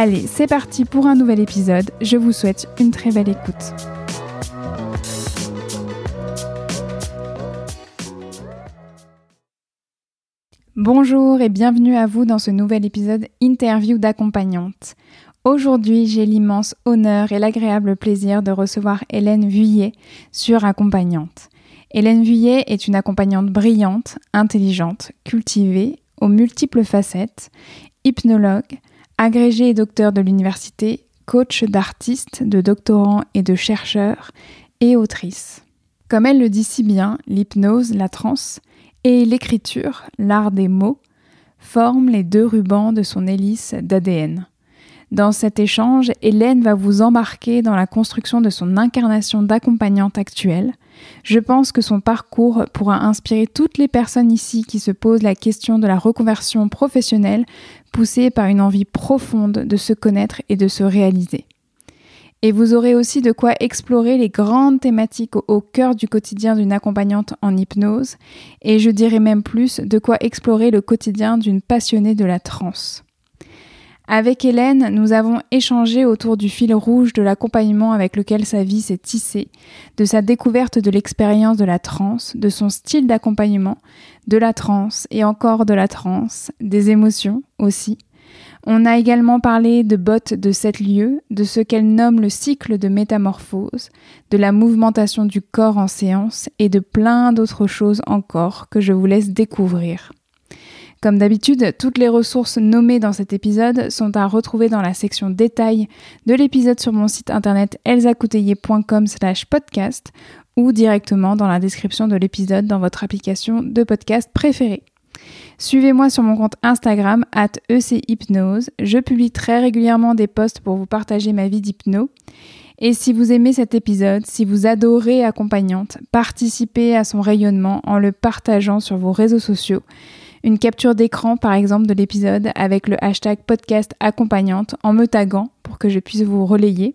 Allez, c'est parti pour un nouvel épisode. Je vous souhaite une très belle écoute. Bonjour et bienvenue à vous dans ce nouvel épisode interview d'accompagnante. Aujourd'hui, j'ai l'immense honneur et l'agréable plaisir de recevoir Hélène Vuillet sur Accompagnante. Hélène Vuillet est une accompagnante brillante, intelligente, cultivée, aux multiples facettes, hypnologue, agrégée et docteur de l'université, coach d'artistes, de doctorants et de chercheurs, et autrice. Comme elle le dit si bien, l'hypnose, la transe, et l'écriture, l'art des mots, forment les deux rubans de son hélice d'ADN. Dans cet échange, Hélène va vous embarquer dans la construction de son incarnation d'accompagnante actuelle. Je pense que son parcours pourra inspirer toutes les personnes ici qui se posent la question de la reconversion professionnelle, poussée par une envie profonde de se connaître et de se réaliser. Et vous aurez aussi de quoi explorer les grandes thématiques au cœur du quotidien d'une accompagnante en hypnose, et je dirais même plus de quoi explorer le quotidien d'une passionnée de la transe. Avec Hélène, nous avons échangé autour du fil rouge de l'accompagnement avec lequel sa vie s'est tissée, de sa découverte de l'expérience de la transe, de son style d'accompagnement, de la transe et encore de la transe, des émotions aussi. On a également parlé de bottes de sept lieux, de ce qu'elle nomme le cycle de métamorphose, de la mouvementation du corps en séance et de plein d'autres choses encore que je vous laisse découvrir. Comme d'habitude, toutes les ressources nommées dans cet épisode sont à retrouver dans la section détails de l'épisode sur mon site internet elsacouteiller.com slash podcast ou directement dans la description de l'épisode dans votre application de podcast préférée. Suivez-moi sur mon compte Instagram at echypnose. Je publie très régulièrement des posts pour vous partager ma vie d'hypno. Et si vous aimez cet épisode, si vous adorez Accompagnante, participez à son rayonnement en le partageant sur vos réseaux sociaux une capture d'écran par exemple de l'épisode avec le hashtag podcast accompagnante en me taguant pour que je puisse vous relayer.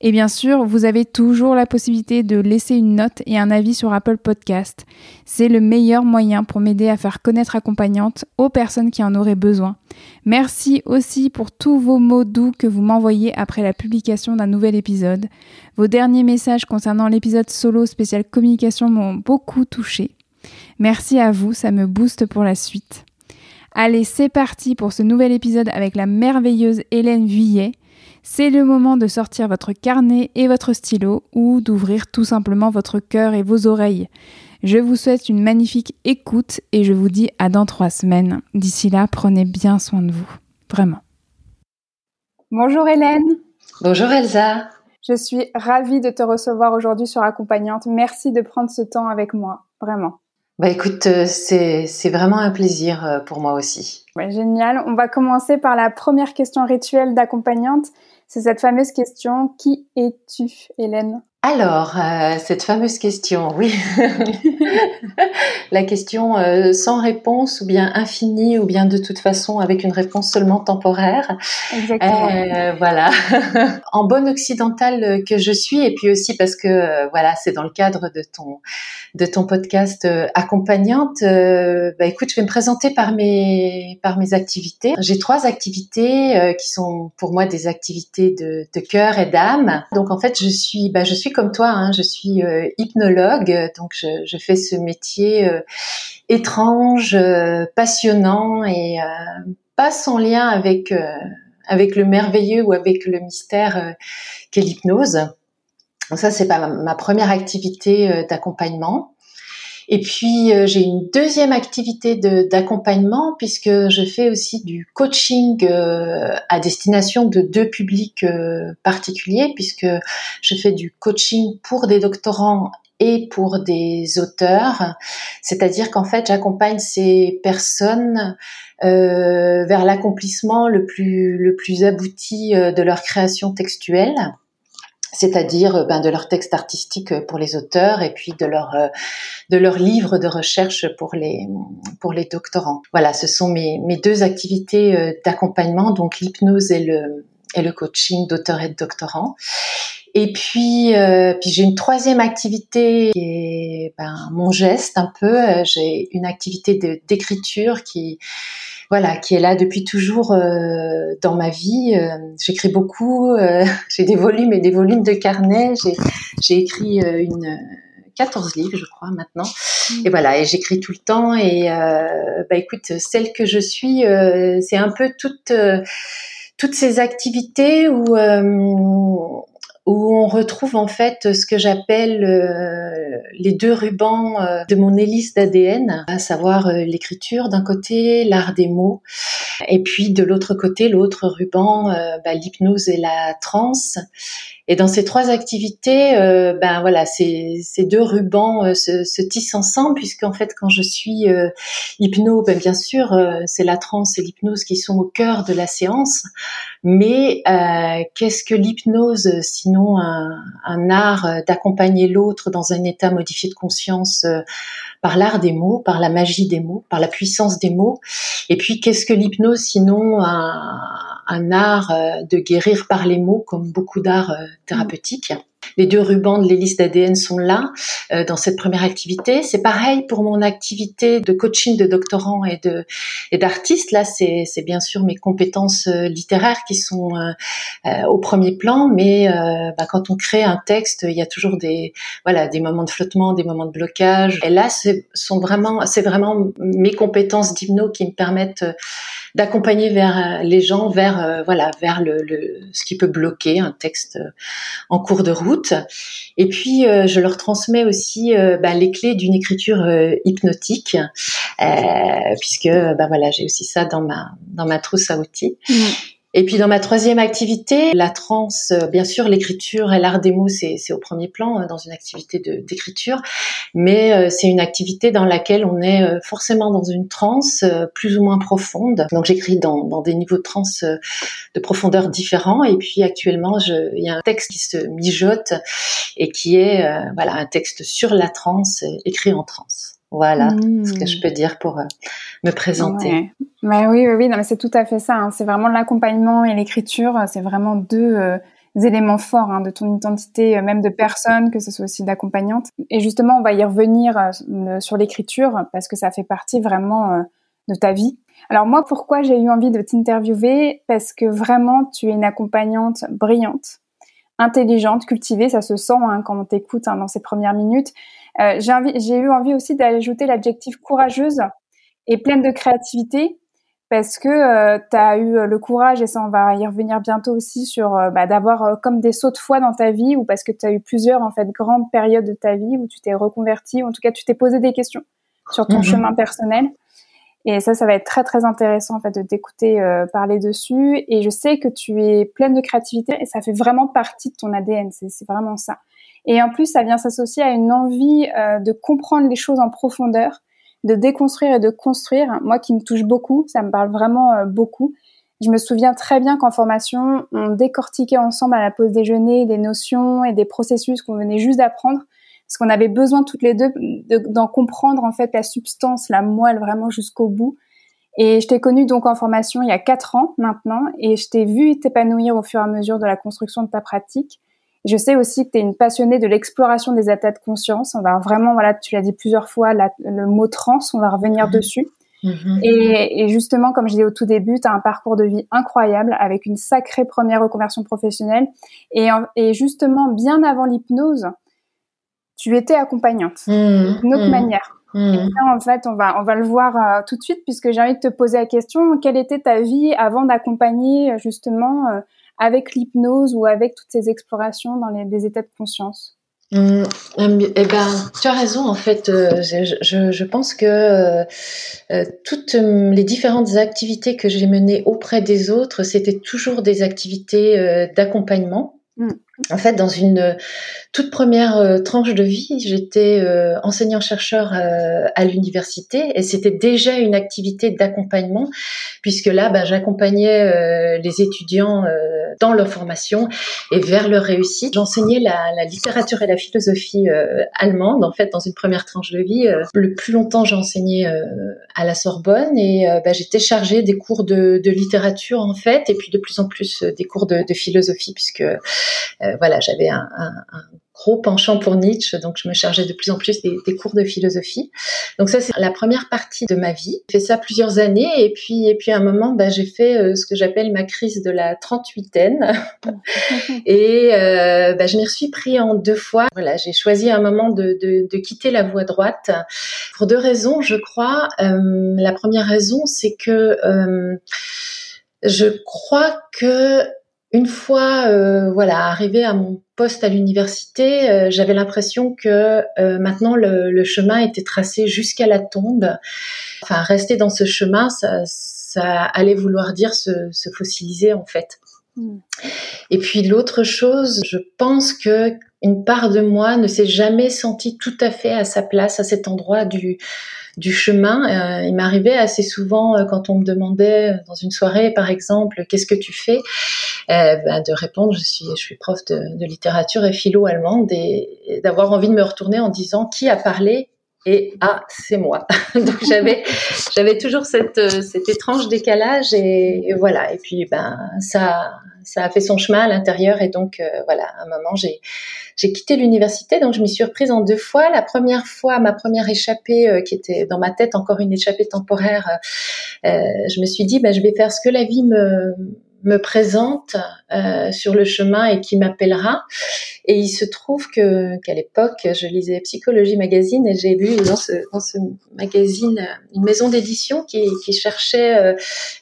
Et bien sûr, vous avez toujours la possibilité de laisser une note et un avis sur Apple Podcast. C'est le meilleur moyen pour m'aider à faire connaître accompagnante aux personnes qui en auraient besoin. Merci aussi pour tous vos mots doux que vous m'envoyez après la publication d'un nouvel épisode. Vos derniers messages concernant l'épisode solo spécial communication m'ont beaucoup touché. Merci à vous, ça me booste pour la suite. Allez, c'est parti pour ce nouvel épisode avec la merveilleuse Hélène Vuillet. C'est le moment de sortir votre carnet et votre stylo ou d'ouvrir tout simplement votre cœur et vos oreilles. Je vous souhaite une magnifique écoute et je vous dis à dans trois semaines. D'ici là, prenez bien soin de vous. Vraiment. Bonjour Hélène. Bonjour Elsa. Je suis ravie de te recevoir aujourd'hui sur Accompagnante. Merci de prendre ce temps avec moi. Vraiment. Bah écoute, euh, c'est, vraiment un plaisir euh, pour moi aussi. génial. On va commencer par la première question rituelle d'accompagnante. C'est cette fameuse question Qui es-tu, Hélène? Alors, euh, cette fameuse question, oui. la question euh, sans réponse ou bien infinie ou bien de toute façon avec une réponse seulement temporaire. Exactement. Euh, voilà. en bonne occidentale que je suis et puis aussi parce que voilà, c'est dans le cadre de ton de ton podcast accompagnante. bah écoute, je vais me présenter par mes par mes activités. J'ai trois activités qui sont pour moi des activités de, de cœur et d'âme. Donc en fait, je suis bah je suis comme toi, hein, je suis euh, hypnologue, donc je, fais ce métier euh, étrange, euh, passionnant et pas sans lien avec avec le merveilleux ou avec le mystère qu'est l'hypnose. Ça, c'est pas ma première activité d'accompagnement. Et puis euh, j'ai une deuxième activité d'accompagnement puisque je fais aussi du coaching euh, à destination de deux publics euh, particuliers puisque je fais du coaching pour des doctorants et pour des auteurs, c'est-à-dire qu'en fait j'accompagne ces personnes vers l'accomplissement le plus le plus abouti de leur création textuelle c'est-à-dire euh, ben, de leur texte artistique euh, pour les auteurs et puis de leur euh, de leurs livres de recherche pour les pour les doctorants. Voilà, ce sont mes, mes deux activités d'accompagnement, donc l'hypnose et le et le coaching d'auteur et de doctorant. Et puis, puis j'ai une troisième activité qui est ben, mon geste un peu. J'ai une activité d'écriture qui voilà, qui est là depuis toujours euh, dans ma vie. Euh, j'écris beaucoup, euh, j'ai des volumes et des volumes de carnets. J'ai écrit une 14 livres, je crois, maintenant. Mmh. Et voilà, et j'écris tout le temps. Et bah écoute, celle que je suis, c'est un peu toutes toutes ces activités où où on retrouve en fait ce que j'appelle euh, les deux rubans euh, de mon hélice d'ADN, à savoir euh, l'écriture d'un côté, l'art des mots, et puis de l'autre côté, l'autre ruban, bah, l'hypnose et la transe. Et dans ces trois activités, ben voilà, ces, ces deux rubans se, se, tissent ensemble, puisqu'en fait, quand je suis hypno, ben bien sûr, c'est la transe et l'hypnose qui sont au cœur de la séance. Mais euh, qu'est-ce que l'hypnose sinon un, un art d'accompagner l'autre dans un état modifié de conscience euh, par l'art des mots, par la magie des mots, par la puissance des mots? Et puis qu'est-ce que l'hypnose sinon un, un, art euh, de guérir par les mots comme beaucoup d'arts thérapeutiques? Les deux rubans de l'hélice d'ADN sont là euh, dans cette première activité. C'est pareil pour mon activité de coaching de doctorants et de et d'artistes. Là, c'est c'est bien sûr mes compétences euh, littéraires qui sont euh, au premier plan, mais bah, quand on crée un texte, il y a toujours des voilà des moments de flottement, des moments de blocage. Et là, c'est sont vraiment c'est vraiment mes compétences d'hypno qui me permettent d'accompagner vers les gens vers voilà vers le, le, ce qui peut bloquer un texte en cours de route et puis, euh, je leur transmets aussi euh, bah, les clés d'une écriture euh, hypnotique, puisque bah, j'ai aussi ça dans ma dans ma trousse à outils. Mmh. Et puis dans ma troisième activité, la transe, euh, bien sûr, l'écriture et l'art des mots, c'est au premier plan euh, dans une activité d'écriture, mais euh, c'est une activité dans laquelle on est forcément dans une transe plus ou moins profonde. Donc j'écris dans, dans, des niveaux de transe de profondeur différents. Et puis actuellement, il y a un texte qui se mijote et qui est voilà un texte sur la transe, écrit en transe. Voilà ce que je mmh. peux dire pour me présenter. Ouais. oui, oui, oui, non, mais c'est tout à fait ça. Hein. C'est vraiment l'accompagnement et l'écriture. C'est vraiment deux euh, éléments forts hein, de ton identité, euh, même de personne, que ce soit aussi d'accompagnante. Et justement, on va y revenir euh, sur l'écriture parce que ça fait partie vraiment de ta vie. Alors moi, pourquoi j'ai eu envie de t'interviewer? Parce que vraiment, tu es une accompagnante brillante, intelligente, cultivée. Ça se sent hein, quand on t'écoute dans ces premières minutes. j'ai eu envie aussi d'ajouter l'adjectif courageuse et pleine de créativité parce que euh, tu as eu euh, le courage, et ça on va y revenir bientôt aussi, sur euh, bah, d'avoir comme des sauts de foi dans ta vie, ou parce que tu as eu plusieurs en fait grandes périodes de ta vie où tu t'es reconverti, ou en tout cas tu t'es posé des questions sur ton mhm. chemin personnel. Et ça, ça va être très très intéressant en fait de t'écouter parler dessus. Et je sais que tu es pleine de créativité et ça fait vraiment partie de ton ADN. C'est vraiment ça. Et en plus, ça vient s'associer à une envie de comprendre les choses en profondeur de déconstruire et de construire, moi qui me touche beaucoup, ça me parle vraiment euh, beaucoup. Je me souviens très bien qu'en formation, on décortiquait ensemble à la pause déjeuner des notions et des processus qu'on venait juste d'apprendre, parce qu'on avait besoin toutes les deux d'en comprendre en fait la substance, la moelle vraiment jusqu'au bout. Et je t'ai connue donc en formation il y a quatre ans maintenant, et je t'ai vu t'épanouir au fur et à mesure de la construction de ta pratique. Je sais aussi que tu es une passionnée de l'exploration des états de conscience. On va vraiment, voilà, tu l'as dit plusieurs fois, le mot trans, on va revenir mhm. dessus. Mhm. Et, justement, comme je disais au tout début, tu as un parcours de vie incroyable avec une sacrée première reconversion professionnelle. Et, et justement, bien avant l'hypnose, tu étais accompagnante mhm. d'une autre manière. Et en fait, on va, on va le voir euh, tout de suite puisque j'ai envie de te poser la question, quelle était ta vie avant d'accompagner justement euh, avec l'hypnose ou avec toutes ces explorations dans les, des états de conscience? Mmh, eh ben, tu as raison. En fait, euh, je, je, pense que euh, euh, toutes les différentes activités que j'ai menées auprès des autres, c'était toujours des activités d'accompagnement. Mmh. En fait, dans une toute première euh, tranche de vie, j'étais euh, enseignant-chercheur euh, à l'université et c'était déjà une activité d'accompagnement puisque là, bah, j'accompagnais les étudiants dans leur formation et vers leur réussite. J'enseignais la, la, littérature et la philosophie allemande en fait dans une première tranche de vie. le plus longtemps, j'ai enseigné à la Sorbonne et bah, j'étais chargée des cours de, de, littérature en fait et puis de plus en plus des cours de, de philosophie puisque voilà, j'avais un, un, un, gros penchant pour Nietzsche, donc je me chargeais de plus en plus des, des cours de philosophie. Donc ça, c'est la première partie de ma vie. J'ai fait ça plusieurs années, et puis et puis à un moment, bah, j'ai fait euh, ce que j'appelle ma crise de la 38aine, et euh, bah, je m'y suis pris en deux fois. Voilà, j'ai choisi à un moment de, de, de, quitter la voie droite pour deux raisons, je crois. Euh, la première raison, c'est que euh, je crois que une fois, euh, voilà, arrivé à mon poste à l'université, euh, j'avais l'impression que euh, maintenant le, chemin était tracé jusqu'à la tombe. Enfin, rester dans ce chemin, ça, ça allait vouloir dire se, se fossiliser en fait. Hmm. Et puis l'autre chose, je pense que une part de moi ne s'est jamais sentie tout à fait à sa place à cet endroit du du chemin. Euh, il m'arrivait assez souvent euh, quand on me demandait euh, dans une soirée, par exemple, qu'est-ce que tu fais, ben, de répondre je suis je suis prof de, de littérature et philo allemande et, d'avoir envie de me retourner en disant qui a parlé? Et ah c'est moi. Donc j'avais j'avais toujours cette cet étrange décalage et, voilà et puis ben ça ça a fait son chemin à l'intérieur et donc voilà à un moment j'ai j'ai quitté l'université, donc je m'y suis reprise en deux fois. La première fois, ma première échappée, euh, qui était dans ma tête encore une échappée temporaire, euh, euh, je me suis dit, bah, je vais faire ce que la vie me me présente euh, sur le chemin et qui m'appellera. Et il se trouve que qu'à l'époque, je lisais Psychologie Magazine et j'ai vu dans ce, dans ce magazine une maison d'édition qui, qui cherchait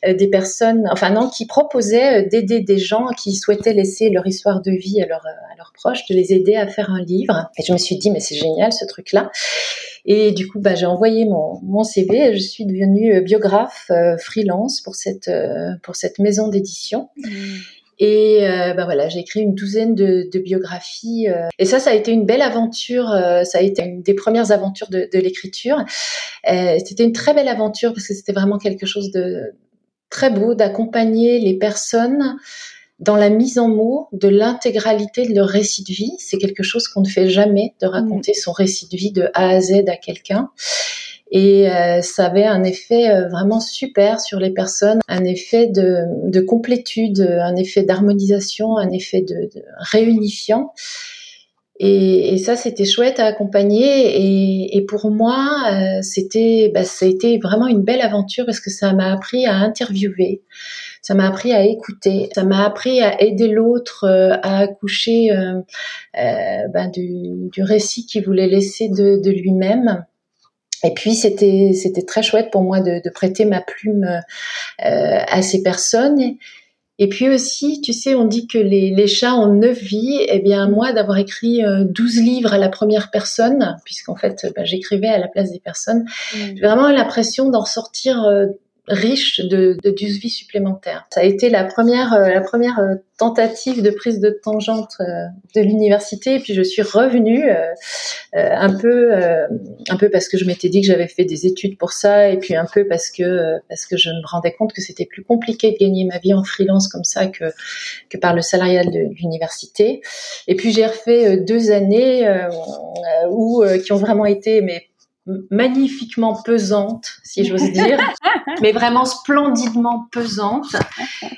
euh, des personnes, enfin non, qui proposait d'aider des gens qui souhaitaient laisser leur histoire de vie à, leur, à leurs proches, de les aider à faire un livre. Et je me suis dit, mais c'est génial ce truc-là. Et du coup, bah, j'ai envoyé mon, mon CV et je suis devenue biographe euh, freelance pour cette, euh, pour cette maison d'édition. Mmh. Et euh, bah voilà, j'ai écrit une douzaine de, de biographies. Euh, et ça, ça a été une belle aventure. Euh, ça a été une des premières aventures de, de l'écriture. c'était une très belle aventure parce que c'était vraiment quelque chose de très beau d'accompagner les personnes dans la mise en mots de l'intégralité de leur récit de vie. C'est quelque chose qu'on ne fait jamais, de raconter mm. son récit de vie de A à Z à quelqu'un. Et euh, ça avait un effet euh, vraiment super sur les personnes, un effet de, de complétude, un effet d'harmonisation, un effet de, de réunifiant. Et, et, ça, c'était chouette à accompagner. Et, et pour moi, euh, c'était, bah, ça a été vraiment une belle aventure parce que ça m'a appris à interviewer, ça m'a appris à écouter, ça m'a appris à aider l'autre euh, à accoucher euh, euh, ben, du, du, récit qu'il voulait laisser de, de lui-même. Et puis c'était c'était très chouette pour moi de, de prêter ma plume euh, à ces personnes. Et puis aussi, tu sais, on dit que les, les chats ont neuf vies. Eh bien, moi, d'avoir écrit douze livres à la première personne, puisqu'en fait, ben, j'écrivais à la place des personnes, mmh. j'ai vraiment l'impression d'en sortir riche de, de vie supplémentaire. Ça a été la première, euh, la première euh, tentative de prise de tangente euh, de l'université. Et puis je suis revenue un peu, un peu parce que je m'étais dit que j'avais fait des études pour ça, et puis un peu parce que parce que je me rendais compte que c'était plus compliqué de gagner ma vie en freelance comme ça que que par le salariat de l'université. Et puis j'ai refait deux années où qui ont vraiment été mais magnifiquement pesante, si j'ose dire, mais vraiment splendidement pesante.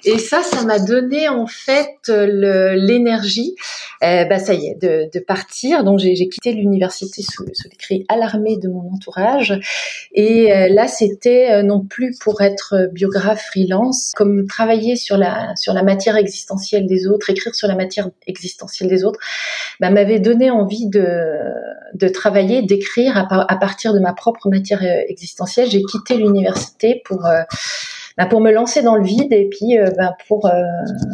Et ça, ça m'a donné en fait l'énergie, euh, bah ça y est, de, de partir. Donc j'ai quitté l'université sous, sous les cris alarmés de mon entourage. Et euh, là, c'était euh, non plus pour être biographe freelance, comme travailler sur la sur la matière existentielle des autres, écrire sur la matière existentielle des autres, bah, m'avait donné envie de de travailler, d'écrire à, à partir de ma propre matière euh, existentielle, j'ai quitté l'université pour euh, ben, pour me lancer dans le vide et puis euh, ben, pour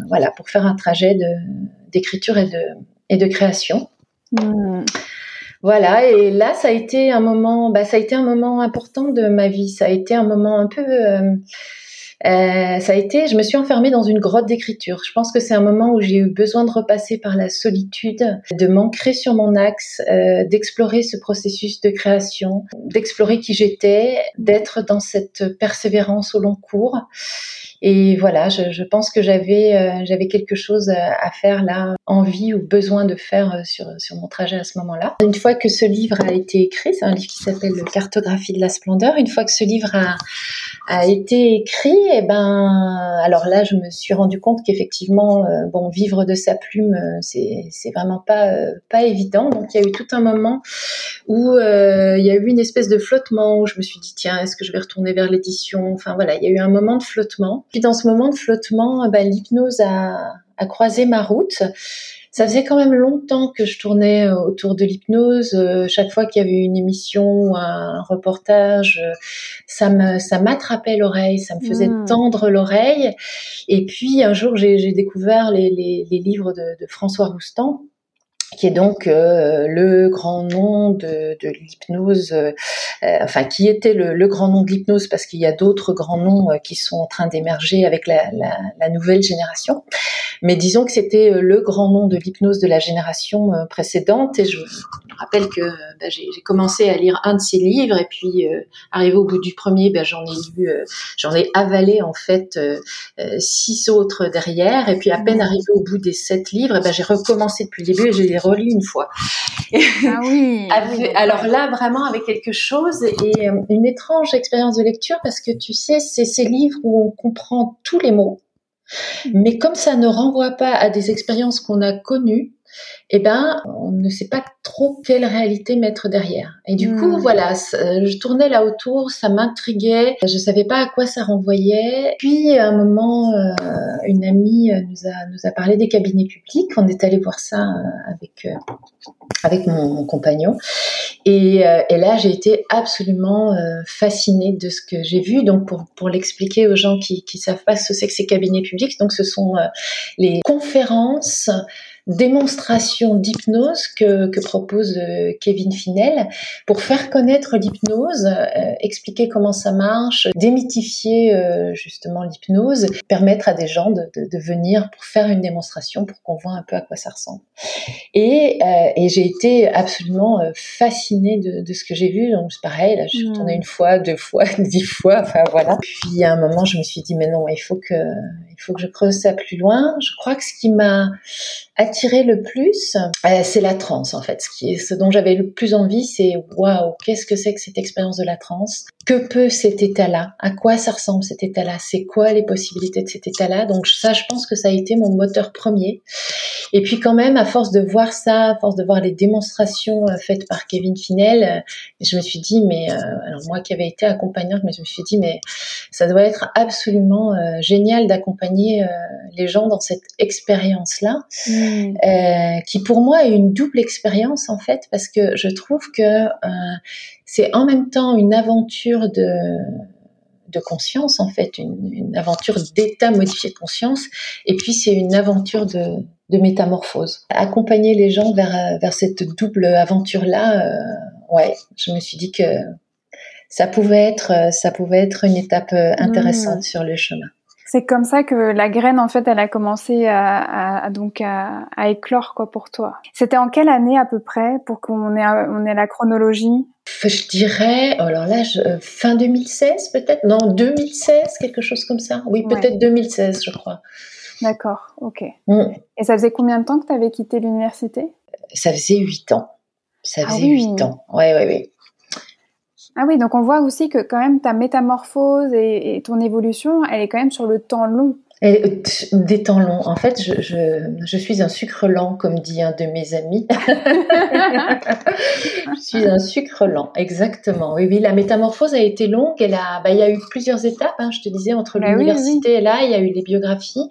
voilà pour faire un trajet de d'écriture et de et de création. Hmm. Voilà, et là, ça a été un moment, bah, ça a été un moment important de ma vie. Ça a été un moment un peu, euh, ça a été, je me suis enfermée dans une grotte d'écriture. Je pense que c'est un moment où j'ai eu besoin de repasser par la solitude, de m'ancrer sur mon axe, euh, d'explorer ce processus de création, d'explorer qui j'étais, d'être dans cette persévérance au long cours. Et voilà, je, je pense que j'avais euh, j'avais quelque chose à, faire là, envie ou besoin de faire euh, sur sur mon trajet à ce moment-là. Une fois que ce livre a été écrit, c'est un livre qui s'appelle Cartographie de la splendeur. Une fois que ce livre a a été écrit, et eh ben alors là, je me suis rendu compte qu'effectivement, euh, bon, vivre de sa plume, c'est c'est vraiment pas pas évident. Donc il y a eu tout un moment où il y a eu une espèce de flottement où je me suis dit tiens, est-ce que je vais retourner vers l'édition? Enfin voilà, il y a eu un moment de flottement. Puis dans ce moment de flottement, ben, l'hypnose a, croisé ma route. Ça faisait quand même longtemps que je tournais euh, autour de l'hypnose. Euh, chaque fois qu'il y avait une émission ou un reportage, euh, ça me ça m'attrapait l'oreille, ça me faisait hmm. tendre l'oreille. Et puis un jour, j'ai découvert les, les, les livres de, de François Roustan qui est donc euh, le grand nom de, de l'hypnose, euh, enfin qui était le, le, grand nom de l'hypnose parce qu'il y a d'autres grands noms qui sont en train d'émerger avec la, la, la, nouvelle génération. Mais disons que c'était le grand nom de l'hypnose de la génération précédente. Et je me rappelle que bah, j'ai commencé à lire un de ses livres et puis arrivé au bout du premier, bah, j'en ai lu, j'en ai avalé en fait six autres derrière. Et puis à peine arrivé au bout des sept livres, bah, j'ai recommencé depuis le début et j'ai relu une fois. Ah oui. alors là, vraiment avec quelque chose et euh, une étrange expérience de lecture parce que tu sais, c'est ces livres où on comprend tous les mots. Mais comme ça ne renvoie pas à des expériences qu'on a connues, eh ben, on ne sait pas trop quelle réalité mettre derrière. Et du coup, hmm. voilà, je tournais là autour, ça m'intriguait, je savais pas à quoi ça renvoyait. Puis, à un moment, euh, une amie nous a, nous a parlé des cabinets publics. On est allé voir ça euh, avec, euh, avec mon, compagnon. Et, et, là, j'ai été absolument fascinée de ce que j'ai vu. Donc, pour, pour l'expliquer aux gens qui ne savent pas ce que c'est que ces cabinets publics, donc ce sont les conférences démonstration d'hypnose que, que, propose euh, Kevin Finel pour faire connaître l'hypnose, euh, expliquer comment ça marche, démythifier euh, justement l'hypnose, permettre à des gens de, de, de, venir pour faire une démonstration pour qu'on voit un peu à quoi ça ressemble. Et, et j'ai été absolument fascinée de, de ce que j'ai vu. Donc c'est pareil, là, je suis retournée mmh. une fois, deux fois, dix fois, enfin voilà. Puis à un moment, je me suis dit mais non, il faut que il faut que je creuse ça plus loin. Je crois que ce qui m'a attiré le plus, euh, c'est la transe en fait. Ce, qui est, ce dont j'avais le plus envie, c'est waouh, qu'est-ce que c'est que cette expérience de la transe? Que peut cet état-là? À quoi ça ressemble cet état-là? C'est quoi les possibilités de cet état-là? Donc ça, je pense que ça a été mon moteur premier. Et puis quand même, à force de voir ça, à force de voir les démonstrations euh, faites par Kevin Finel, euh, je me suis dit, mais alors moi qui avais été accompagnante, mais je me suis dit, mais ça doit être absolument génial d'accompagner les gens dans cette expérience-là. Mmh. Euh, qui pour moi est une double expérience en fait, parce que je trouve que euh, c'est en même temps une aventure de de conscience en fait, une, une aventure d'état modifié de conscience, et puis c'est une aventure de, de métamorphose. Accompagner les gens vers, vers cette double aventure-là, euh, ouais, je me suis dit que ça pouvait être, ça pouvait être une étape intéressante mmh. sur le chemin. C'est comme ça que la graine, en fait, elle a commencé à, donc à, éclore quoi pour toi. C'était en quelle année à peu près pour qu'on ait, on ait la chronologie? Je dirais, alors là, fin 2016 peut-être? Non, 2016, quelque chose comme ça. Oui, peut-être 2016, je crois. D'accord, ok. Mm. Et ça faisait combien de temps que tu avais quitté l'université? Ça faisait 8 ans. Ça ah faisait 8 ans. Oui, oui, oui. Ah oui, donc on voit aussi que quand même ta métamorphose et, ton évolution, elle est quand même sur le temps long. Et, des temps longs. En fait, je, je, je, suis un sucre lent, comme dit un de mes amis. je suis un sucre lent, exactement. Oui, oui, la métamorphose a été longue. Elle a, bah, il y a eu plusieurs étapes. Hein, je te disais entre bah l'université et là, il y a eu les biographies,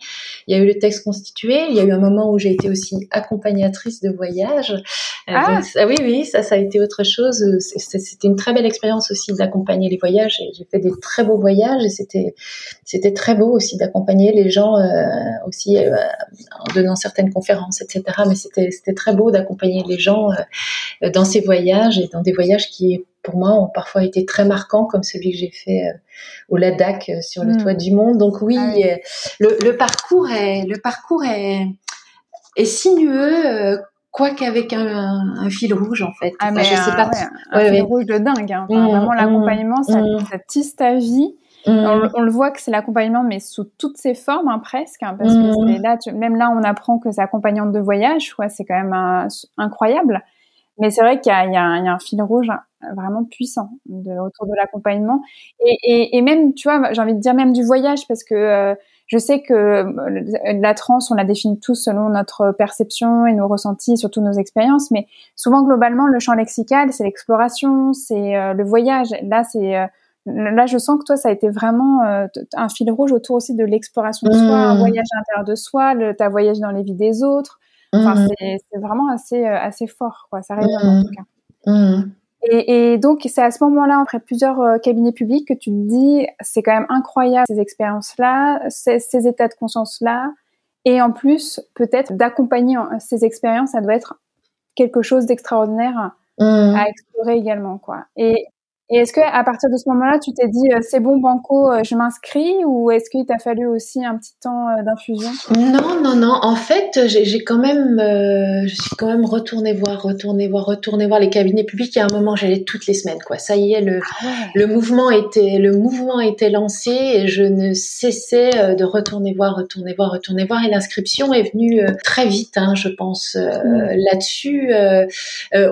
il y a eu le texte constitué. Il y a eu un moment où j'ai été aussi accompagnatrice de voyage. Euh, ah. ah. oui, oui, ça, ça a été autre chose. C'était une très belle expérience aussi d'accompagner les voyages. J'ai fait des très beaux voyages et c'était très beau aussi d'accompagner les gens euh, aussi euh, en donnant certaines conférences, etc. Mais c'était très beau d'accompagner les gens euh, dans ces voyages et dans des voyages qui pour moi ont parfois été très marquants comme celui que j'ai fait au Ladakh sur le hmm. toit du monde. Donc oui, ah le, parcours est le parcours est, est sinueux quoi qu'avec un, fil rouge en fait. Ah mais je sais pas. un fil rouge de dingue. Hein. Mmh, vraiment l'accompagnement, ça, mmh. ça, tisse ta vie. Mm. On, le voit que c'est l'accompagnement, mais sous toutes ses formes, hein, presque, hein, parce que mm. là, même là, on apprend que c'est accompagnante de voyage, quoi, c'est quand même incroyable. Mais c'est vrai qu'il y, y, y, a un fil rouge hein, vraiment puissant de, autour de l'accompagnement. Et, et, et, même, tu vois, j'ai envie de dire même du voyage, parce que euh, je sais que euh, la transe, on la définit tous selon notre perception et nos ressentis, surtout nos expériences. Mais souvent, globalement, le champ lexical, c'est l'exploration, c'est euh, le voyage. Là, c'est Là, je sens que toi, ça a été vraiment euh, un fil rouge autour aussi de l'exploration de soi, un mmh. voyage à l'intérieur de soi, le, ta voyage dans les vies des autres. Enfin, mmh. c'est vraiment assez, euh, assez fort, quoi. Ça résonne en mmh. tout cas. Et, et, donc, c'est à ce moment-là, après plusieurs euh, cabinets publics, que tu te dis, c'est quand même incroyable ces expériences-là, ces, ces, états de conscience-là. Et en plus, peut-être d'accompagner ces expériences, ça doit être quelque chose d'extraordinaire à explorer également, quoi. Et et est-ce que à partir de ce moment-là, tu t'es dit euh, c'est bon banco, euh, je m'inscris ou est-ce qu'il t'a fallu aussi un petit temps euh, d'infusion? Non, non, non. En fait, j'ai quand même, je suis quand même retournée voir, retournée voir, retournée voir les cabinets publics. Il y a un moment, j'allais toutes les semaines, quoi. Ça y est, le, ah le mouvement était, le mouvement était lancé et je ne cessais de retourner voir, retourner voir, retourner voir. Et l'inscription est venue très vite, hein, je pense mmh. là-dessus.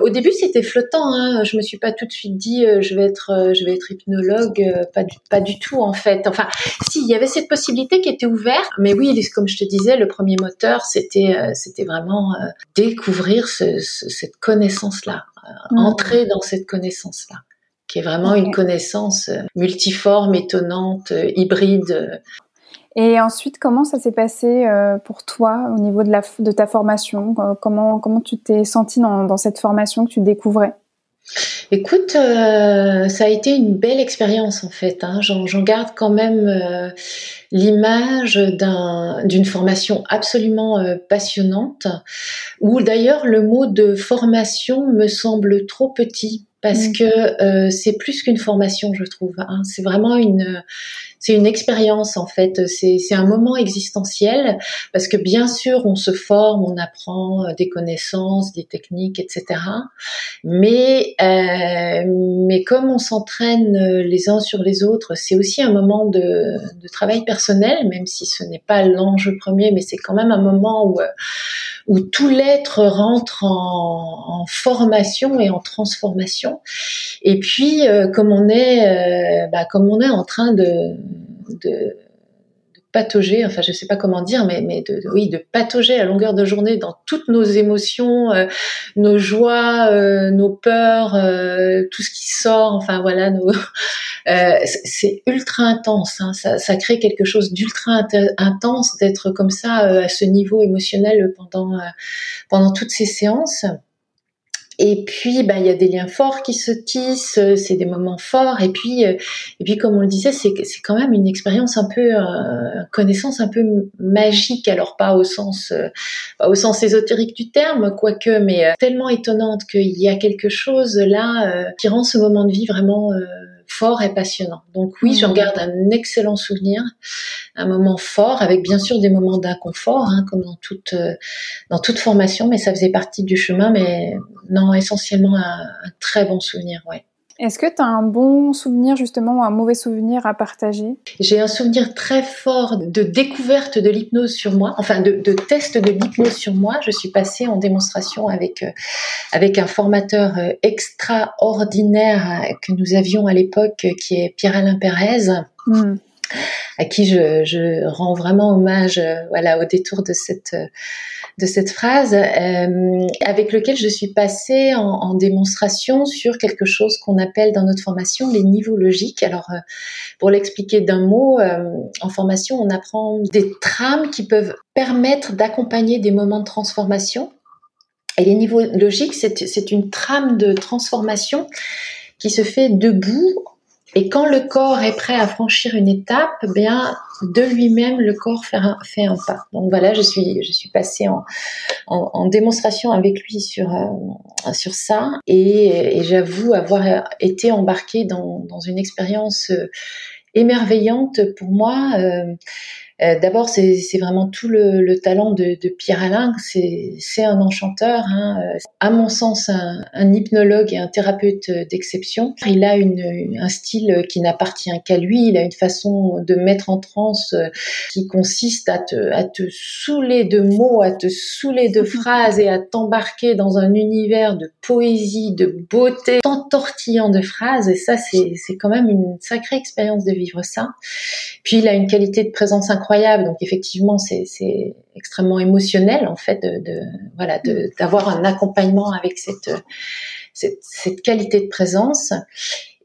au début, c'était flottant. Hein. Je me suis pas tout de suite dit je vais être, euh, je vais être hypnologue, euh, pas du, pas du tout en fait. Enfin, si, il y avait cette possibilité qui était ouverte, mais oui, comme je te disais, le premier moteur, c'était, euh, c'était vraiment découvrir cette connaissance-là, mmh. entrer dans cette connaissance-là qui est vraiment une connaissance multiforme, étonnante, hybride. Et ensuite, comment ça s'est passé pour toi au niveau de, la, de ta formation? Comment, comment tu t'es senti dans, dans, cette formation que tu découvrais? Écoute, euh, ça a été une belle expérience en fait. Hein. J'en garde quand même euh, l'image d'une formation absolument euh, passionnante, où d'ailleurs le mot de formation me semble trop petit parce mmh. que c'est plus qu'une formation, je trouve. Hein. C'est vraiment une c'est une expérience en fait. C'est un moment existentiel parce que bien sûr on se forme, on apprend euh, des connaissances, des techniques, etc. Mais euh, mais comme on s'entraîne euh, les uns sur les autres, c'est aussi un moment de, de travail personnel, même si ce n'est pas l'enjeu premier, mais c'est quand même un moment où où tout l'être rentre en, formation et en transformation. Et puis, comme on est, bah, comme on est en train de, patauger, enfin je sais pas comment dire, mais, mais de, oui, de patauger à longueur de journée dans toutes nos émotions, euh, nos joies, euh, nos peurs, euh, tout ce qui sort, enfin voilà, nos, c'est ultra intense, hein, ça, ça, crée quelque chose d'ultra intense d'être comme ça à ce niveau émotionnel pendant pendant toutes ces séances. Et puis, bah, il y a des liens forts qui se tissent, euh, c'est des moments forts. Et puis, euh, et puis, comme on le disait, c'est quand même une expérience un peu, euh, connaissance un peu magique. Alors pas au sens, pas au sens ésotérique du terme, quoique, mais tellement étonnante qu'il y a quelque chose là qui rend ce moment de vie vraiment fort et passionnant. Donc oui, j'en mmh. garde un excellent souvenir, un moment fort, avec bien sûr des moments d'inconfort, hein, comme dans toute dans toute formation, mais ça faisait partie du chemin. Mais non, essentiellement un, un très bon souvenir, ouais. Est-ce que tu as un bon souvenir justement ou un mauvais souvenir à partager? J'ai un souvenir très fort de découverte de l'hypnose sur moi, enfin de, de test de l'hypnose sur moi. Je suis passée en démonstration avec, euh, avec un formateur euh, extraordinaire euh, que nous avions à l'époque, qui est Pierre-Alain Pérez. Hmm à qui je, je, rends vraiment hommage euh, voilà au détour de cette de cette phrase euh, avec lequel je suis passée en, démonstration sur quelque chose qu'on appelle dans notre formation les niveaux logiques. Alors euh, pour l'expliquer d'un mot, en formation on apprend des trames qui peuvent permettre d'accompagner des moments de transformation. Et les niveaux logiques, c'est une trame de transformation qui se fait debout et quand le corps est prêt à franchir une étape, eh bien de lui-même le corps fait un, fait un pas. Donc voilà, je suis je suis passée en, en, démonstration avec lui sur euh, sur ça et, et j'avoue avoir été embarquée dans, dans une expérience euh, émerveillante pour moi. Euh, euh, d'abord, c'est vraiment tout le, talent de, Pierre Alain. C'est un enchanteur, hein. Euh, à mon sens, un, hypnologue et un thérapeute d'exception. Il a un style qui n'appartient qu'à lui. Il a une façon de mettre en transe euh, qui consiste à te, à te saouler de mots, à te saouler de phrases et à t'embarquer dans un univers de poésie, de beauté, t'entortillant de phrases. Et ça, c'est quand même une sacrée expérience de vivre ça. Puis il a une qualité de présence incroyable donc effectivement, c'est extrêmement émotionnel en fait de, voilà mm. d'avoir un accompagnement avec cette, cette, qualité de présence.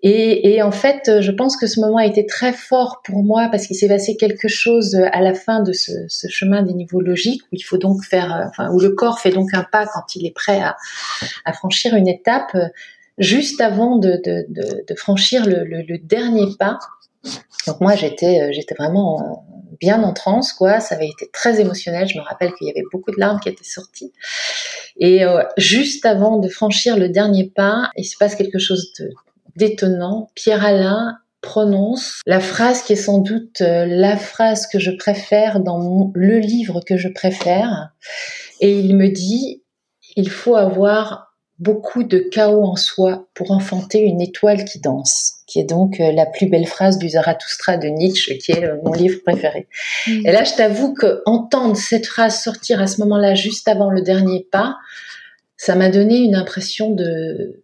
Et, en fait, je pense que ce moment a été très fort pour moi parce qu'il s'est passé quelque chose à la fin de ce, chemin des niveaux logiques où il faut donc faire, enfin, où le corps fait donc un pas quand il est prêt à, franchir une étape, juste avant de, franchir le, le, dernier pas. Donc moi, j'étais, j'étais vraiment bien en transe, quoi. Ça avait été très émotionnel. Je me rappelle qu'il y avait beaucoup de larmes qui étaient sorties. Et euh, juste avant de franchir le dernier pas, il se passe quelque chose d'étonnant. Pierre Alain prononce la phrase qui est sans doute euh, la phrase que je préfère dans le livre que je préfère. Et il me dit, il faut avoir beaucoup de chaos en soi pour enfanter une étoile qui danse, qui est donc euh, la plus belle phrase du Zarathustra de Nietzsche, qui est euh, mon livre préféré. Mm. Et là, je t'avoue que entendre cette phrase sortir à ce moment-là, juste avant le dernier pas, ça m'a donné une impression de,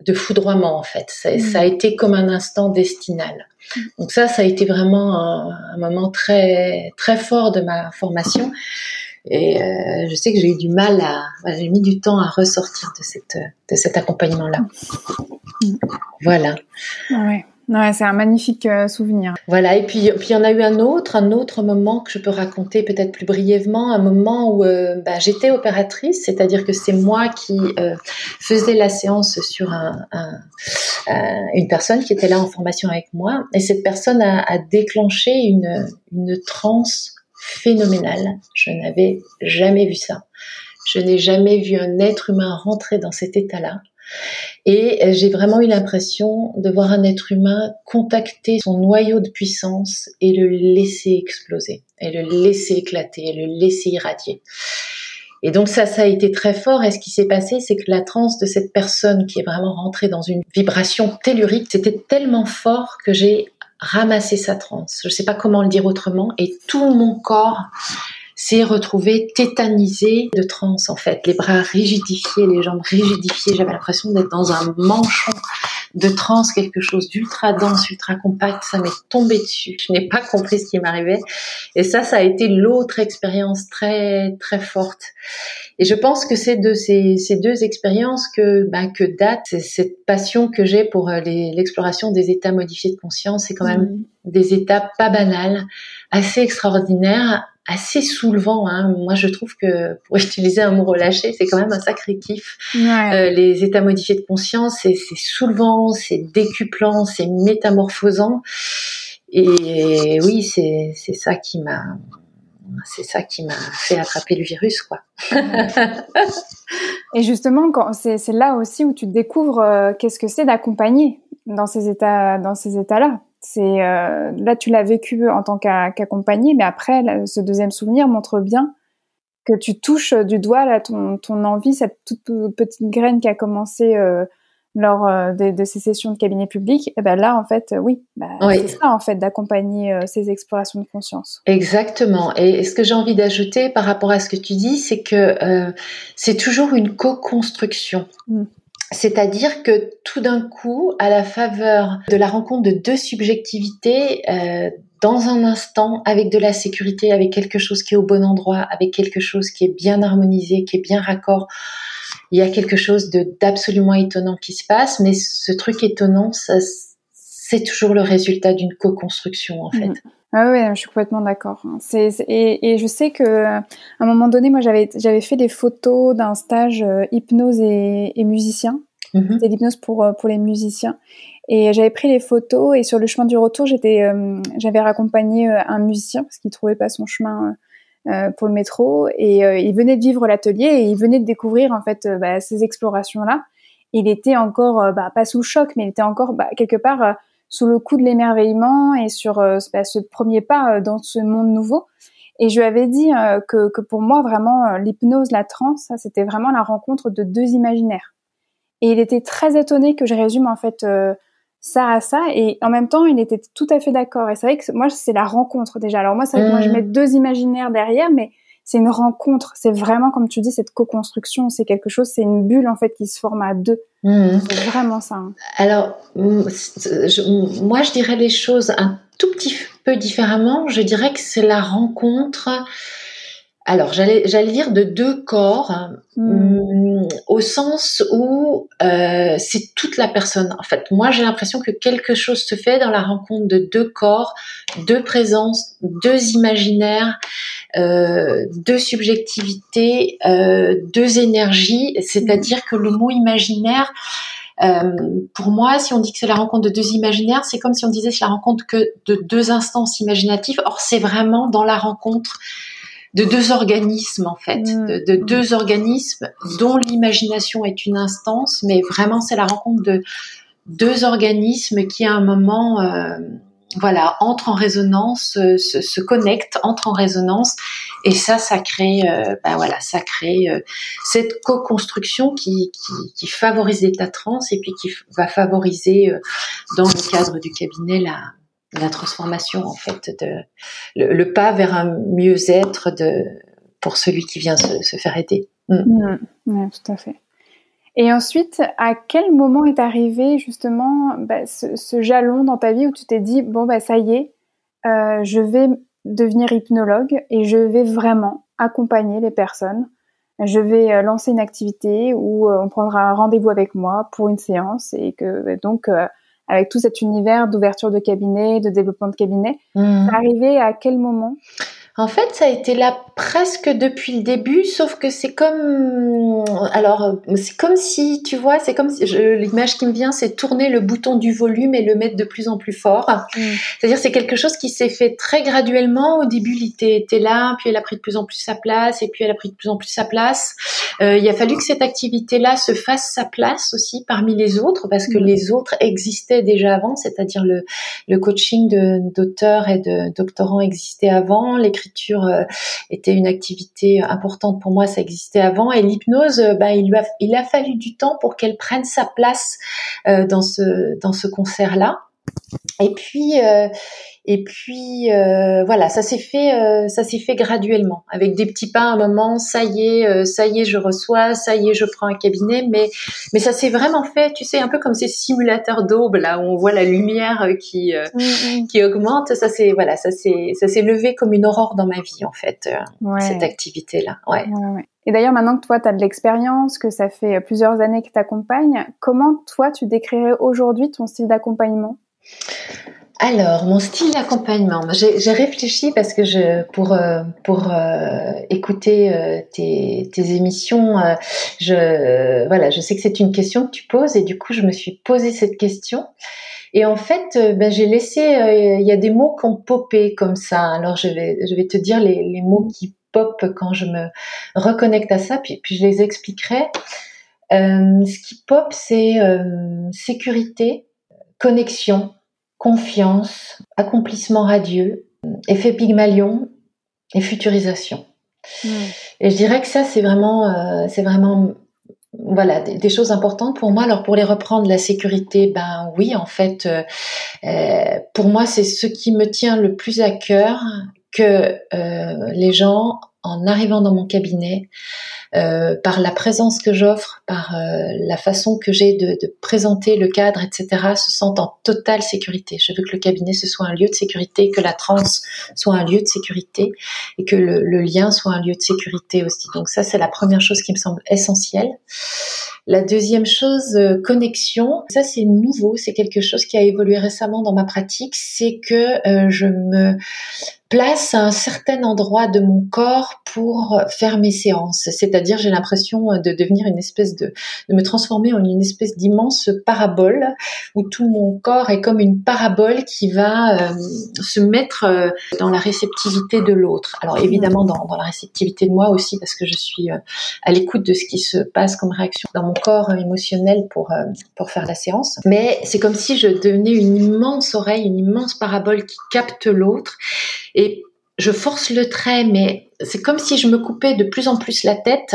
de foudroiement, en fait. Ça, mm. a été comme un instant destinal. Mm. Donc ça, ça a été vraiment un, un moment très, très fort de ma formation. Et euh, je sais que j'ai eu du mal à, j'ai mis du temps à ressortir de cette, de cet accompagnement-là. Voilà. Ouais. Ouais, c'est un magnifique euh, souvenir. Voilà, et puis puis il y en a eu un autre, un autre moment que je peux raconter peut-être plus brièvement, un moment où euh, bah, j'étais opératrice, c'est-à-dire que c'est moi qui faisais la séance sur un, un, une personne qui était là en formation avec moi, et cette personne a, a déclenché une, une transe phénoménal. Je n'avais jamais vu ça. Je n'ai jamais vu un être humain rentrer dans cet état-là. Et j'ai vraiment eu l'impression de voir un être humain contacter son noyau de puissance et le laisser exploser, et le laisser éclater, et le laisser irradier. Et donc ça, ça a été très fort. Et ce qui s'est passé, c'est que la transe de cette personne qui est vraiment rentrée dans une vibration tellurique, c'était tellement fort que j'ai ramasser sa transe. Je ne sais pas comment le dire autrement. Et tout mon corps s'est retrouvé tétanisé de transe en fait, les bras rigidifiés, les jambes rigidifiées. J'avais l'impression d'être dans un manchon de transe, quelque chose d'ultra dense, ultra compact. Ça m'est tombé dessus. Je n'ai pas compris ce qui m'arrivait. Et ça, ça a été l'autre expérience très très forte. Et je pense que c'est de ces, ces deux expériences que, ben, que date cette passion que j'ai pour euh, l'exploration des états modifiés de conscience. C'est quand même mmh. des états pas banals, assez extraordinaires, assez soulevant. Hein. Moi, je trouve que pour utiliser un mot relâché, c'est quand même un sacré kiff. Euh, les états modifiés de conscience, c'est soulevant, c'est décuplant, c'est métamorphosant. Et oui, c'est ça qui m'a c'est ça qui m'a fait attraper le virus, quoi. et justement, c'est là aussi où tu découvres euh, qu'est-ce que c'est d'accompagner dans ces états, dans ces états-là. C'est là, tu l'as vécu en tant qu'accompagné, mais après, ce deuxième souvenir montre bien que tu touches du doigt là ton, ton envie, cette toute petite graine qui a commencé lors euh, de, ces sessions de cabinet public, et eh ben là en fait euh, oui, bah, c'est ça en fait d'accompagner euh, ces explorations de conscience. Exactement. Et ce que j'ai envie d'ajouter par rapport à ce que tu dis, c'est que c'est toujours une co-construction. Mm. C'est-à-dire que tout d'un coup, à la faveur de la rencontre de deux subjectivités, dans un instant, avec de la sécurité, avec quelque chose qui est au bon endroit, avec quelque chose qui est bien harmonisé, qui est bien raccord il y a quelque chose d'absolument étonnant qui se passe, mais ce truc étonnant, c'est toujours le résultat d'une co-construction en fait. Mm. Ah oui, je suis complètement d'accord. Et, je sais que à un moment donné, moi, j'avais j'avais fait des photos d'un stage euh, hypnose et, musicien. Mm-hmm. C'était l'hypnose pour euh, pour les musiciens. Et j'avais pris les photos et sur le chemin du retour, j'étais, euh, j'avais raccompagné un musicien parce qu'il trouvait pas son chemin euh, pour le métro et il venait de vivre l'atelier et il venait de découvrir en fait bah, ces explorations là. Il était encore bah, pas sous le choc, mais il était encore bah, quelque part sous le coup de l'émerveillement et sur bah, ce premier pas dans ce monde nouveau. Et je lui avais dit que, que, pour moi, vraiment, l'hypnose, la transe, c'était vraiment la rencontre de deux imaginaires. Et il était très étonné que je résume en fait ça à ça et en même temps il était tout à fait d'accord et c'est vrai que moi c'est la rencontre déjà alors moi c'est vrai que moi je mmh. mets deux imaginaires derrière mais c'est une rencontre c'est vraiment comme tu dis cette co-construction c'est quelque chose c'est une bulle en fait qui se forme à deux mmh. c'est vraiment ça hein. alors moi je dirais les choses un tout petit peu différemment je dirais que c'est la rencontre alors, j'allais, j'allais dire de deux corps, hein, hmm. Mm, au sens où euh, c'est toute la personne. En fait, moi, j'ai l'impression que quelque chose se fait dans la rencontre de deux corps, deux présences, deux imaginaires, euh, deux subjectivités, euh, deux énergies. C'est-à-dire que le mot imaginaire, euh, pour moi, si on dit que c'est la rencontre de deux imaginaires, c'est comme si on disait c'est la rencontre que de deux instances imaginatives. Or, c'est vraiment dans la rencontre de deux organismes en fait, mm. de, deux organismes dont l'imagination est une instance, mais vraiment c'est la rencontre de deux organismes qui à un moment euh, voilà entrent en résonance, euh, se, connectent, entrent en résonance et ça ça crée euh, ben voilà ça crée cette co-construction qui, qui, favorise l'état trans et puis qui va favoriser dans le cadre du cabinet la la transformation en fait, le, pas vers un mieux-être pour celui qui vient se, faire aider. Mm. Mm. tout à fait. Et ensuite, à quel moment est arrivé justement bah, ce, jalon dans ta vie où tu t'es dit bon bah ça y est, euh, je vais devenir hypnologue et je vais vraiment accompagner les personnes. Je vais euh, lancer une activité où euh, on prendra un rendez-vous avec moi pour une séance et que donc avec tout cet univers d'ouverture de cabinet, de développement de cabinet. Mmh. Arrivé à quel moment? En fait, ça a été là presque depuis le début, sauf que c'est comme, alors c'est comme si, tu vois, c'est comme si l'image qui me vient, c'est tourner le bouton du volume et le mettre de plus en plus fort. Mm. C'est-à-dire, c'est quelque chose qui s'est fait très graduellement. Au début, il était, là, puis elle a pris de plus en plus sa place, et puis elle a pris de plus en plus sa place. Euh, il a fallu que cette activité-là se fasse sa place aussi parmi les autres, parce que mm. les autres existaient déjà avant, c'est-à-dire le, le coaching d'auteurs et de doctorants existait avant, l'écriture euh, était une activité importante pour moi, ça existait avant. Et l'hypnose, euh, bah, il, a, fallu du temps pour qu'elle prenne sa place euh, dans ce, dans ce concert-là. Et puis, et puis euh, voilà, ça s'est fait, euh, ça s'est fait graduellement, avec des petits pas à un moment. Ça y est, euh, ça y est, je reçois, ça y est, je prends un cabinet. Mais mais ça s'est vraiment fait, tu sais, un peu comme ces simulateurs d'aube là où on voit la lumière qui mm, mm. qui augmente. Ça c'est voilà, ça s'est ça s'est levé comme une aurore dans ma vie en fait, cette activité là. Ouais. ouais et d'ailleurs, maintenant que toi, tu as de l'expérience, que ça fait plusieurs années que tu accompagnes, comment toi, tu décrirais aujourd'hui ton style d'accompagnement? Alors, mon style d'accompagnement, j'ai réfléchi parce que pour euh, pour euh, écouter euh, tes, tes, émissions, je voilà, je sais que c'est une question que tu poses et du coup, je me suis posé cette question. Et en fait, ben, j'ai laissé, il y a des mots qui ont popé comme ça. Alors, je vais je vais te dire les, les mots qui popent quand je me reconnecte à ça, puis puis je les expliquerai. ce qui pop, c'est sécurité, connexion, confiance, accomplissement radieux, effet Pygmalion et futurisation. Et je dirais que ça, c'est vraiment, euh, c'est vraiment, voilà, des, choses importantes pour moi. Alors pour les reprendre, la sécurité, ben oui, en fait, euh, euh, pour moi, c'est ce qui me tient le plus à cœur que les gens, en arrivant dans mon cabinet, euh, par la présence que j'offre, par euh, la façon que j'ai de, présenter le cadre, etc., se sentent en totale sécurité. Je veux que le cabinet ce soit un lieu de sécurité, que la transe soit un lieu de sécurité et que le, le lien soit un lieu de sécurité aussi. Donc ça, c'est la première chose qui me semble essentielle. La deuxième chose, euh, connexion. Ça, c'est nouveau. C'est quelque chose qui a évolué récemment dans ma pratique. C'est que je me place à un certain endroit de mon corps pour faire mes séances. C'est-à-dire, j'ai l'impression de devenir une espèce de, de me transformer en une espèce d'immense parabole où tout mon corps est comme une parabole qui va euh, se mettre euh, dans la réceptivité de l'autre. Alors évidemment dans, dans, la réceptivité de moi aussi parce que je suis euh, à l'écoute de ce qui se passe comme réaction dans mon corps émotionnel pour pour faire la séance. Mais c'est comme si je devenais une immense oreille, une immense parabole qui capte l'autre et je force le trait, mais c'est comme si je me coupais de plus en plus la tête.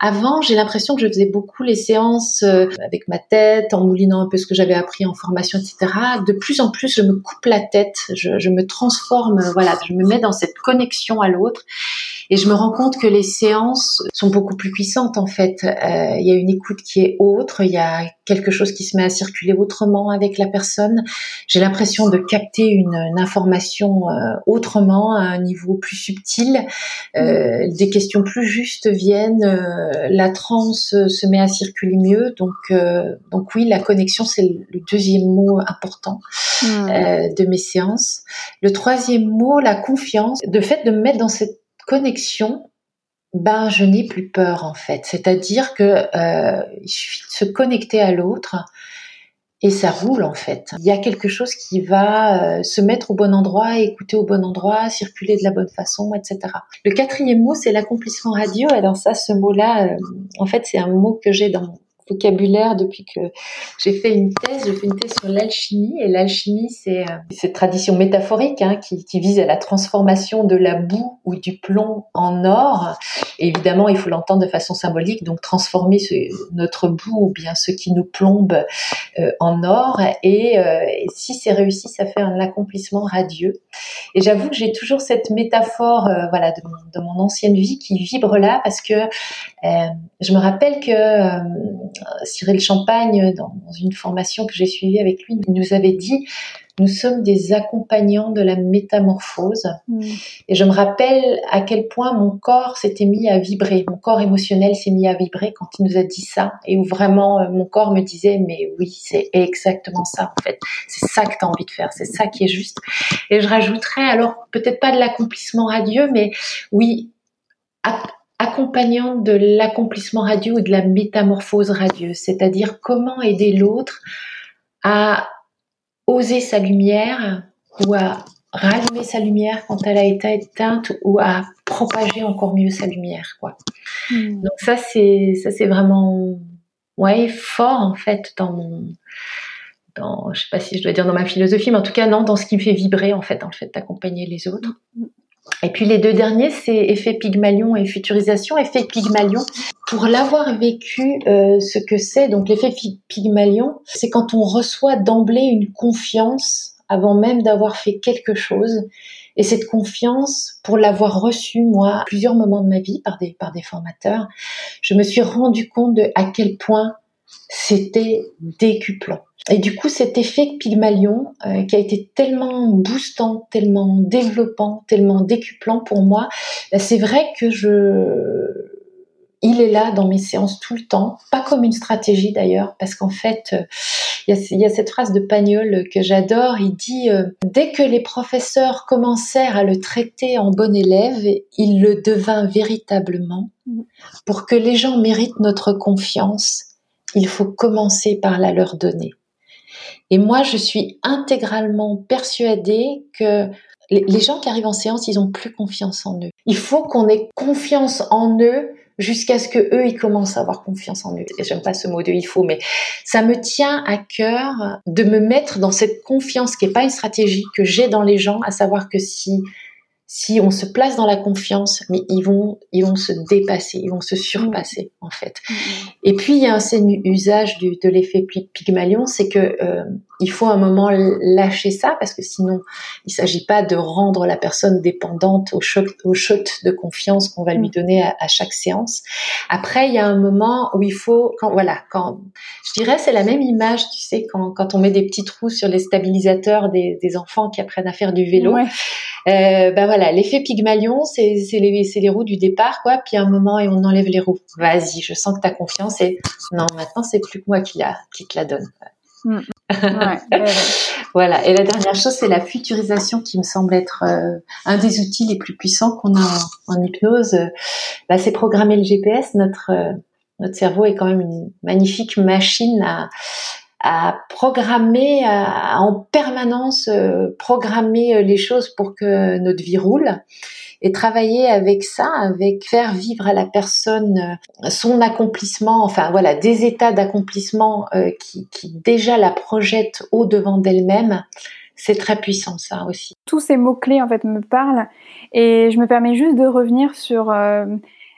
Avant, j'ai l'impression que je faisais beaucoup les séances euh, avec ma tête, en moulinant un peu ce que j'avais appris en formation, etc. De plus en plus, je me coupe la tête, je, je me transforme, voilà, je me mets dans cette connexion à l'autre. Et je me rends compte que les séances sont beaucoup plus puissantes en fait. Euh, il y a une écoute qui est autre, il y a quelque chose qui se met à circuler autrement avec la personne. J'ai l'impression de capter une, une information euh, autrement, à un niveau plus subtil. Euh, des questions plus justes viennent, euh, la transe se met à circuler mieux. Donc, euh, donc oui, la connexion, c'est le deuxième mot important hmm. de mes séances. Le troisième mot, la confiance. De fait de me mettre dans cette connexion, ben je n'ai plus peur en fait. C'est-à-dire que euh, il suffit de se connecter à l'autre et ça roule en fait. Il y a quelque chose qui va euh, se mettre au bon endroit, écouter au bon endroit, circuler de la bonne façon, etc. Le quatrième mot, c'est l'accomplissement radio. Alors ça, ce mot-là, euh, en fait, c'est un mot que j'ai dans vocabulaire depuis que j'ai fait une thèse. J'ai fait une thèse sur l'alchimie et l'alchimie, c'est euh, cette tradition métaphorique hein, qui, qui, vise à la transformation de la boue ou du plomb en or. évidemment, il faut l'entendre de façon symbolique, donc transformer ce, notre boue ou bien ce qui nous plombe euh, en or. Et, euh, si c'est réussi, ça fait un accomplissement radieux. Et j'avoue que j'ai toujours cette métaphore, euh, voilà, de de mon, ancienne vie qui vibre là parce que je me rappelle que Cyril Champagne, dans, une formation que j'ai suivie avec lui, nous avait dit nous sommes des accompagnants de la métamorphose. Mm. Et je me rappelle à quel point mon corps s'était mis à vibrer, mon corps émotionnel s'est mis à vibrer quand il nous a dit ça, et où vraiment euh, mon corps me disait, mais oui, c'est exactement ça en fait, c'est ça que tu as envie de faire, c'est ça qui est juste. Et je rajouterais alors peut-être pas de l'accomplissement radieux, mais oui, accompagnant de l'accomplissement radieux ou de la métamorphose radieuse, c'est-à-dire comment aider l'autre à oser sa lumière ou à rallumer sa lumière quand elle a été éteinte ou à propager encore mieux sa lumière quoi. Hmm. Donc ça c'est ça c'est vraiment ouais fort en fait dans mon dans je sais pas si je dois dire dans ma philosophie mais en tout cas non dans ce qui me fait vibrer en fait dans le fait d'accompagner les autres. Et puis les deux derniers, c'est effet Pygmalion et futurisation. Effet Pygmalion, pour l'avoir vécu, euh, ce que c'est, donc l'effet Pygmalion, c'est quand on reçoit d'emblée une confiance avant même d'avoir fait quelque chose. Et cette confiance, pour l'avoir reçue, moi, à plusieurs moments de ma vie par des, par des formateurs, je me suis rendu compte de à quel point c'était décuplant. Et du coup, cet effet Pygmalion, euh, qui a été tellement boostant, tellement développant, tellement décuplant pour moi, bah, c'est vrai que je, il est là dans mes séances tout le temps, pas comme une stratégie d'ailleurs, parce qu'en fait, euh, il y, a, cette phrase de Pagnol que j'adore. Il dit euh, dès que les professeurs commencèrent à le traiter en bon élève, il le devint véritablement. Pour que les gens méritent notre confiance, il faut commencer par la leur donner. Et moi, je suis intégralement persuadée que les gens qui arrivent en séance, ils ont plus confiance en eux. Il faut qu'on ait confiance en eux jusqu'à ce que eux ils commencent à avoir confiance en eux. J'aime pas ce mot de il faut, mais ça me tient à cœur de me mettre dans cette confiance qui est pas une stratégie que j'ai dans les gens, à savoir que si si on se place dans la confiance, mais ils vont, ils vont se dépasser, ils vont se surpasser en fait. Mm, mm. Et puis il y a un usage du, de l'effet Pygmalion, c'est que euh, il faut un moment lâcher ça parce que sinon il s'agit pas de rendre la personne dépendante au choc, au shot de confiance qu'on va lui mm. donner à, chaque séance. Après il y a un moment où il faut, quand voilà, quand je dirais c'est la même image, tu sais, quand, quand on met des petits trous sur les stabilisateurs des, des enfants qui apprennent à faire du vélo. Ouais. Euh, ben voilà, l'effet Pygmalion, c'est les, les roues du départ, quoi. Puis à un moment, et on enlève les roues. Vas-y, je sens que tu as confiance. Et non, maintenant, c'est plus que moi qui, la, qui te la donne. Mm. voilà. Et la dernière chose, c'est la futurisation qui me semble être euh, un des outils les plus puissants qu'on a en, hypnose. Bah, c'est programmer le GPS. Notre euh, notre cerveau est quand même une magnifique machine à à programmer, à, en permanence euh, programmer euh, les choses pour que notre vie roule et travailler avec ça, avec faire vivre à la personne euh, son accomplissement, enfin voilà, des états d'accomplissement qui, qui, déjà la projettent au devant d'elle-même. C'est très puissant ça aussi. Tous ces mots-clés en fait me parlent et je me permets juste de revenir sur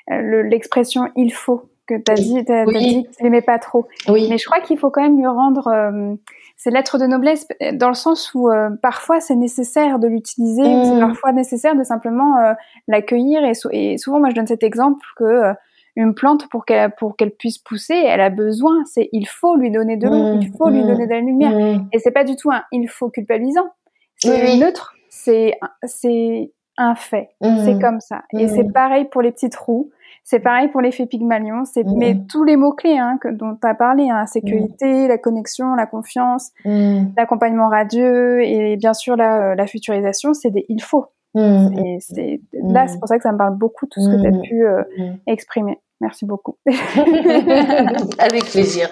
l'expression il faut que tu as dit, tu dit que tu l'aimais pas trop. Oui. Mais je crois qu'il faut quand même lui rendre euh, ses lettres de noblesse dans le sens où euh, parfois c'est nécessaire de l'utiliser, c'est mm. parfois nécessaire de simplement euh, l'accueillir et, souvent moi je donne cet exemple que euh, une plante pour qu'elle pour qu'elle puisse pousser, elle a besoin, c'est il faut lui donner de l'eau, il faut lui mm. donner de la lumière mm. et c'est pas du tout un il faut culpabilisant. C'est neutre, c'est c'est un fait, c'est comme ça. Et c'est pareil pour les petites roues. C'est pareil pour l'effet Pygmalion, c'est mmh. mais tous les mots clés hein, que, dont tu as parlé, hein, sécurité, mmh. la connexion, la confiance, mmh. l'accompagnement radieux et bien sûr la, euh, la futurisation, c'est des il faut. Et c'est là, c'est pour ça que ça me parle beaucoup tout ce que tu as pu euh, exprimer. Merci beaucoup. avec plaisir.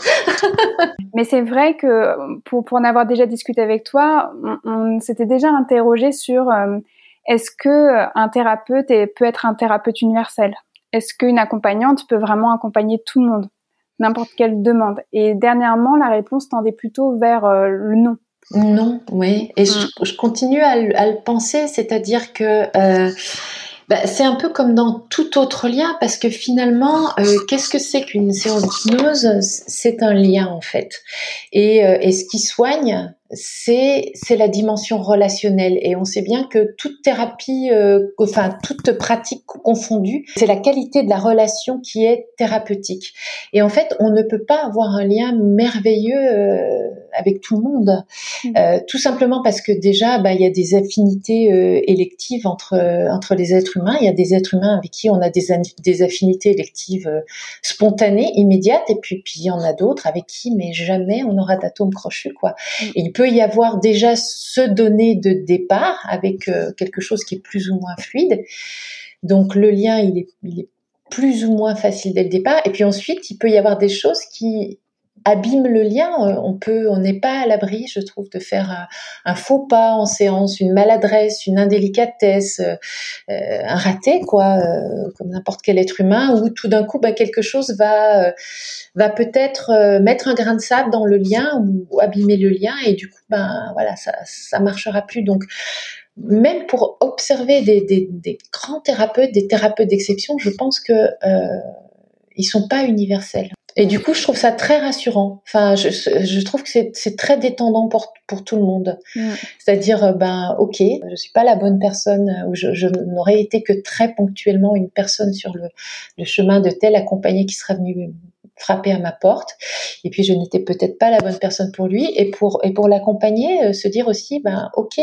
Mais c'est vrai que pour, pour en avoir déjà discuté avec toi, on, s'était déjà interrogé sur euh, est-ce que un thérapeute peut être un thérapeute universel? Est-ce qu'une accompagnante peut vraiment accompagner tout le monde? N'importe quelle demande. Et dernièrement, la réponse tendait plutôt vers euh, le non. Non, oui. Et je, mm. continue à, le penser, c'est-à-dire que euh, bah, c'est un peu comme dans tout autre lien, parce que finalement, euh, qu'est-ce que c'est qu'une séance d'hypnose C'est un lien en fait. Et, et ce qui soigne, c'est c'est la dimension relationnelle. Et on sait bien que toute thérapie euh, enfin toute pratique confondue c'est la qualité de la relation qui est thérapeutique. Et en fait on ne peut pas avoir un lien merveilleux euh, avec tout le monde mmh. euh, tout simplement parce que déjà bah il y a des affinités euh, électives entre entre les êtres humains il y a des êtres humains avec qui on a des des affinités électives spontanées immédiates et puis puis il y en a d'autres avec qui mais jamais on aura d'atome crochu quoi mmh. et peut y avoir déjà ce donné de départ avec euh, quelque chose qui est plus ou moins fluide. Donc le lien, il est, il est plus ou moins facile dès le départ. Et puis ensuite, il peut y avoir des choses qui abîme le lien. Euh, on peut, on n'est pas à l'abri, je trouve, de faire un, faux pas en séance, une maladresse, une indélicatesse, euh, un raté, quoi, euh, comme n'importe quel être humain, où tout d'un coup, bah, quelque chose va, va peut-être mettre un grain de sable dans le lien ou, abîmer le lien, et du coup, ben voilà, ça, ça marchera plus. Donc même pour observer des, des, grands thérapeutes, des thérapeutes d'exception, je pense que euh, ils sont pas universels. Et du coup, je trouve ça très rassurant. Enfin, je, je trouve que c'est très détendant pour, pour tout le monde. Mm. C'est-à-dire, euh, ben, ok, je suis pas la bonne personne, ou je, je n'aurais été que très ponctuellement une personne sur le, le chemin de tel accompagné qui sera venu frapper à ma porte. Et puis je n'étais peut-être pas la bonne personne pour lui. Et pour et pour l'accompagner, euh, se dire aussi, ben ok,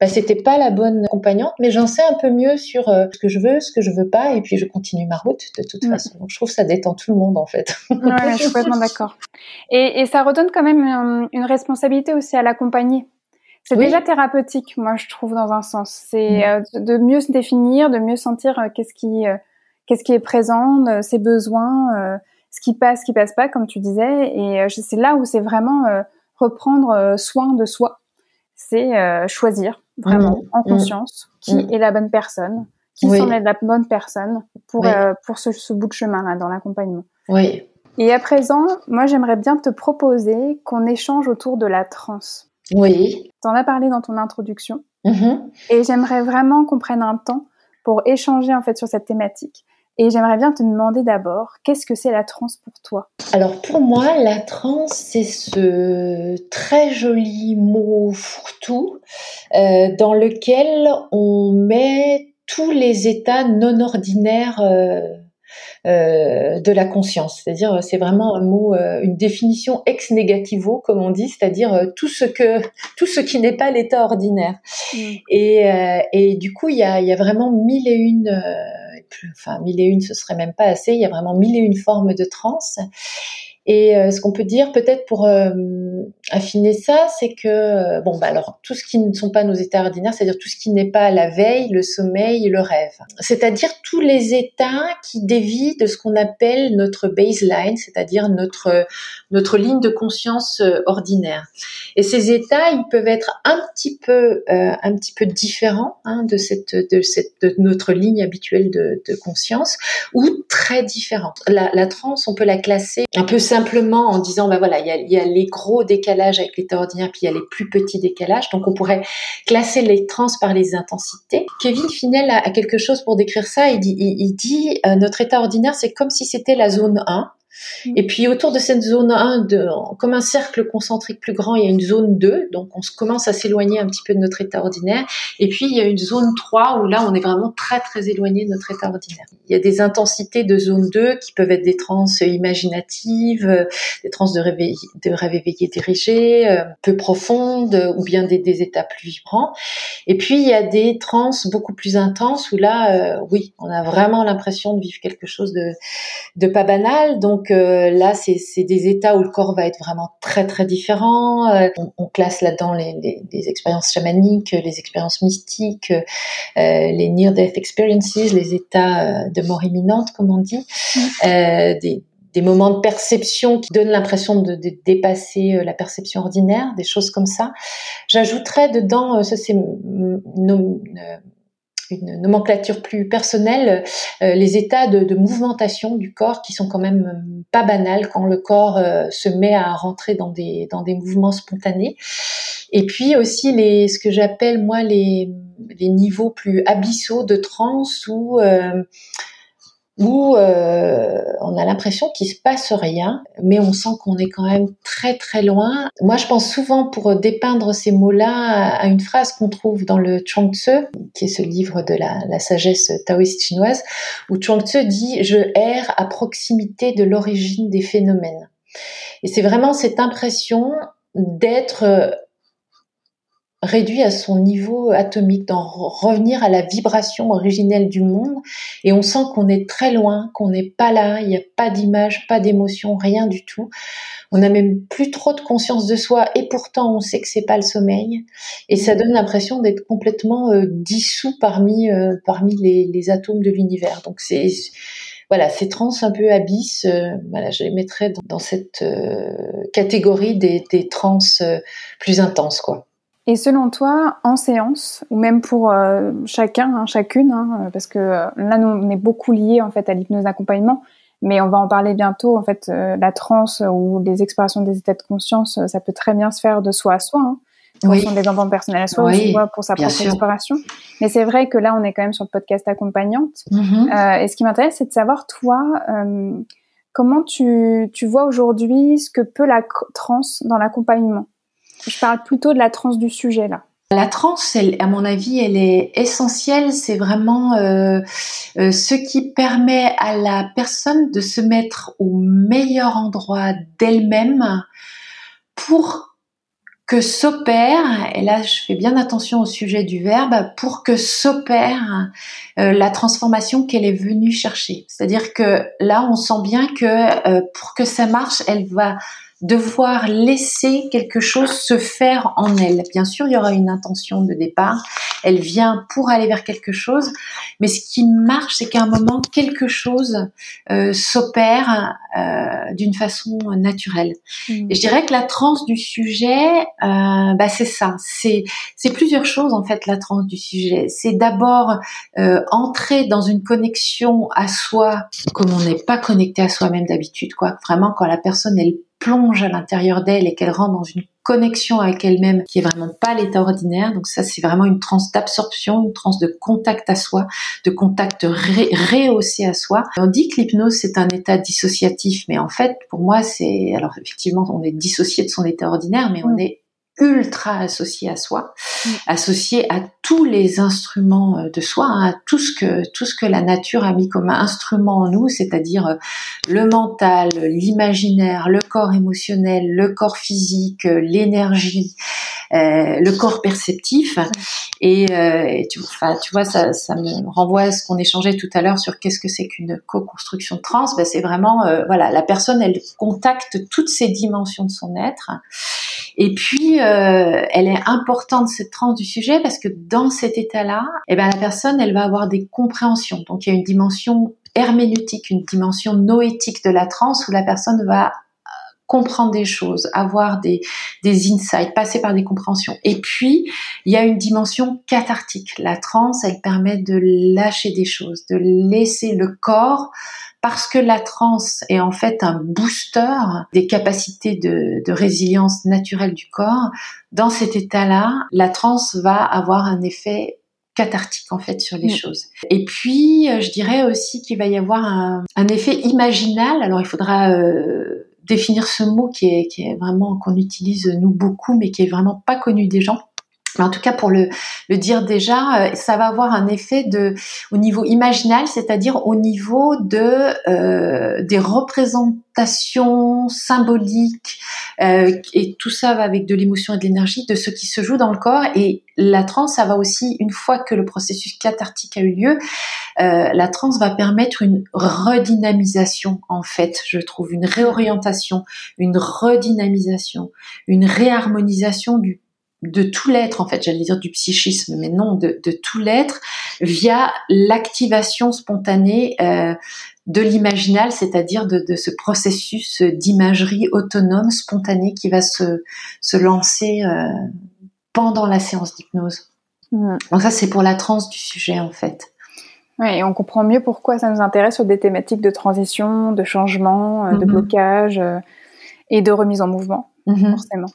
ben, c'était pas la bonne accompagnante, mais j'en sais un peu mieux sur euh, ce que je veux, ce que je veux pas, et puis je continue ma route de toute façon. Donc je trouve que ça détend tout le monde en fait. Ouais, je suis complètement d'accord. Et, et ça redonne quand même une, une responsabilité aussi à l'accompagner. C'est déjà thérapeutique, moi je trouve dans un sens. C'est mm. euh, de mieux se définir, de mieux sentir qu'est-ce qui qu'est-ce qui est présent, ses besoins ce qui passe, ce qui passe pas, comme tu disais. Et euh, c'est là où c'est vraiment euh, reprendre euh, soin de soi. C'est choisir vraiment mmh. en mmh. conscience qui mmh. est la bonne personne, qui semble être la bonne personne pour, euh, pour ce, ce, bout de chemin-là dans l'accompagnement. Oui. Et à présent, moi, j'aimerais bien te proposer qu'on échange autour de la transe. Oui. Tu en as parlé dans ton introduction. Mm-hmm. Et j'aimerais vraiment qu'on prenne un temps pour échanger en fait sur cette thématique. Et j'aimerais bien te demander d'abord, qu'est-ce que c'est la transe pour toi? Alors pour moi, la transe, c'est ce très joli mot fourre-tout euh, dans lequel on met tous les états non ordinaires euh, euh, de la conscience. C'est-à-dire, c'est vraiment un mot, euh, une définition ex negativo, comme on dit, c'est-à-dire euh, tout ce que, tout ce qui n'est pas l'état ordinaire. Mm. Et, euh, et du coup, il y a, il y a vraiment mille et une, enfin mille et une, ce serait même pas assez. Il y a vraiment mille et une formes de transe. Et euh, ce qu'on peut dire peut-être pour euh, affiner ça, c'est que euh, bon bah alors tout ce qui ne sont pas nos états ordinaires, c'est-à-dire tout ce qui n'est pas la veille, le sommeil, le rêve, c'est-à-dire tous les états qui dévient de ce qu'on appelle notre baseline, c'est-à-dire notre notre ligne de conscience ordinaire. Et ces états, ils peuvent être un petit peu un petit peu différents hein, de cette de cette de notre ligne habituelle de, conscience ou très différents. La, la transe, on peut la classer un peu simplement en disant, bah voilà, il y a, y a, les gros décalages avec l'état ordinaire, puis il y a les plus petits décalages. Donc on pourrait classer les trans par les intensités. Kevin Finel a, quelque chose pour décrire ça. Il dit, il dit euh, notre état ordinaire, c'est comme si c'était la zone 1. Et puis autour de cette zone 1, de, comme un cercle concentrique plus grand, il y a une zone 2, donc on commence à s'éloigner un petit peu de notre état ordinaire. Et puis il y a une zone 3 où là on est vraiment très très éloigné de notre état ordinaire. Il y a des intensités de zone 2 qui peuvent être des trans imaginatives, des trans de rêve, de rêve éveillé dirigé, euh, peu profondes, ou bien des, états plus vibrants. Et puis il y a des trans beaucoup plus intenses où là, euh, oui, on a vraiment l'impression de vivre quelque chose de, de pas banal. Donc donc euh, là, c'est des états où le corps va être vraiment très très différent. Euh, on, on, classe là-dedans les, les, les, expériences chamaniques, les expériences mystiques, euh, les near-death experiences, les états de mort imminente, comme on dit, des, des moments de perception qui donnent l'impression de, de, dépasser la perception ordinaire, des choses comme ça. J'ajouterais dedans, ça c'est une nomenclature plus personnelle, euh, les états de, de, mouvmentation du corps qui sont quand même euh, pas banals quand le corps euh, se met à rentrer dans des, dans des mouvements spontanés. Et puis aussi les, ce que j'appelle moi les, les niveaux plus abyssaux de transe où où euh, on a l'impression qu'il se passe rien, mais on sent qu'on est quand même très très loin. Moi, je pense souvent pour dépeindre ces mots-là à une phrase qu'on trouve dans le Chuang Tzu, qui est ce livre de la, sagesse taoïste chinoise, où Chuang Tzu dit "Je erre à proximité de l'origine des phénomènes". Et c'est vraiment cette impression d'être réduit à son niveau atomique, d'en revenir à la vibration originelle du monde. Et on sent qu'on est très loin, qu'on n'est pas là, il n'y a pas d'image, pas d'émotion, rien du tout. On n'a même plus trop de conscience de soi et pourtant on sait que c'est pas le sommeil. Et ça donne l'impression d'être complètement euh, dissous parmi, euh, parmi les, atomes de l'univers. Donc c'est voilà, ces trans un peu abyss, euh, voilà, je les mettrais dans, dans cette catégorie des, des trans plus intenses, quoi. Et selon toi, en séance, ou même pour euh, chacun, hein, chacune, hein, parce que euh, là, nous, on est beaucoup liés en fait à l'hypnose d'accompagnement, mais on va en parler bientôt. En fait, euh, la transe ou les explorations des états de conscience, ça peut très bien se faire de soi à soi. Hein, oui. des enfants personnels à soi, oui, ou pour sa propre exploration. Mais c'est vrai que là, on est quand même sur le podcast accompagnante. Mm -hmm. et ce qui m'intéresse, c'est de savoir, toi, comment tu, tu vois aujourd'hui ce que peut la transe dans l'accompagnement? Je parle plutôt de la transe du sujet là. La transe, elle, à mon avis, elle est essentielle. C'est vraiment euh, euh, ce qui permet à la personne de se mettre au meilleur endroit d'elle-même pour que s'opère, et là je fais bien attention au sujet du verbe, pour que s'opère euh, la transformation qu'elle est venue chercher. C'est-à-dire que là on sent bien que pour que ça marche, elle va devoir laisser quelque chose se faire en elle. Bien sûr, il y aura une intention de départ. Elle vient pour aller vers quelque chose, mais ce qui marche, c'est qu'à un moment, quelque chose euh, s'opère euh, d'une façon naturelle. Mmh. Et je dirais que la transe du sujet, euh, bah, c'est ça. C'est c'est plusieurs choses en fait la transe du sujet. C'est d'abord euh, entrer dans une connexion à soi, comme on n'est pas connecté à soi-même d'habitude, quoi. Vraiment, quand la personne elle plonge à l'intérieur d'elle et qu'elle rentre dans une connexion avec elle-même qui est vraiment pas l'état ordinaire. Donc ça, c'est vraiment une transe d'absorption, une transe de contact à soi, de contact rehaussé à soi. On dit que l'hypnose, c'est un état dissociatif, mais en fait, pour moi, c'est... Alors effectivement, on est dissocié de son état ordinaire, mais on mm. est ultra associé à soi, mm. associé à tous les instruments euh, de soi, hein, à tout ce que tout ce que la nature a mis comme instrument en nous, c'est-à-dire euh, le mental, l'imaginaire, le corps émotionnel, le corps physique, euh, l'énergie, euh, le corps perceptif. Et, euh, tu, tu vois, ça, ça me renvoie à ce qu'on échangeait tout à l'heure sur qu'est-ce que c'est qu'une co-construction trans. Ben, c'est vraiment, euh, voilà, la personne, elle contacte toutes ces dimensions de son être. Et puis, elle est importante cette trans du sujet parce que dans cet état-là, eh ben, la personne, elle va avoir des compréhensions. Donc, il y a une dimension herméneutique, une dimension noétique de la transe où la personne va comprendre des choses, avoir des, des insights, passer par des compréhensions. Et puis, il y a une dimension cathartique. La transe, elle permet de lâcher des choses, de laisser le corps, parce que la transe est en fait un booster des capacités de, de résilience naturelle du corps. Dans cet état-là, la transe va avoir un effet cathartique en fait sur les mm. choses. Et puis, euh, je dirais aussi qu'il va y avoir un, un, effet imaginal. Alors, il faudra euh, définir ce mot qui est, qui est vraiment qu'on utilise nous beaucoup, mais qui est vraiment pas connu des gens. Mais en tout cas, pour le, le dire déjà, euh, ça va avoir un effet de, au niveau imaginal, c'est-à-dire au niveau de euh, des représentations symboliques, euh, et tout ça va avec de l'émotion et de l'énergie, de ce qui se joue dans le corps. Et la transe, ça va aussi, une fois que le processus cathartique a eu lieu, euh, la transe va permettre une redynamisation, en fait, je trouve, une réorientation, une redynamisation, une réharmonisation du de tout l'être, en fait, j'allais dire du psychisme, mais non, de, tout l'être, via l'activation spontanée euh, de l'imaginal, c'est-à-dire de, ce processus d'imagerie autonome, spontanée, qui va se, se lancer euh, pendant la séance d'hypnose. Mmh. Donc ça, c'est pour la transe du sujet, en fait. Oui, et on comprend mieux pourquoi ça nous intéresse sur des thématiques de transition, de changement, euh, de mmh blocage et de remise en mouvement, mmh forcément.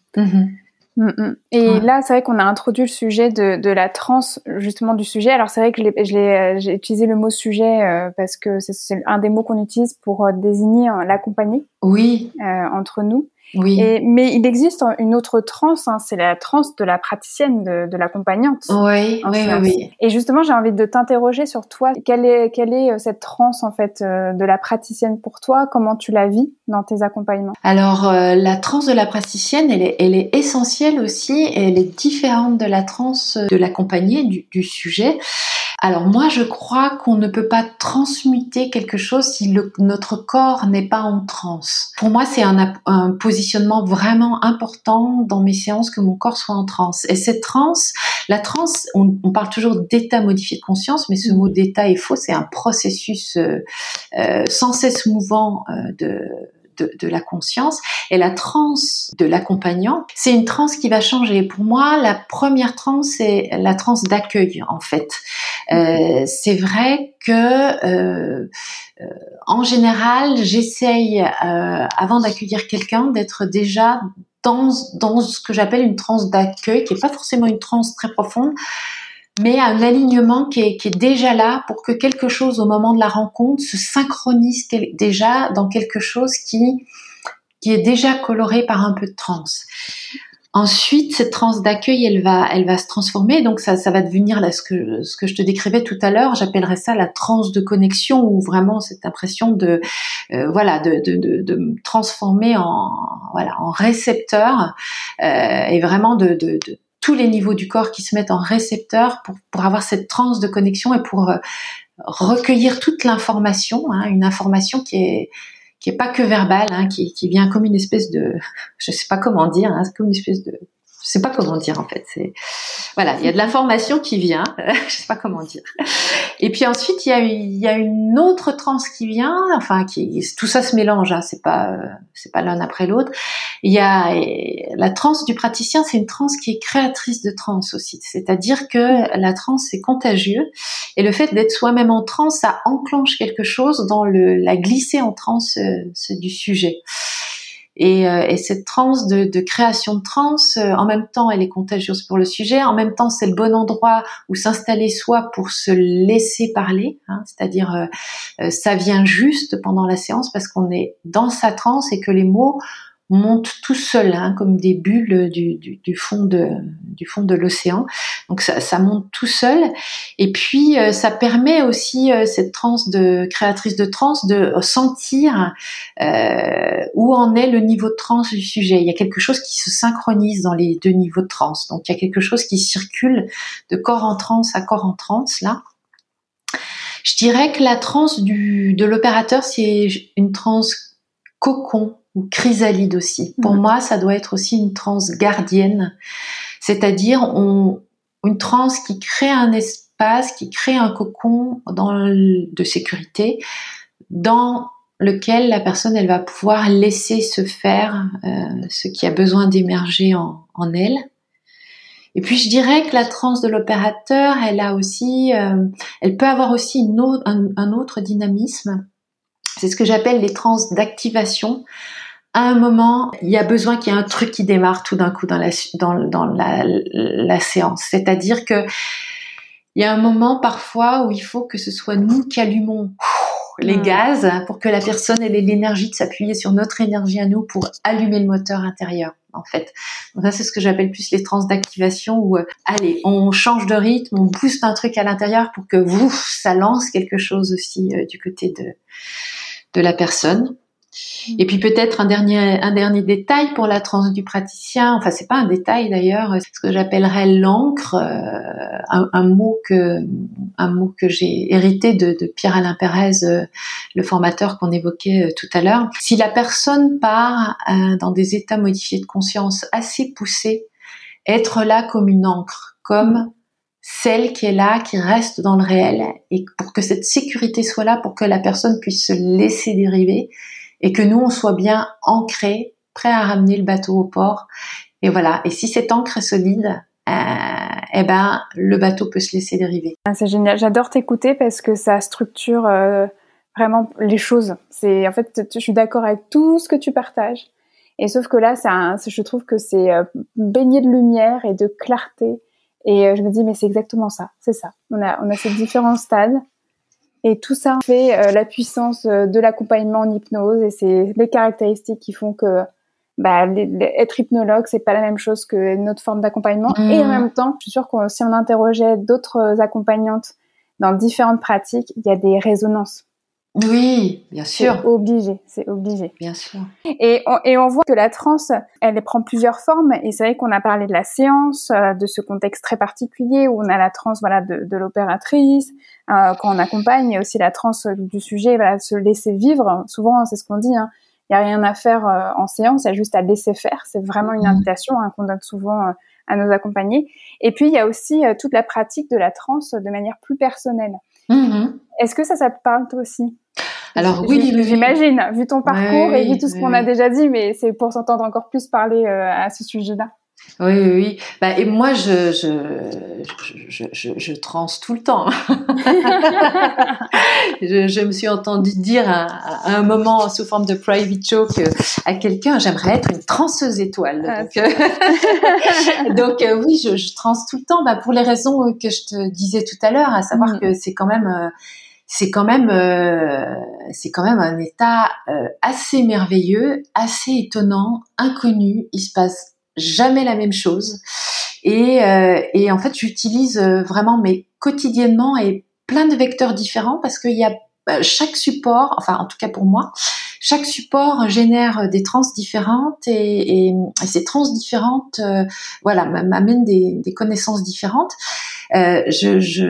Mm, mm. Et là, c'est vrai qu'on a introduit le sujet de, de la transe, justement du sujet. Alors c'est vrai que euh, j'ai utilisé le mot sujet euh, parce que c'est un des mots qu'on utilise pour euh, désigner l'accompagné. Oui. entre nous. Oui. Et, mais il existe une autre transe, hein, c'est la transe de la praticienne, de, de l'accompagnante. Oui, oui, oui, Et justement, j'ai envie de t'interroger sur toi. Quelle est, quelle est euh, cette transe en fait euh, de la praticienne pour toi? Comment tu la vis dans tes accompagnements? Alors, euh, la transe de la praticienne, elle est, elle est essentielle aussi. Et elle est différente de la transe de l'accompagné du, du sujet. Alors moi, je crois qu'on ne peut pas transmuter quelque chose si le, notre corps n'est pas en transe. Pour moi, c'est un, un, positionnement vraiment important dans mes séances que mon corps soit en transe. Et cette transe, la transe, on, on parle toujours d'état modifié de conscience, mais ce mot d'état est faux. C'est un processus euh, euh, sans cesse mouvant euh, de de, la conscience. Et la transe de l'accompagnant, c'est une transe qui va changer. Pour moi, la première transe, c'est la transe d'accueil, en fait. Euh, c'est vrai que euh, euh, en général, j'essaye, avant d'accueillir quelqu'un, d'être déjà dans, dans ce que j'appelle une transe d'accueil, qui n'est pas forcément une transe très profonde, mais un alignement qui est, qui est, déjà là pour que quelque chose au moment de la rencontre se synchronise déjà dans quelque chose qui, qui est déjà coloré par un peu de transe. Ensuite, cette transe d'accueil, elle va, elle va se transformer. Donc ça, ça va devenir là ce que ce que je te décrivais tout à l'heure. J'appellerais ça la transe de connexion, où vraiment cette impression de, euh, voilà, de, de, de, de, me transformer en, voilà, en récepteur euh, et vraiment de, de, de tous les niveaux du corps qui se mettent en récepteur pour, pour avoir cette transe de connexion et pour euh, recueillir toute l'information, hein, une information qui est qui est pas que verbal, hein, qui, qui vient comme une espèce de, je sais pas comment dire, hein, comme une espèce de je sais pas comment dire en fait. C'est voilà, il y a de l'information qui vient, je sais pas comment dire. Et puis ensuite il y a une autre transe qui vient, enfin qui tout ça se mélange, hein, c'est pas c'est pas l'un après l'autre. Il y a la transe du praticien, c'est une transe qui est créatrice de transe aussi, c'est-à-dire que la transe c'est contagieux et le fait d'être soi-même en transe, ça enclenche quelque chose dans le la glissée en transe euh, du sujet. Et, euh, et cette transe de, de, création de transe, euh, en même temps, elle est contagieuse pour le sujet. En même temps, c'est le bon endroit où s'installer soi pour se laisser parler. Hein, C'est-à-dire, euh, ça vient juste pendant la séance parce qu'on est dans sa transe et que les mots montent tout seuls, hein, comme des bulles du, du, du, fond de, du fond de l'océan. Donc ça, ça, monte tout seul. Et puis euh, ça permet aussi euh, cette transe de créatrice de transe de sentir euh, où en est le niveau de transe du sujet. Il y a quelque chose qui se synchronise dans les deux niveaux de transe. Donc il y a quelque chose qui circule de corps en transe à corps en transe là. Je dirais que la transe du, de l'opérateur, c'est une transe cocon ou chrysalide aussi. Pour moi, ça doit être aussi une transe gardienne, c'est-à-dire on, une transe qui crée un espace, qui crée un cocon dans de sécurité dans lequel la personne elle va pouvoir laisser se faire euh, ce qui a besoin d'émerger en, en, elle. Et puis je dirais que la transe de l'opérateur, elle a aussi, euh, elle peut avoir aussi une autre, un, un autre dynamisme. C'est ce que j'appelle les trans d'activation à un moment, il y a besoin qu'il y ait un truc qui démarre tout d'un coup dans la, dans, dans la, la séance. C'est-à-dire que il y a un moment parfois où il faut que ce soit nous qui allumons les hmm. gaz pour que la personne ait l'énergie de s'appuyer sur notre énergie à nous pour allumer le moteur intérieur en fait. Donc ça c'est ce que j'appelle plus les trans d'activation où euh, allez, on change de rythme, on booste un truc à l'intérieur pour que vous ça lance quelque chose aussi euh, du côté de de la personne. Et puis peut-être un dernier un dernier détail pour la transe du praticien. Enfin c'est pas un détail d'ailleurs, ce que j'appellerais l'encre, euh, un, mot que un mot que j'ai hérité de, de Pierre Alain Pérez, euh, le formateur qu'on évoquait euh, tout à l'heure. Si la personne part dans des états modifiés de conscience assez poussés, être là comme une encre, comme celle qui est là, qui reste dans le réel, et pour que cette sécurité soit là, pour que la personne puisse se laisser dériver et que nous, on soit bien ancrés, prêts à ramener le bateau au port. Et voilà. Et si cette ancre est solide, euh, eh ben, le bateau peut se laisser dériver. Ah, c'est génial. J'adore t'écouter parce que ça structure euh, vraiment les choses. C'est, en fait, je suis d'accord avec tout ce que tu partages. Et sauf que là, ça, je trouve que c'est euh, baigné de lumière et de clarté. Et je me dis, mais c'est exactement ça. C'est ça. On a, on a ces différents stades. Et tout ça fait euh, la puissance euh, de l'accompagnement en hypnose et c'est les caractéristiques qui font que bah, être hypnologue, c'est pas la même chose que notre forme d'accompagnement. Et en mmh. même temps, je suis sûre que si on interrogeait d'autres accompagnantes dans différentes pratiques, il y a des résonances. Oui, bien sûr. C'est obligé, c'est obligé. Bien sûr. Et on, et on voit que la transe, elle prend plusieurs formes. Et c'est vrai qu'on a parlé de la séance, euh, de ce contexte très particulier où on a la transe, voilà, de, de l'opératrice, euh, quand on accompagne, et aussi la transe du sujet, voilà, se laisser vivre. Souvent, c'est ce qu'on dit. Hein. Il n'y a rien à faire euh, en séance, il y a juste à laisser faire. C'est vraiment une mmh. invitation hein, qu'on donne souvent euh, à nos accompagnés. Et puis, il y a aussi toute la pratique de la transe de manière plus personnelle. Mmh. Est-ce que ça, ça te parle toi aussi? Alors oui, j'imagine, vu ton parcours et vu tout ce qu'on a déjà dit, mais c'est pour s'entendre encore plus parler euh, à ce sujet-là. Oui, oui, oui. Bah, et moi, je, je, je, je, je transe tout le temps. je, je, me suis entendue dire à, à, un moment, sous forme de private joke, euh, à quelqu'un, j'aimerais être une transeuse étoile. Ah, donc, euh, donc euh, oui, je, je transe tout le temps, bah, pour les raisons que je te disais tout à l'heure, à savoir mm. que c'est quand même c'est quand même euh, c'est quand même un état euh, assez merveilleux, assez étonnant, inconnu. Il se passe jamais la même chose et, euh, et en fait j'utilise vraiment mais quotidiennement et plein de vecteurs différents parce qu'il y a chaque support, enfin en tout cas pour moi, chaque support génère des trans différentes et, et, ces trans différentes, voilà, m'amènent des, des, connaissances différentes. je, je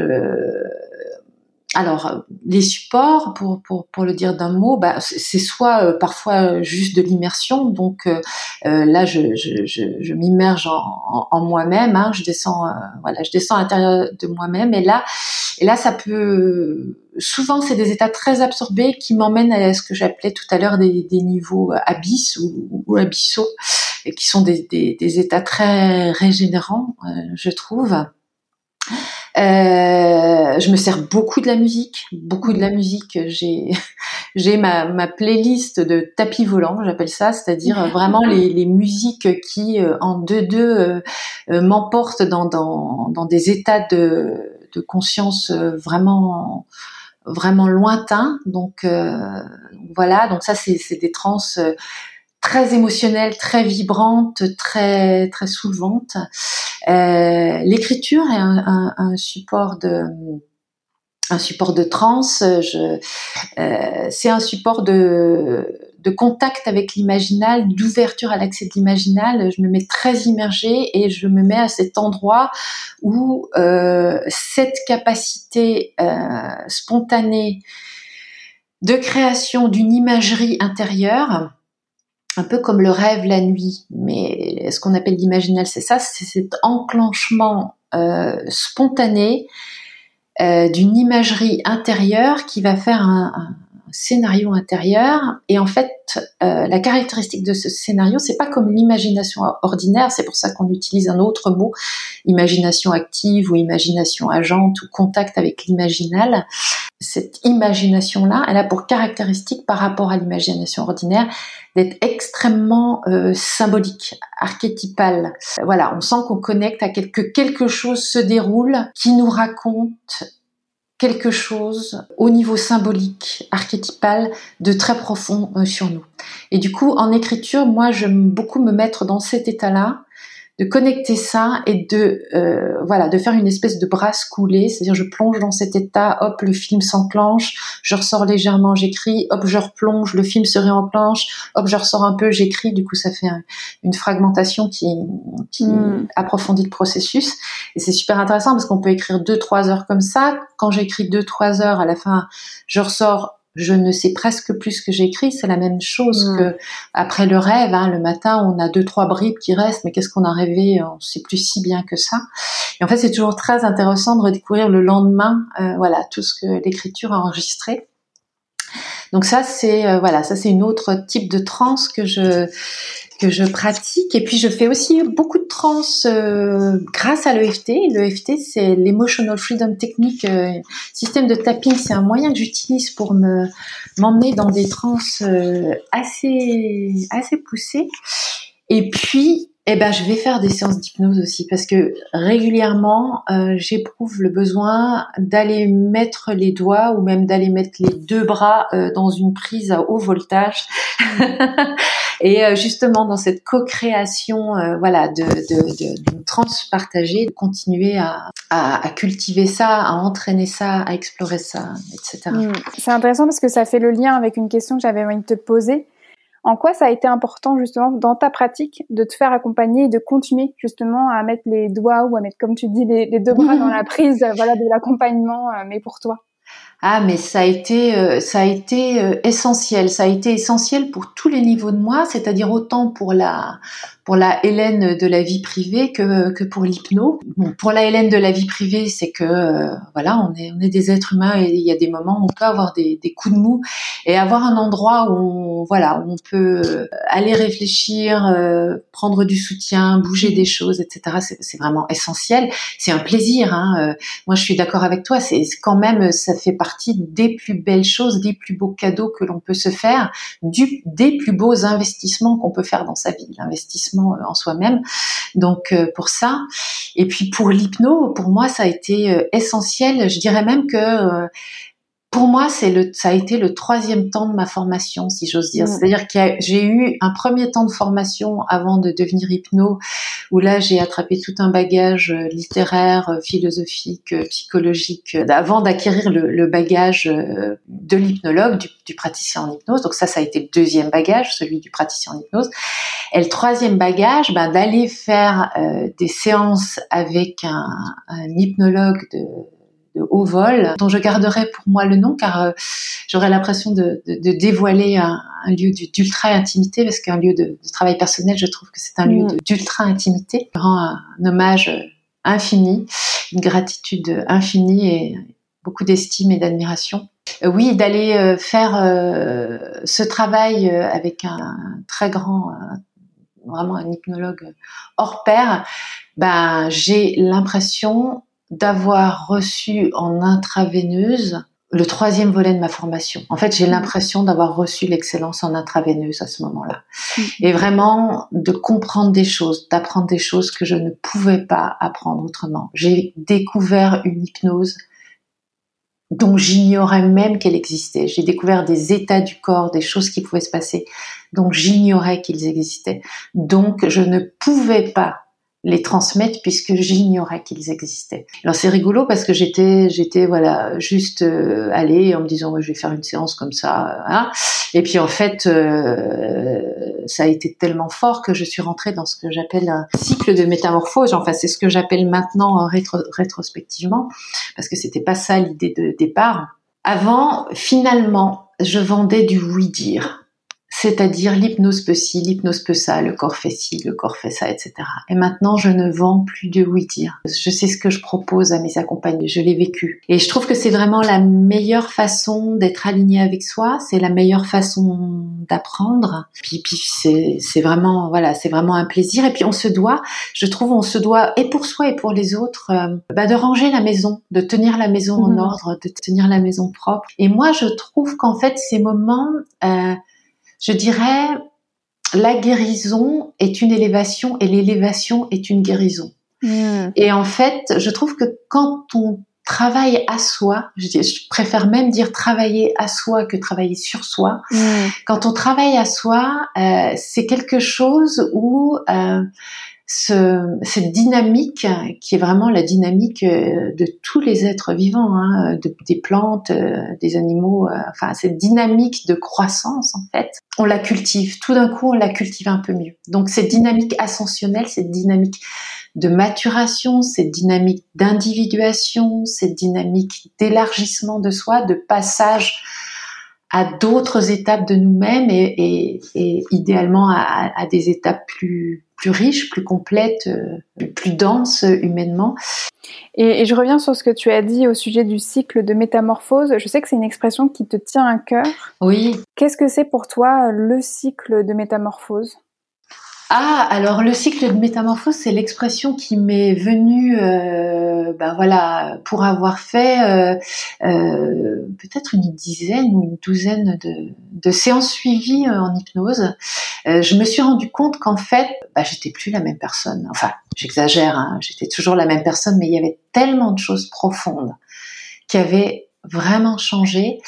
alors, les supports, pour, pour, pour le dire d'un mot, bah, c'est soit euh, parfois juste de l'immersion. Donc euh, euh, là, je, je, je, je m'immerge en, en, moi-même. Hein, je descends, voilà, je descends à l'intérieur de moi-même. Et là, et là, ça peut. Souvent, c'est des états très absorbés qui m'emmènent à ce que j'appelais tout à l'heure des, des niveaux abysses ou, ou, abyssaux, et qui sont des, des, des états très régénérants, je trouve. Euh, je me sers beaucoup de la musique, beaucoup de la musique. J'ai j'ai ma, ma playlist de tapis volant, j'appelle ça, c'est-à-dire vraiment les, les musiques qui euh, en deux deux euh, euh, m'emportent dans, dans dans des états de de conscience vraiment vraiment lointains. Donc voilà, donc ça c'est c'est des trans très émotionnelle, très vibrante, très très soulevante. Euh, L'écriture est un, un, un, support de un support de trance. Je, euh, c'est un support de de contact avec l'imaginal, d'ouverture à l'accès de l'imaginal. Je me mets très immergée et je me mets à cet endroit où euh, cette capacité euh, spontanée de création d'une imagerie intérieure un peu comme le rêve la nuit, mais ce qu'on appelle l'imaginal, c'est ça, c'est cet enclenchement euh, spontané euh, d'une imagerie intérieure qui va faire un, scénario intérieur. Et en fait, euh, la caractéristique de ce scénario, c'est pas comme l'imagination ordinaire. C'est pour ça qu'on utilise un autre mot, imagination active ou imagination agente ou contact avec l'imaginal. Cette imagination-là, elle a pour caractéristique par rapport à l'imagination ordinaire d'être extrêmement euh, symbolique, archétypale. Voilà, on sent qu'on connecte à quelque quelque chose se déroule qui nous raconte quelque chose au niveau symbolique, archétypal, de très profond euh, sur nous. Et du coup, en écriture, moi, j'aime beaucoup me mettre dans cet état-là, de connecter ça et de euh, voilà de faire une espèce de brasse coulée, c'est-à-dire je plonge dans cet état, hop le film s'enclenche, je ressors légèrement, j'écris, hop je replonge, le film se réenclenche, hop je ressors un peu, j'écris, du coup ça fait une fragmentation qui, qui hmm. approfondit le processus et c'est super intéressant parce qu'on peut écrire deux trois heures comme ça. Quand j'écris deux trois heures, à la fin je ressors je ne sais presque plus ce que j'écris. C'est la même chose que après le rêve. Hein, le matin, on a deux trois bribes qui restent, mais qu'est-ce qu'on a rêvé On ne sait plus si bien que ça. Et en fait, c'est toujours très intéressant de redécouvrir le lendemain, euh, voilà, tout ce que l'écriture a enregistré. Donc ça, c'est euh, voilà, ça c'est une autre type de transe que je que je pratique. Et puis je fais aussi beaucoup de trans euh, grâce à l'EFT. L'EFT, c'est l'Emotional Freedom Technique, euh, système de tapping. C'est un moyen que j'utilise pour me m'emmener dans des trans euh, assez assez poussées. Et puis eh ben, je vais faire des séances d'hypnose aussi parce que régulièrement, euh, j'éprouve le besoin d'aller mettre les doigts ou même d'aller mettre les deux bras euh, dans une prise à haut voltage et euh, justement dans cette co-création, voilà, de, de, de, continuer à, cultiver ça, à entraîner ça, à explorer ça, etc. Mmh. C'est intéressant parce que ça fait le lien avec une question que j'avais envie de te poser. En quoi ça a été important justement dans ta pratique de te faire accompagner et de continuer justement à mettre les doigts ou à mettre, comme tu dis, les, les deux bras dans la prise, voilà, de l'accompagnement, euh, mais pour toi? Ah, mais ça a été, euh, ça a été euh, essentiel. Ça a été essentiel pour tous les niveaux de moi, c'est-à-dire autant pour la, pour la Hélène de la vie privée que, que pour l'hypno. Pour la Hélène de la vie privée, c'est que euh, voilà, on est, on est des êtres humains et il y a des moments où on peut avoir des, des coups de mou et avoir un endroit où on, voilà, où on peut aller réfléchir, prendre du soutien, bouger des choses, etc. C'est vraiment essentiel. C'est un plaisir. Hein. Moi, je suis d'accord avec toi. C'est quand même, ça fait partie des plus belles choses, des plus beaux cadeaux que l'on peut se faire, du, des plus beaux investissements qu'on peut faire dans sa vie, euh, en soi-même. Donc euh, pour ça, et puis pour l'hypno, pour moi ça a été euh, essentiel. Je dirais même que pour moi, c'est le, ça a été le troisième temps de ma formation, si j'ose dire. C'est-à-dire que j'ai eu un premier temps de formation avant de devenir hypno, où là, j'ai attrapé tout un bagage euh, littéraire, euh, philosophique, euh, psychologique, avant d'acquérir le, bagage de l'hypnologue, du, praticien en hypnose. Donc ça, ça a été le deuxième bagage, celui du praticien en hypnose. Et le troisième bagage, ben, d'aller faire des séances avec un, un hypnologue de haut vol, dont je garderai pour moi le nom car j'aurais l'impression de, dévoiler un, lieu d'ultra intimité parce qu'un lieu de, travail personnel, je trouve que c'est un lieu mm. d'ultra intimité. Je rends un, hommage infini, une gratitude infinie et beaucoup d'estime et d'admiration. oui, d'aller faire ce travail avec un très grand vraiment un hypnologue hors pair, ben, j'ai l'impression d'avoir reçu en intraveineuse le troisième volet de ma formation. En fait, j'ai mmh. l'impression d'avoir reçu l'excellence en intraveineuse à ce moment-là. Mmh. Et vraiment de comprendre des choses, d'apprendre des choses que je ne pouvais pas apprendre autrement. J'ai découvert une hypnose dont j'ignorais même qu'elle existait. J'ai découvert des états du corps, des choses qui pouvaient se passer, dont j'ignorais qu'ils existaient. Donc, je ne pouvais pas les transmettre puisque j'ignorais qu'ils existaient. Alors c'est rigolo parce que j'étais j'étais voilà juste euh, allée en me disant je vais faire une séance comme ça hein. et puis en fait euh, ça a été tellement fort que je suis rentrée dans ce que j'appelle un cycle de métamorphose enfin c'est ce que j'appelle maintenant rétro rétrospectivement parce que c'était pas ça l'idée de départ. Avant finalement je vendais du oui dire c'est-à-dire l'hypnose peut ci, l'hypnose peut ça, le corps fait ci, le corps fait ça, etc. Et maintenant, je ne vends plus de oui dire. Je sais ce que je propose à mes accompagnés, je l'ai vécu. Et je trouve que c'est vraiment la meilleure façon d'être aligné avec soi, c'est la meilleure façon d'apprendre. Puis, puis c'est vraiment, voilà, c'est vraiment un plaisir. Et puis on se doit, je trouve, on se doit, et pour soi et pour les autres, euh, bah, de ranger la maison, de tenir la maison en mhm. ordre, de tenir la maison propre. Et moi, je trouve qu'en fait, ces moments, euh, je dirais, la guérison est une élévation et l'élévation est une guérison. Hmm. Et en fait, je trouve que quand on travaille à soi, je, préfère même dire travailler à soi que travailler sur soi. Hmm. Quand on travaille à soi, euh, c'est quelque chose où euh, ce, cette dynamique qui est vraiment la dynamique euh, de tous les êtres vivants, hein, des plantes, euh, des animaux, euh, enfin cette dynamique de croissance en fait, on la cultive. Tout d'un coup, on la cultive un peu mieux. Donc cette dynamique ascensionnelle, cette dynamique de maturation, cette dynamique d'individuation, cette dynamique d'élargissement de soi, de passage à d'autres étapes de nous-mêmes et, idéalement à, des étapes plus plus riches, plus complètes, euh, plus denses humainement. Et, je reviens sur ce que tu as dit au sujet du cycle de métamorphose. Je sais que c'est une expression qui te tient à cœur. Oui. Qu'est-ce que c'est pour toi le cycle de métamorphose? Ah, alors le cycle de métamorphose, c'est l'expression qui m'est venue, euh, ben voilà, pour avoir fait euh, euh, peut-être une dizaine ou une douzaine de, séances suivies en hypnose. je me suis rendu compte qu'en fait, ben, j'étais plus la même personne. Enfin, j'exagère, hein, j'étais toujours la même personne, mais il y avait tellement de choses profondes qui avaient vraiment changé.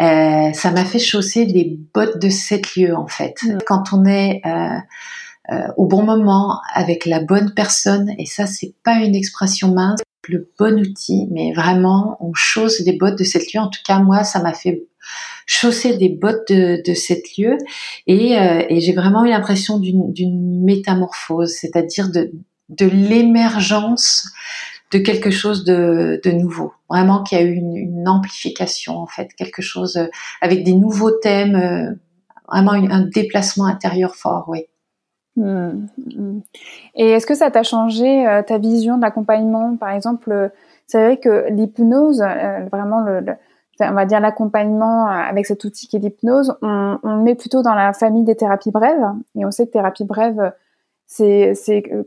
ça m'a fait chausser les bottes de sept lieux en fait. Mmh. Quand on est euh, au bon moment, avec la bonne personne. Et ça, c'est pas une expression mince, le bon outil, mais vraiment, on chausse des bottes de cette lieu. En tout cas, moi, ça m'a fait chausser des bottes de, de cette lieu. Et, euh, et j'ai vraiment eu l'impression d'une métamorphose, c'est-à-dire de, de l'émergence de quelque chose de, de nouveau. Vraiment qu'il y a eu une, une, amplification, en fait, quelque chose euh, avec des nouveaux thèmes, vraiment un déplacement intérieur fort, oui. Hmm, hmm. Et est-ce que ça t'a changé euh, ta vision de l'accompagnement Par exemple, euh, c'est vrai que l'hypnose, euh, vraiment le, on va dire l'accompagnement avec cet outil qui est l'hypnose, on, on, le met plutôt dans la famille des thérapies brèves. Et on sait que thérapie brève, c'est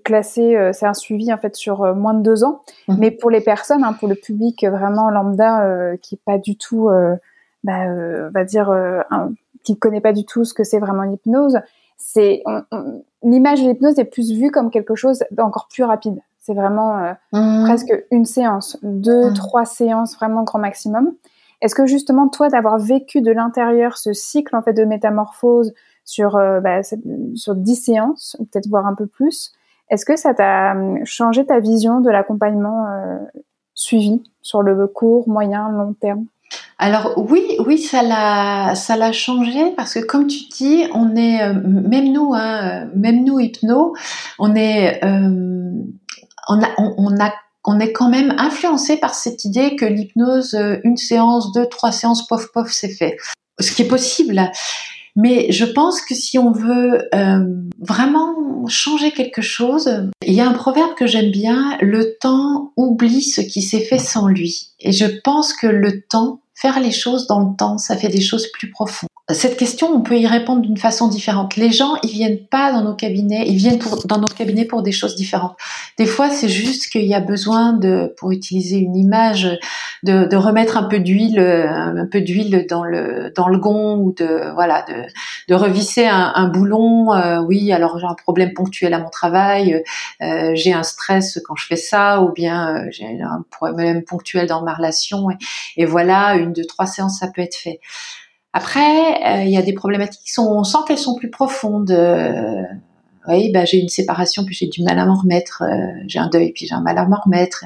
classé, c'est un suivi en fait sur moins de deux ans. Mhm. Mais pour les personnes, hein, pour le public vraiment lambda qui est pas du tout, bah, on va dire, qui connaît pas du tout ce que c'est vraiment l'hypnose, c'est l'image de l'hypnose est plus vue comme quelque chose d'encore plus rapide. C'est vraiment euh, mmh. presque une séance, deux, mmh. trois séances vraiment grand maximum. Est-ce que justement toi d'avoir vécu de l'intérieur ce cycle en fait de métamorphose sur euh, bah, sur dix séances peut-être voir un peu plus, est-ce que ça t'a hum, changé ta vision de l'accompagnement euh, suivi sur le court, moyen, long terme? Alors oui, oui, ça l'a, ça l'a changé parce que comme tu dis, on est euh, même nous, hein, même nous on est, euh, on est quand même influencé par cette idée que l'hypnose, euh, une séance, deux, trois séances, pof, pof, c'est fait. Ce qui est possible. Mais je pense que si on veut euh, vraiment changer quelque chose, il y a un proverbe que j'aime bien, le temps oublie ce qui s'est fait sans lui. Et je pense que le temps, faire les choses dans le temps, ça fait des choses plus profondes cette question, on peut y répondre d'une façon différente. Les gens, ils viennent pas dans nos cabinets, ils viennent dans nos cabinets pour des choses différentes. Des fois, c'est juste qu'il y a besoin de, pour utiliser une image, de, de remettre un peu d'huile, un peu d'huile dans le dans le gond ou de voilà, de, de revisser un, un boulon. Euh, oui, alors j'ai un problème ponctuel à mon travail, euh, j'ai un stress quand je fais ça, ou bien euh, j'ai un problème ponctuel dans ma relation. Et, voilà, deux, trois séances, ça peut être fait. Après, euh, il y a des problématiques qui sont, on sent qu'elles sont plus profondes. Euh, oui, bah, j'ai une séparation, puis j'ai du mal à m'en remettre. Euh, j'ai un deuil, puis j'ai un mal à m'en remettre.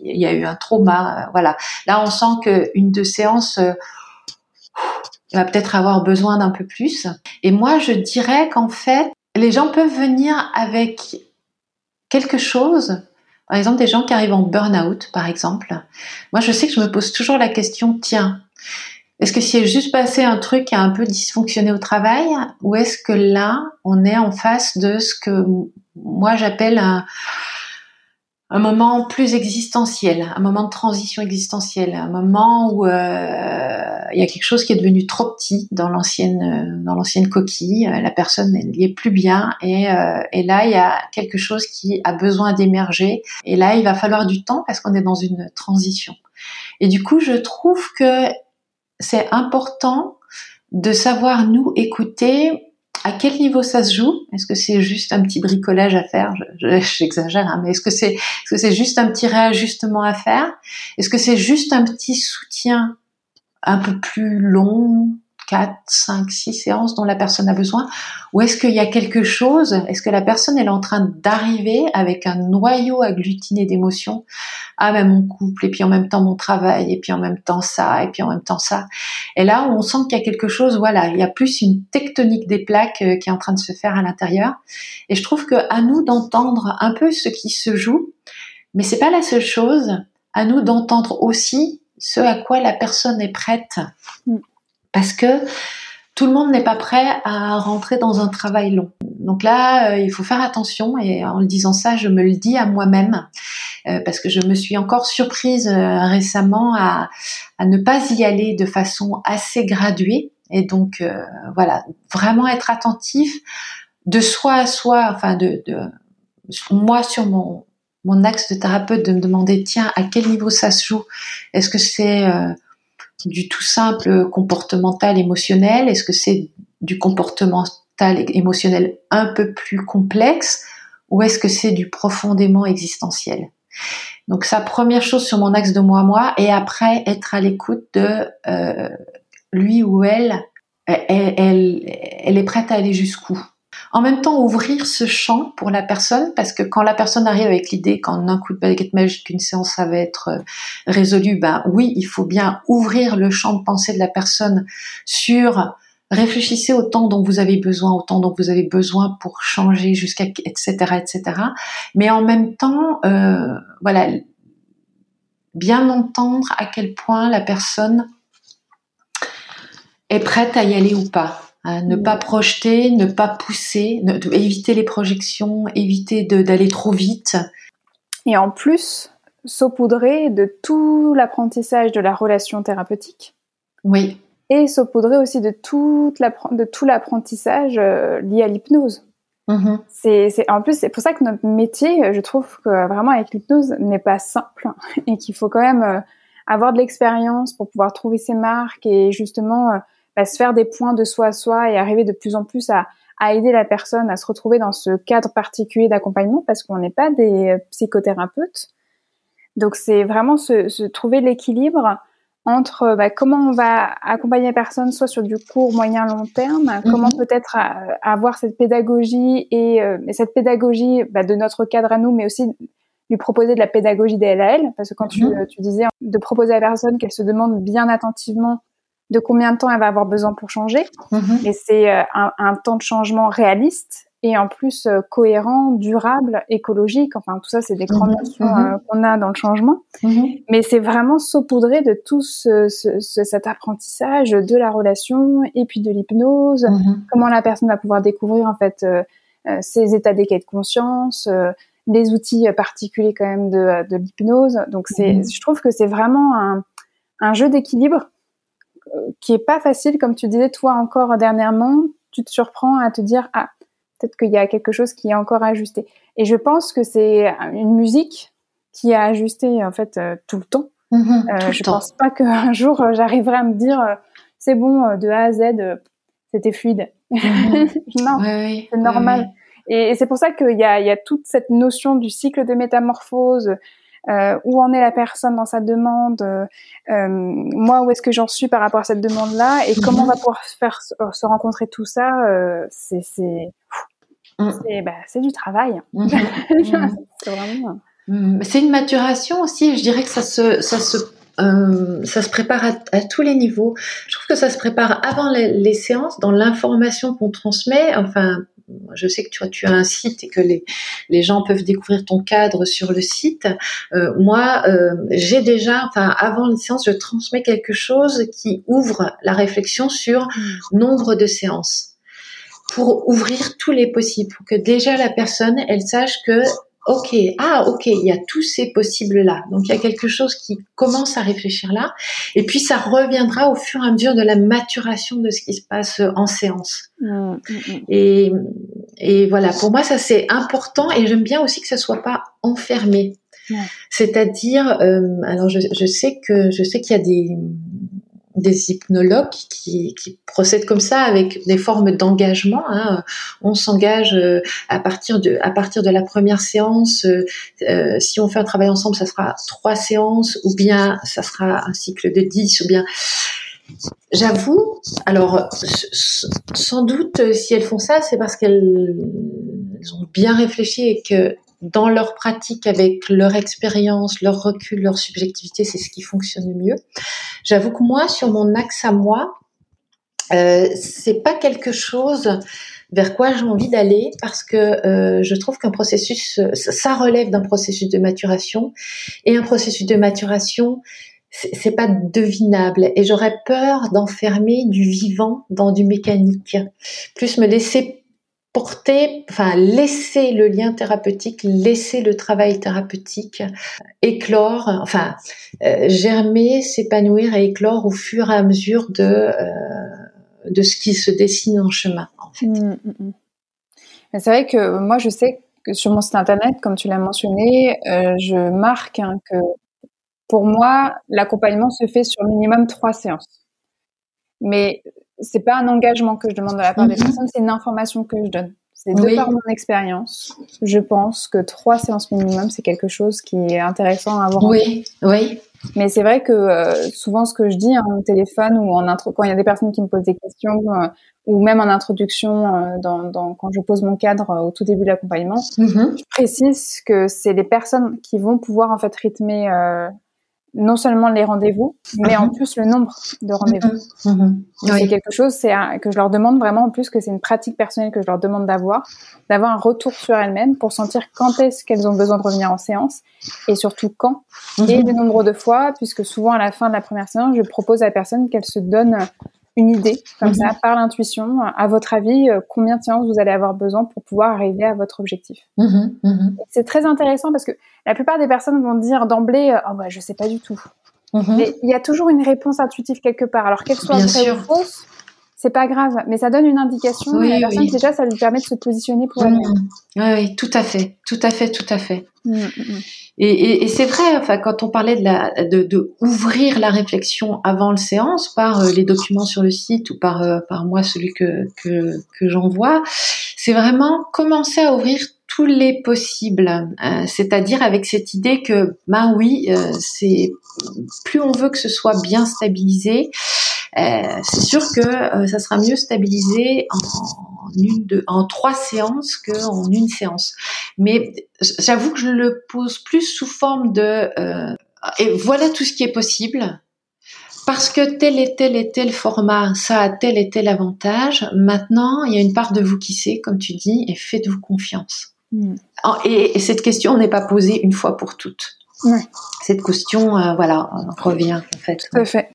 Il y a eu un trauma, voilà. Là, on sent qu'une de séances va peut-être avoir besoin d'un peu plus. Et moi, je dirais qu'en fait, les gens peuvent venir avec quelque chose. Par exemple, des gens qui arrivent en burn-out, par exemple. Moi, je sais que je me pose toujours la question, tiens, est-ce que si est juste passé un truc qui a un peu dysfonctionné au travail, ou est-ce que là, on est en face de ce que moi j'appelle un, un, moment plus existentiel, un moment de transition existentielle, un moment où euh, il y a quelque chose qui est devenu trop petit dans l'ancienne dans l'ancienne coquille, la personne n'y est plus bien, et, euh, et là il y a quelque chose qui a besoin d'émerger, et là il va falloir du temps parce qu'on est dans une transition. Et du coup, je trouve que c'est important de savoir nous écouter. À quel niveau ça se joue? Est-ce que c'est juste un petit bricolage à faire? J'exagère, hein, mais est-ce que c'est juste un petit réajustement à faire? Est-ce que c'est juste un petit soutien un peu plus long, 4, 5, 6 séances dont la personne a besoin Ou est-ce qu'il y a quelque chose Est-ce que la personne est en train d'arriver avec un noyau agglutiné d'émotions? Ah ben mon couple, et puis en même temps mon travail, et puis en même temps ça, et puis en même temps ça. Et là, on sent qu'il y a quelque chose, voilà, il y a plus une tectonique des plaques euh, qui est en train de se faire à l'intérieur. Et je trouve que à nous d'entendre un peu ce qui se joue, mais c'est pas la seule chose. À nous d'entendre aussi ce à quoi la personne est prête. Parce que tout le monde n'est pas prêt à rentrer dans un travail long. Donc là, euh, il faut faire attention et en le disant ça, je me le dis à moi-même euh, parce que je me suis encore surprise euh, récemment à, ne pas y aller de façon assez graduée et donc voilà, vraiment être attentif de soi à soi, enfin de, de moi sur mon mon axe de thérapeute de me demander tiens à quel niveau ça se joue? Est-ce que c'est du tout simple comportemental émotionnel? Est-ce que c'est du comportemental émotionnel un peu plus complexe ou est-ce que c'est du profondément existentiel? Donc sa première chose sur mon axe de moi moi et après être à l'écoute de euh, lui ou elle, elle, elle est prête à aller jusqu'où? En même temps, ouvrir ce champ pour la personne, parce que quand la personne arrive avec l'idée qu'en un coup de baguette magique, une séance, ça va être euh, résolu, ben oui, il faut bien ouvrir le champ de pensée de la personne sur réfléchissez au temps dont vous avez besoin, au temps dont vous avez besoin pour changer jusqu'à etc etc. Mais en même temps, euh, voilà, bien entendre à quel point la personne est prête à y aller ou pas ne pas projeter, ne pas pousser, éviter les projections, éviter d'aller trop vite. Et en plus, saupoudrer de tout l'apprentissage de la relation thérapeutique. Oui. Et saupoudrer aussi de tout l'apprentissage euh, lié à l'hypnose. Mm-hmm. C'est en plus c'est pour ça que notre métier, je trouve que vraiment avec l'hypnose n'est pas simple et qu'il faut quand même euh, avoir de l'expérience pour pouvoir trouver ses marques et justement euh, bah, se faire des points de soi à soi et arriver de plus en plus à, à aider la personne à se retrouver dans ce cadre particulier d'accompagnement parce qu'on n'est pas des euh, psychothérapeutes. Donc c'est vraiment se, se trouver l'équilibre entre euh, bah, comment on va accompagner la personne soit sur du court, moyen, long terme, mhm. comment peut-être euh, avoir cette pédagogie et, cette pédagogie bah, de notre cadre à nous, mais aussi lui proposer de la pédagogie DLAL, parce que quand tu, mhm. tu disais de proposer à la personne qu'elle se demande bien attentivement de combien de temps elle va avoir besoin pour changer. Et mhm. c'est euh, un, temps de changement réaliste et en plus euh, cohérent, durable, écologique. Enfin, tout ça, c'est des grandes mhm. notions mhm. Euh, qu'on a dans le changement. Mais c'est vraiment saupoudré de tout ce, ce, cet apprentissage de la relation et puis de l'hypnose. Comment la personne va pouvoir découvrir en fait euh, ses états d'équité de conscience, les outils particuliers quand même de, de l'hypnose. Donc, c'est, je trouve que c'est vraiment un, un jeu d'équilibre qui est pas facile, comme tu disais toi encore dernièrement. Tu te surprends à te dire ah Peut-être qu'il y a quelque chose qui est encore ajusté. Et je pense que c'est une musique qui a ajusté en fait euh, tout le temps. Mhm, euh, je ne pense pas qu'un jour euh, j'arriverai à me dire c'est bon de A à Z, c'était fluide. Mhm. non, c'est normal. Et, c'est pour ça qu'il y a, y a toute cette notion du cycle de métamorphose, euh, où en est la personne dans sa demande, euh, moi où est-ce que j'en suis par rapport à cette demande-là, et comment on va pouvoir faire se rencontrer tout ça, c'est Mm. Bah, c'est du travail. Mm. c'est vraiment. Mm. C'est une maturation aussi. Je dirais que ça se, ça se, euh, ça se prépare à, tous les niveaux. Je trouve que ça se prépare avant les, séances, dans l'information qu'on transmet. Enfin, je sais que tu, tu as un site et que les, les gens peuvent découvrir ton cadre sur le site. Euh, moi, euh, j'ai déjà, enfin, avant une séance, je transmets quelque chose qui ouvre la réflexion sur nombre de séances pour ouvrir tous les possibles, pour que déjà la personne, elle sache que ok, ah ok, il y a tous ces possibles là. Donc il y a quelque chose qui commence à réfléchir là, et puis ça reviendra au fur et à mesure de la maturation de ce qui se passe en séance. Mmh, mmh, mmh. Et, et voilà, pour moi ça c'est important, et j'aime bien aussi que ça soit pas enfermé. C'est-à-dire, euh, alors je, je, sais que je sais qu'il y a des des hypnologues qui, qui, procèdent comme ça avec des formes d'engagement. Hein. On s'engage euh, à partir de à partir de la première séance. Euh, euh, si on fait un travail ensemble, ça sera trois séances, ou bien ça sera un cycle de dix, ou bien. J'avoue, alors sans doute si elles font ça, c'est parce qu'elles ont bien réfléchi et que dans leur pratique, avec leur expérience, leur recul, leur subjectivité, c'est ce qui fonctionne le mieux. J'avoue que moi, sur mon axe à moi, euh, c'est pas quelque chose vers quoi j'ai envie d'aller parce que euh, je trouve qu'un processus, ça relève d'un processus de maturation et un processus de maturation, c'est pas devinable et j'aurais peur d'enfermer du vivant dans du mécanique. Plus me laisser porter, enfin laisser le lien thérapeutique, laisser le travail thérapeutique éclore, enfin euh, germer, s'épanouir et éclore au fur et à mesure de euh, de ce qui se dessine en chemin. En fait. Mmh, mmh, mmh. C'est vrai que moi je sais que sur mon site internet, comme tu l'as mentionné, euh, je marque hein, que pour moi l'accompagnement se fait sur minimum trois séances. Mais c'est pas un engagement que je demande de la part des mhm. personnes, c'est une information que je donne. C'est de par mon expérience, je pense que trois séances minimum, c'est quelque chose qui est intéressant à avoir. Oui, oui. Mais c'est vrai que euh, souvent, ce que je dis hein, au téléphone ou en intro, quand il y a des personnes qui me posent des questions, euh, ou même en introduction, euh, dans, dans, quand je pose mon cadre au tout début de l'accompagnement, mhm. je précise que c'est les personnes qui vont pouvoir en fait rythmer non seulement les rendez-vous, mais en mhm. plus le nombre de rendez-vous. Mhm. Mhm. C'est quelque chose c'est que je leur demande vraiment, en plus que c'est une pratique personnelle que je leur demande d'avoir, d'avoir un retour sur elles-mêmes pour sentir quand est-ce qu'elles ont besoin de revenir en séance et surtout quand et le nombre de fois, puisque souvent à la fin de la première séance, je propose à la personne qu'elle se donne une idée, comme ça, mhm. par l'intuition. À votre avis, euh, combien de séances vous allez avoir besoin pour pouvoir arriver à votre objectif? Mhm, mhm. C'est très intéressant parce que la plupart des personnes vont dire d'emblée, euh, oh bah je sais pas du tout. Mais il y a toujours une réponse intuitive quelque part. Alors qu'elle soit vraie ou fausse, c'est pas grave, mais ça donne une indication et la personne déjà ça lui permet de se positionner pour elle-même. Oui, oui, tout à fait, tout à fait, tout à fait. Et, et, et c'est vrai, enfin, quand on parlait de, la, de, de, ouvrir la réflexion avant le séance par euh, les documents sur le site ou par, euh, par moi, celui que, que, que j'envoie, c'est vraiment commencer à ouvrir tous les possibles, euh, c'est-à-dire avec cette idée que, ben oui, c'est plus on veut que ce soit bien stabilisé, c'est sûr que ça sera mieux stabilisé en, une de, en trois séances qu'en une séance. Mais j'avoue que je le pose plus sous forme de euh, et voilà tout ce qui est possible. parce que tel et tel et tel format, ça a tel et tel avantage. Maintenant, il y a une part de vous qui sait, comme tu dis, et faites-vous confiance. Hmm. Et, cette question n'est pas posée une fois pour toutes. Cette question, euh, voilà, revient en fait. Tout à fait.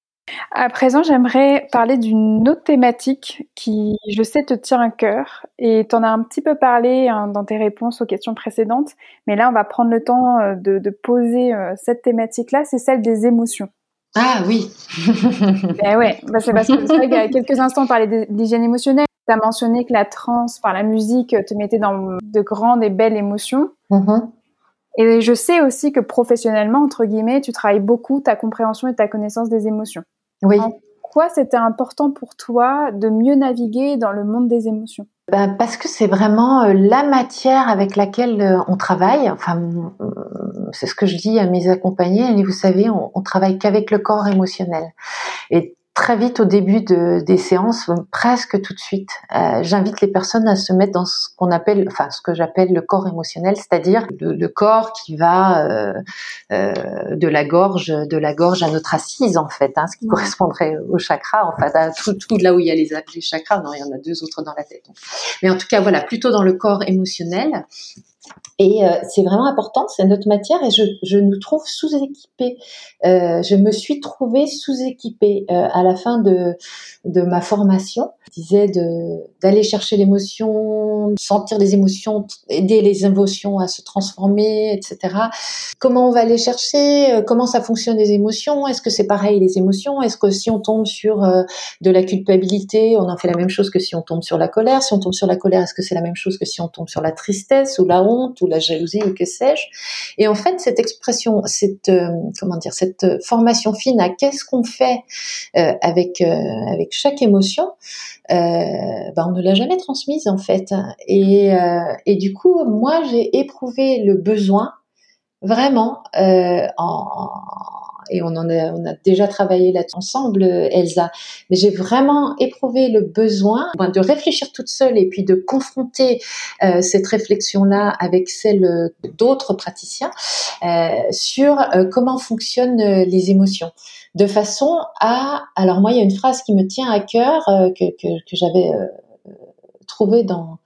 À présent, j'aimerais parler d'une autre thématique qui, je sais, te tient à cœur et tu en as un petit peu parlé hein, dans tes réponses aux questions précédentes, mais là, on va prendre le temps euh, de, poser euh, cette thématique-là, c'est celle des émotions. Ah oui. ben ouais, bah, c'est parce que il y a quelques instants, on parlait d'hygiène émotionnelle. Tu as mentionné que la transe par la musique te mettait dans de grandes et belles émotions. Mm-hmm. Et je sais aussi que professionnellement, entre guillemets, tu travailles beaucoup ta compréhension et ta connaissance des émotions. Oui. En quoi c'était important pour toi de mieux naviguer dans le monde des émotions? Ben parce que c'est vraiment euh, la matière avec laquelle euh, on travaille. Enfin, c'est ce que je dis à mes accompagnés. Vous savez, on, on travaille qu'avec le corps émotionnel. Et très vite au début de, des séances, presque tout de suite. Euh, j'invite les personnes à se mettre dans ce qu'on appelle, enfin ce que j'appelle le corps émotionnel, c'est-à-dire le, corps qui va euh, euh, de la gorge, de la gorge à notre assise en fait, hein, ce qui correspondrait au chakra, enfin à tout, tout, là où il y a les, les chakras. Non, il y en a deux autres dans la tête. Mais en tout cas, voilà, plutôt dans le corps émotionnel. Et euh, c'est vraiment important, c'est notre matière et je, je nous trouve sous-équipés. Euh, je me suis trouvée sous-équipée euh, à la fin de, de ma formation. Je disais d'aller chercher l'émotion, sentir les émotions, aider les émotions à se transformer, etc. Comment on va les chercher Comment ça fonctionne les émotions Est-ce que c'est pareil les émotions Est-ce que si on tombe sur de la culpabilité, on en fait la même chose que si on tombe sur la colère Si on tombe sur la colère, est-ce que c'est la même chose que si on tombe sur la tristesse ou la honte? Ou la jalousie ou que sais-je. Et en fait, cette expression, cette euh, comment dire, cette formation fine à qu'est-ce qu'on fait euh, avec euh, avec chaque émotion, ben on ne l'a jamais transmise en fait. Et, et du coup, moi, j'ai éprouvé le besoin vraiment en et on en a, déjà travaillé là ensemble, Elsa. Mais j'ai vraiment éprouvé le besoin de réfléchir toute seule et puis de confronter euh, cette réflexion-là avec celle d'autres praticiens euh, sur euh, comment fonctionnent les émotions de façon à alors moi il y a une phrase qui me tient à cœur que, j'avais trouvée dans,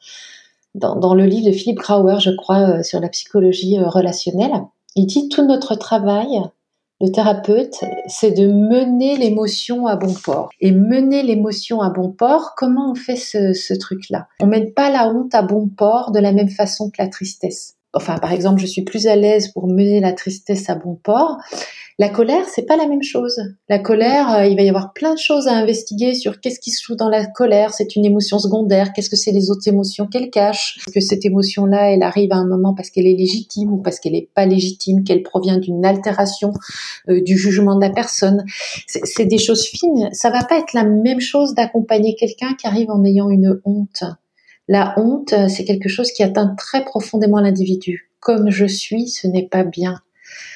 dans le livre de Philippe Grauer je crois sur la psychologie relationnelle il dit tout notre travail le thérapeute, c'est de mener l'émotion à bon port. Et mener l'émotion à bon port, comment on fait ce, truc-là? On mène pas la honte à bon port de la même façon que la tristesse. Enfin, par exemple, je suis plus à l'aise pour mener la tristesse à bon port la colère, c'est pas la même chose. La colère, euh, il va y avoir plein de choses à investiguer sur qu'est-ce qui se joue dans la colère. C'est une émotion secondaire. Qu'est-ce que c'est les autres émotions qu'elle cache? Que cette émotion-là, elle arrive à un moment parce qu'elle est légitime ou parce qu'elle n'est pas légitime, qu'elle provient d'une altération euh, du jugement de la personne? C'est des choses fines. Ça va pas être la même chose d'accompagner quelqu'un qui arrive en ayant une honte. La honte, euh, c'est quelque chose qui atteint très profondément l'individu. Comme je suis, ce n'est pas bien.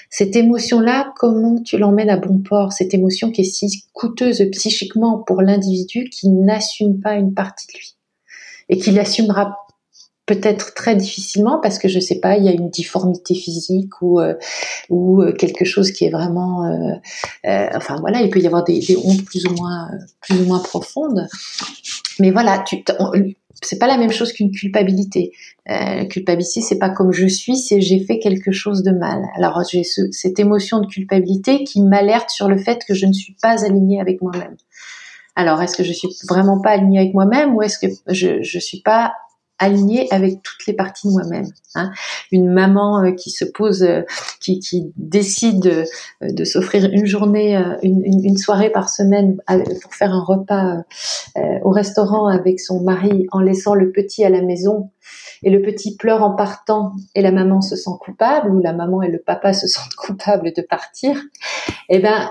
Cette émotion-là, comment tu l'emmènes à bon port? Cette émotion qui est si coûteuse psychiquement pour l'individu qui n'assume pas une partie de lui et qui l'assumera peut-être très difficilement parce que je sais pas, il y a une difformité physique ou euh, ou euh, quelque chose qui est vraiment, euh, enfin voilà, il peut y avoir des, des hontes plus ou moins plus ou moins profondes. Mais voilà, tu, c'est pas la même chose qu'une culpabilité. Euh, culpabilité, c'est pas comme je suis, c'est j'ai fait quelque chose de mal. Alors j'ai cette émotion de culpabilité qui m'alerte sur le fait que je ne suis pas alignée avec moi-même. Alors est-ce que je suis vraiment pas alignée avec moi-même ou est-ce que je je suis pas alignée avec toutes les parties de moi-même. Hein. Une maman euh, qui se pose, euh, qui, qui, décide euh, de s'offrir une journée, une, une, soirée par semaine pour faire un repas au restaurant avec son mari en laissant le petit à la maison et le petit pleure en partant et la maman se sent coupable ou la maman et le papa se sentent coupables de partir, eh ben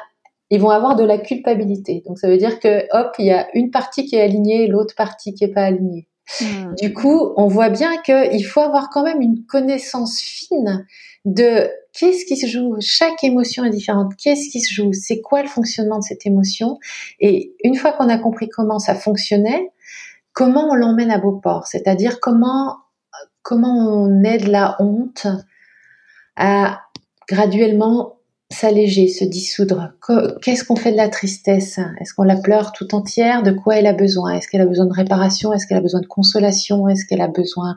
ils vont avoir de la culpabilité. Donc ça veut dire que hop, il y a une partie qui est alignée l'autre partie qui est pas alignée. Hmm. Du coup, on voit bien qu'il faut avoir quand même une connaissance fine de qu'est-ce qui se joue. Chaque émotion est différente. Qu'est-ce qui se joue? C'est quoi le fonctionnement de cette émotion? Et une fois qu'on a compris comment ça fonctionnait, comment on l'emmène à beau port C'est-à-dire comment comment on aide la honte à graduellement s'alléger, se dissoudre. Qu'est-ce qu'on fait de la tristesse? Est-ce qu'on la pleure tout entière? De quoi elle a besoin? Est-ce qu'elle a besoin de réparation? Est-ce qu'elle a besoin de consolation? Est-ce qu'elle a besoin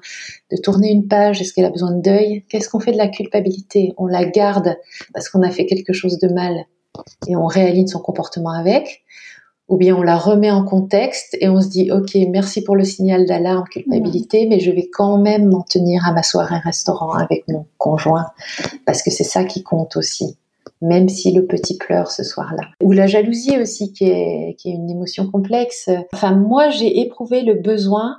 de tourner une page? Est-ce qu'elle a besoin de deuil? Qu'est-ce qu'on fait de la culpabilité? On la garde parce qu'on a fait quelque chose de mal et on réaligne son comportement avec ou bien on la remet en contexte et on se dit ok merci pour le signal d'alarme culpabilité mais je vais quand même m'en tenir à ma soirée restaurant avec mon conjoint parce que c'est ça qui compte aussi même si le petit pleure ce soir-là. Ou la jalousie aussi, qui est, qui est une émotion complexe. Enfin, moi, j'ai éprouvé le besoin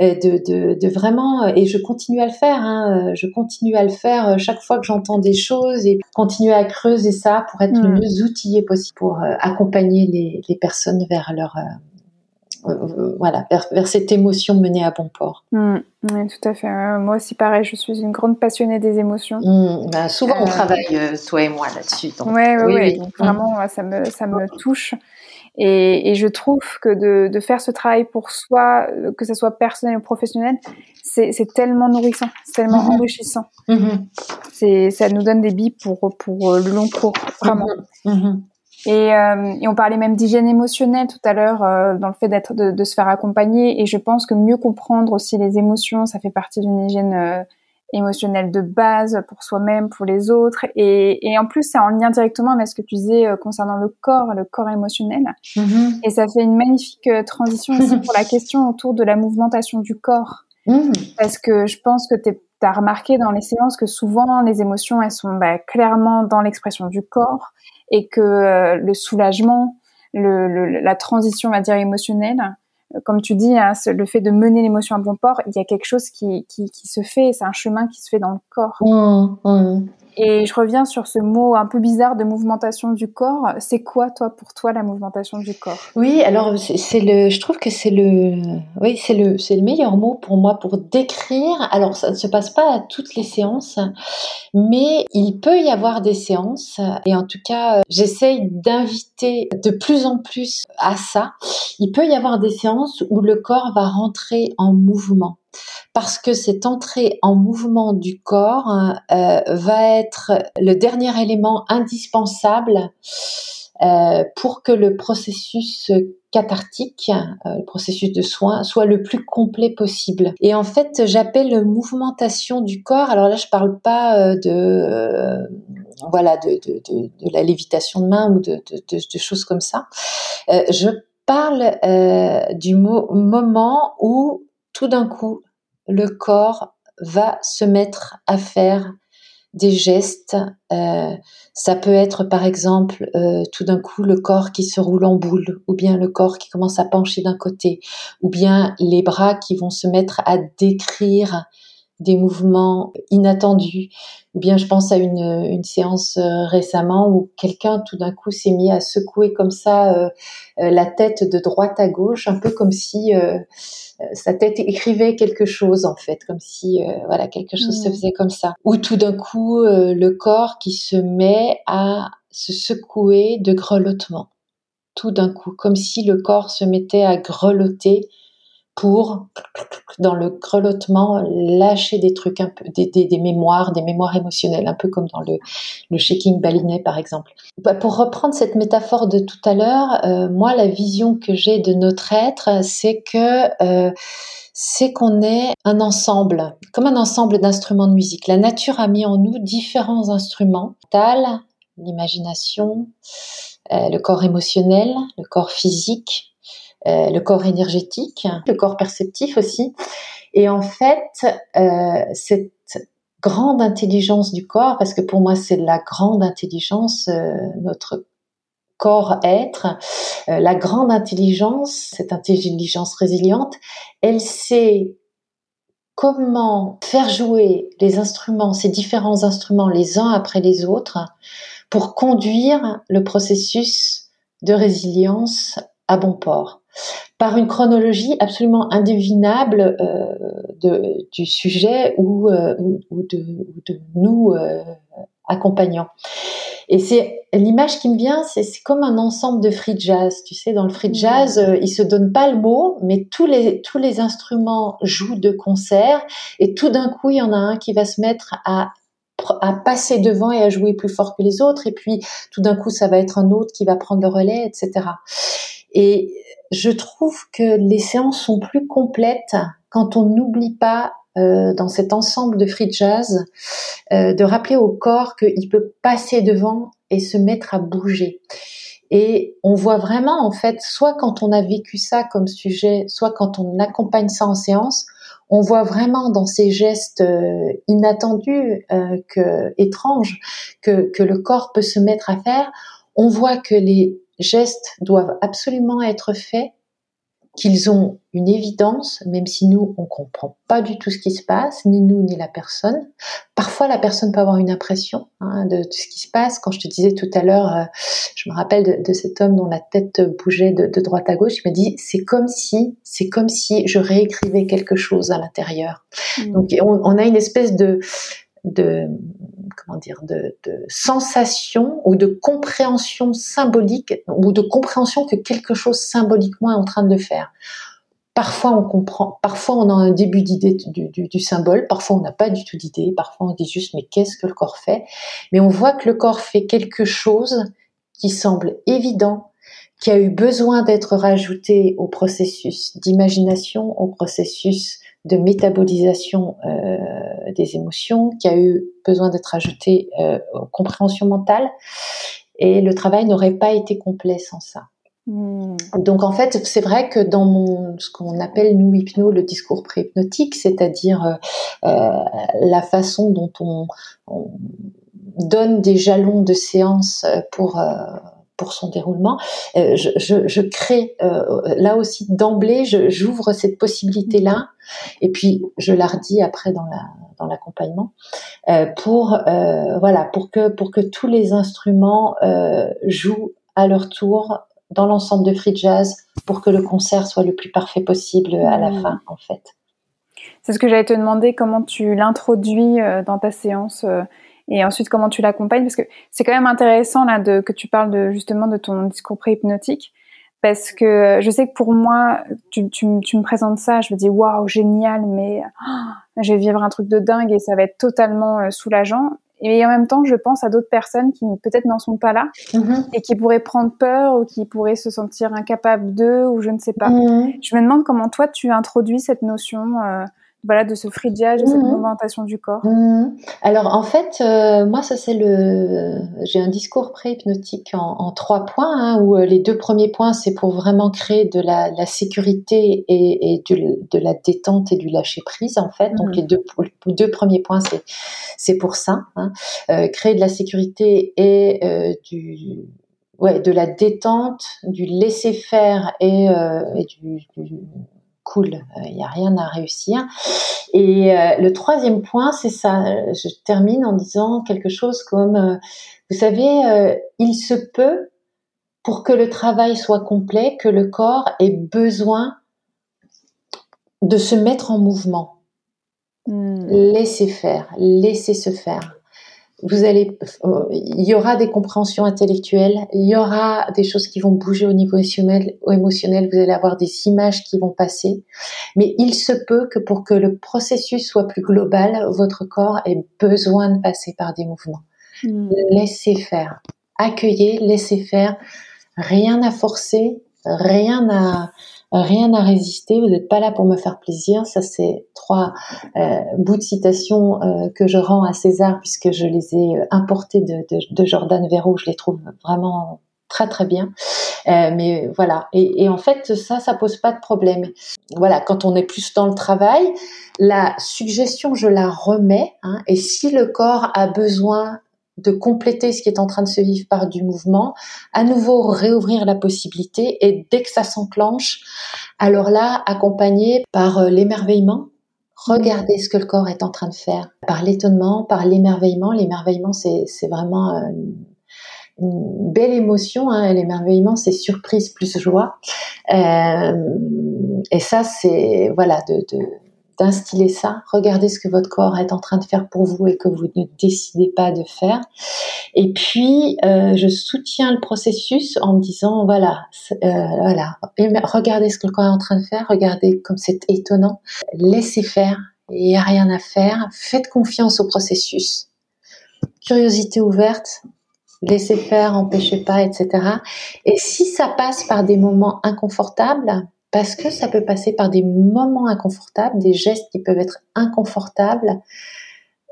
euh, de, de, de, vraiment, et je continue à le faire, hein, je continue à le faire chaque fois que j'entends des choses et continuer à creuser ça pour être le mm. mieux outillé possible pour euh, accompagner les, les personnes vers leur, euh, euh, voilà, vers, cette émotion menée à bon port. Mmh, oui, tout à fait. Euh, moi aussi, pareil, je suis une grande passionnée des émotions. Mmh, bah, souvent, on euh, travaille, toi et moi, là-dessus. Oui, oui, oui. Vraiment, ça me, ça me touche. Et, et je trouve que de, de, faire ce travail pour soi, que ce soit personnel ou professionnel, c'est tellement nourrissant, c'est tellement mmh. enrichissant. C'est Ça nous donne des billes pour, pour le long cours, vraiment. Et, euh, et, on parlait même d'hygiène émotionnelle tout à l'heure euh, dans le fait d'être de, de, se faire accompagner. Et je pense que mieux comprendre aussi les émotions, ça fait partie d'une hygiène euh, émotionnelle de base pour soi-même, pour les autres. Et, et en plus, c'est en lien directement avec ce que tu disais euh, concernant le corps, le corps émotionnel. Mm-hmm. Et ça fait une magnifique transition aussi pour la question autour de la mouvmentation du corps. Mm. Parce que je pense que tu as remarqué dans les séances que souvent les émotions, elles sont bah, clairement dans l'expression du corps et que euh, le soulagement, le, la transition, on va dire, émotionnelle, euh, comme tu dis, hein, le fait de mener l'émotion à bon port, il y a quelque chose qui, qui, qui se fait, c'est un chemin qui se fait dans le corps. Mmh, mmh. Et je reviens sur ce mot un peu bizarre de movimentation du corps. C'est quoi, toi, pour toi, la movimentation du corps? Oui, alors c'est le, je trouve que c'est le, oui, c'est le, c'est le meilleur mot pour moi pour décrire. Alors ça ne se passe pas à toutes les séances, mais il peut y avoir des séances. Et en tout cas, j'essaye d'inviter de plus en plus à ça. Il peut y avoir des séances où le corps va rentrer en mouvement parce que cette entrée en mouvement du corps euh, va être le dernier élément indispensable euh, pour que le processus cathartique, euh, le processus de soin, soit le plus complet possible. Et en fait, j'appelle mouvmentation du corps. Alors là, je parle pas de voilà de, de, la lévitation de main ou de, choses comme ça. je parle du moment où tout d'un coup le corps va se mettre à faire des gestes. Euh, ça peut être par exemple euh, tout d'un coup le corps qui se roule en boule, ou bien le corps qui commence à pencher d'un côté, ou bien les bras qui vont se mettre à décrire des mouvements inattendus. Ou bien je pense à une, une séance euh, récemment où quelqu'un tout d'un coup s'est mis à secouer comme ça la tête de droite à gauche, un peu comme si euh, sa tête écrivait quelque chose en fait, comme si euh, voilà quelque chose se hmm. faisait comme ça. Ou tout d'un coup euh, le corps qui se met à se secouer de grelottement. Tout d'un coup, comme si le corps se mettait à grelotter pour, dans le grelottement, lâcher des trucs un peu, des, des, mémoires, des mémoires émotionnelles, un peu comme dans le, shaking balinais par exemple. Bah, pour reprendre cette métaphore de tout à l'heure, euh, moi la vision que j'ai de notre être, c'est que euh, c'est qu'on est un ensemble, comme un ensemble d'instruments de musique. La nature a mis en nous différents instruments, l'imagination, euh, le corps émotionnel, le corps physique, le corps énergétique, le corps perceptif aussi. Et en fait, euh, cette grande intelligence du corps, parce que pour moi c'est la grande intelligence, euh, notre corps-être, la grande intelligence, cette intelligence résiliente, elle sait comment faire jouer les instruments, ces différents instruments les uns après les autres, pour conduire le processus de résilience à bon port par une chronologie absolument indévinable euh, de, du sujet ou, euh, ou, de, de, nous euh, accompagnants. Et c'est l'image qui me vient, c'est comme un ensemble de free jazz. Tu sais, dans le free jazz, mmh. ils se donnent pas le mot, mais tous les tous les instruments jouent de concert, et tout d'un coup, il y en a un qui va se mettre à à passer devant et à jouer plus fort que les autres. Et puis, tout d'un coup, ça va être un autre qui va prendre le relais, etc. Et je trouve que les séances sont plus complètes quand on n'oublie pas euh, dans cet ensemble de free jazz euh, de rappeler au corps qu'il peut passer devant et se mettre à bouger. Et on voit vraiment, en fait, soit quand on a vécu ça comme sujet, soit quand on accompagne ça en séance, on voit vraiment dans ces gestes euh, inattendus, que étranges, que le corps peut se mettre à faire. On voit que les gestes doivent absolument être faits qu'ils ont une évidence, même si nous, on comprend pas du tout ce qui se passe, ni nous, ni la personne. Parfois, la personne peut avoir une impression hein, de, ce qui se passe. Quand je te disais tout à l'heure, euh, je me rappelle de, cet homme dont la tête bougeait de, droite à gauche, il m'a dit, c'est comme si, c'est comme si je réécrivais quelque chose à l'intérieur. Mmh. Donc, on, on, a une espèce de, de comment dire de, sensation ou de compréhension symbolique ou de compréhension que quelque chose symboliquement est en train de faire. Parfois on comprend, parfois on a un début d'idée du, du, du, symbole, parfois on n'a pas du tout d'idée, parfois on dit juste mais qu'est-ce que le corps fait? Mais on voit que le corps fait quelque chose qui semble évident, qui a eu besoin d'être rajouté au processus d'imagination, au processus de métabolisation euh, des émotions, qui a eu besoin d'être ajouté euh, aux compréhensions mentales. Et le travail n'aurait pas été complet sans ça. Hmm. Donc en fait, c'est vrai que dans mon ce qu'on appelle nous hypno le discours préhypnotique, c'est-à-dire euh, la façon dont on, on, donne des jalons de séance pour pour son déroulement. Euh, je, je, je, crée euh, là aussi d'emblée, j'ouvre cette possibilité-là, et puis je la redis après dans la dans l'accompagnement euh, pour voilà pour que pour que tous les instruments jouent à leur tour dans l'ensemble de free jazz pour que le concert soit le plus parfait possible à la mmh. fin en fait. C'est ce que j'allais te demander comment tu l'introduis dans ta séance et ensuite comment tu l'accompagnes? Parce que c'est quand même intéressant là de que tu parles de justement de ton discours pré-hypnotique parce que je sais que pour moi tu, tu, tu me présentes ça je me dis waouh génial mais oh, je vais vivre un truc de dingue et ça va être totalement euh, soulageant et en même temps je pense à d'autres personnes qui peut-être n'en sont pas là mm-hmm. et qui pourraient prendre peur ou qui pourraient se sentir incapables d'eux ou je ne sais pas mm-hmm. je me demande comment toi tu introduis cette notion euh, voilà, de ce jazz, de cette mmh. du corps mmh. Alors en fait, euh, moi ça c'est le, j'ai un discours pré-hypnotique en, trois points, hein, où euh, les deux premiers points c'est pour vraiment créer de la, sécurité et, de, la détente et du lâcher prise en fait. Donc mmh. les deux, deux premiers points c'est c'est pour ça, hein. euh, créer de la sécurité et du ouais, de la détente, du laisser faire et, et du, du, cool, il n'y a rien à réussir. Et euh, le troisième point, c'est ça. Je termine en disant quelque chose comme, euh, vous savez, euh, il se peut, pour que le travail soit complet, que le corps ait besoin de se mettre en mouvement. Hmm. Laissez faire, laissez se faire vous allez, euh, il y aura des compréhensions intellectuelles, il y aura des choses qui vont bouger au niveau émotionnel, émotionnel, vous allez avoir des images qui vont passer, mais il se peut que pour que le processus soit plus global, votre corps ait besoin de passer par des mouvements. Hmm. Laissez faire, accueillez, laissez faire, rien à forcer, rien à rien à résister, vous n'êtes pas là pour me faire plaisir. Ça, c'est trois euh, bouts de citation euh, que je rends à César puisque je les ai euh, importés de, de, Jordan Verro. Je les trouve vraiment très très bien. Mais voilà. Et, et, en fait, ça, ça pose pas de problème. Voilà, quand on est plus dans le travail, la suggestion, je la remets. Hein, et si le corps a besoin de compléter ce qui est en train de se vivre par du mouvement, à nouveau réouvrir la possibilité et dès que ça s'enclenche, alors là, accompagné par euh, l'émerveillement, regarder ce que le corps est en train de faire, par l'étonnement, par l'émerveillement. L'émerveillement, c'est, vraiment euh, une belle émotion. Hein. L'émerveillement, c'est surprise plus joie. Euh, et ça, c'est voilà de, de d'instiller ça. Regardez ce que votre corps est en train de faire pour vous et que vous ne décidez pas de faire. Et puis, euh, je soutiens le processus en me disant, voilà, euh, voilà, regardez ce que le corps est en train de faire, regardez comme c'est étonnant. Laissez faire, il n'y a rien à faire. Faites confiance au processus. curiosité ouverte, laisser faire, empêcher pas, etc. Et si ça passe par des moments inconfortables, parce que ça peut passer par des moments inconfortables, des gestes qui peuvent être inconfortables,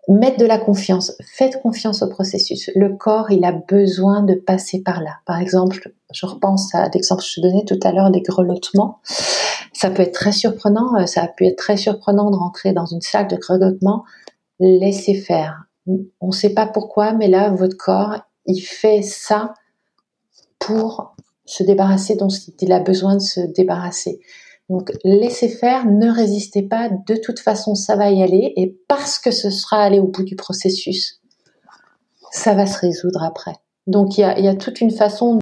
mettre de la confiance, faites confiance au processus. Le corps, il a besoin de passer par là. Par exemple, je repense à l'exemple que je donnais tout à l'heure des grelottements. Ça peut être très surprenant, euh, ça a pu être très surprenant de rentrer dans une salle de grelottement. Laissez faire. On ne sait pas pourquoi, mais là, votre corps, il fait ça pour se débarrasser dont il a besoin de se débarrasser. Donc laissez faire, ne résistez pas, de toute façon ça va y aller et parce que ce sera allé au bout du processus, ça va se résoudre après. Donc il y a, toute une façon de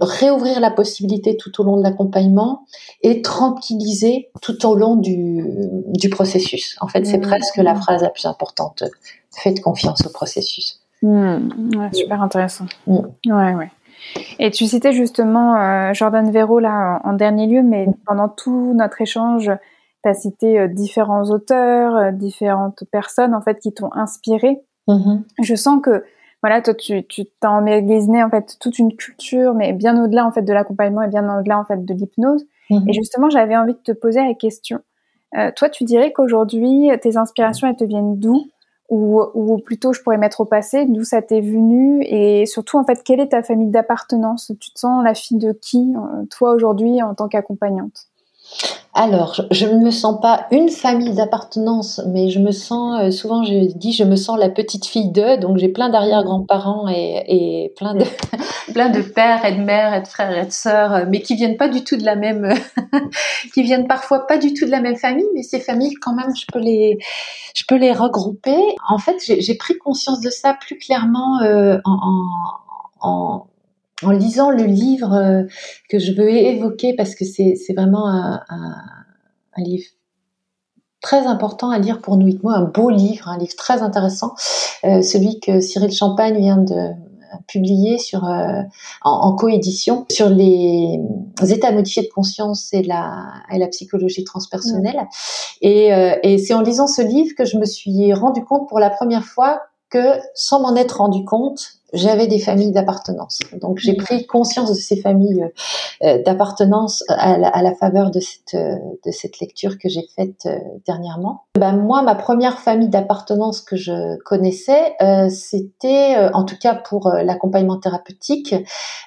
réouvrir la possibilité tout au long de l'accompagnement et tranquilliser tout au long du, processus. En fait, c'est mmh. presque la phrase la plus importante. Faites confiance au processus. Mmh. super intéressant. Mmh. Ouais, ouais. Et tu citais justement euh, Jordan Véro là en, dernier lieu, mais pendant tout notre échange, tu as cité euh, différents auteurs, euh, différentes personnes en fait qui t'ont inspiré. Mm-hmm. Je sens que voilà, toi tu t'as emmagasiné en fait toute une culture, mais bien au-delà en fait de l'accompagnement et bien au-delà en fait de l'hypnose. Mm-hmm. Et justement, j'avais envie de te poser la question. toi, tu dirais qu'aujourd'hui, tes inspirations, elles te viennent d'où? Ou, ou plutôt je pourrais mettre au passé, d'où ça t'est venu et surtout en fait quelle est ta famille d'appartenance? Tu te sens la fille de qui euh, toi aujourd'hui en tant qu'accompagnante? Alors, je ne me sens pas une famille d'appartenance, mais je me sens, euh, souvent je dis, je me sens la petite fille d'eux, donc j'ai plein d'arrière-grands-parents et, plein, de, plein de pères et de mères et de frères et de sœurs, euh, mais qui viennent pas du tout de la même, qui viennent parfois pas du tout de la même famille, mais ces familles, quand même, je peux les, je peux les regrouper. En fait, j'ai pris conscience de ça plus clairement euh, en lisant le livre euh, que je veux évoquer parce que c'est vraiment un, livre très important à lire pour nous, moi, un beau livre, un livre très intéressant, euh, celui que Cyril Champagne vient de publier sur euh, en, coédition sur les états modifiés de conscience et la et la psychologie transpersonnelle. Et, et c'est en lisant ce livre que je me suis rendu compte pour la première fois que sans m'en être rendu compte j'avais des familles d'appartenance. Donc j'ai pris conscience de ces familles euh, d'appartenance à, la, faveur de cette, euh, de cette lecture que j'ai faite euh, dernièrement. Ben, moi, ma première famille d'appartenance que je connaissais, c'était, en tout cas pour l'accompagnement thérapeutique,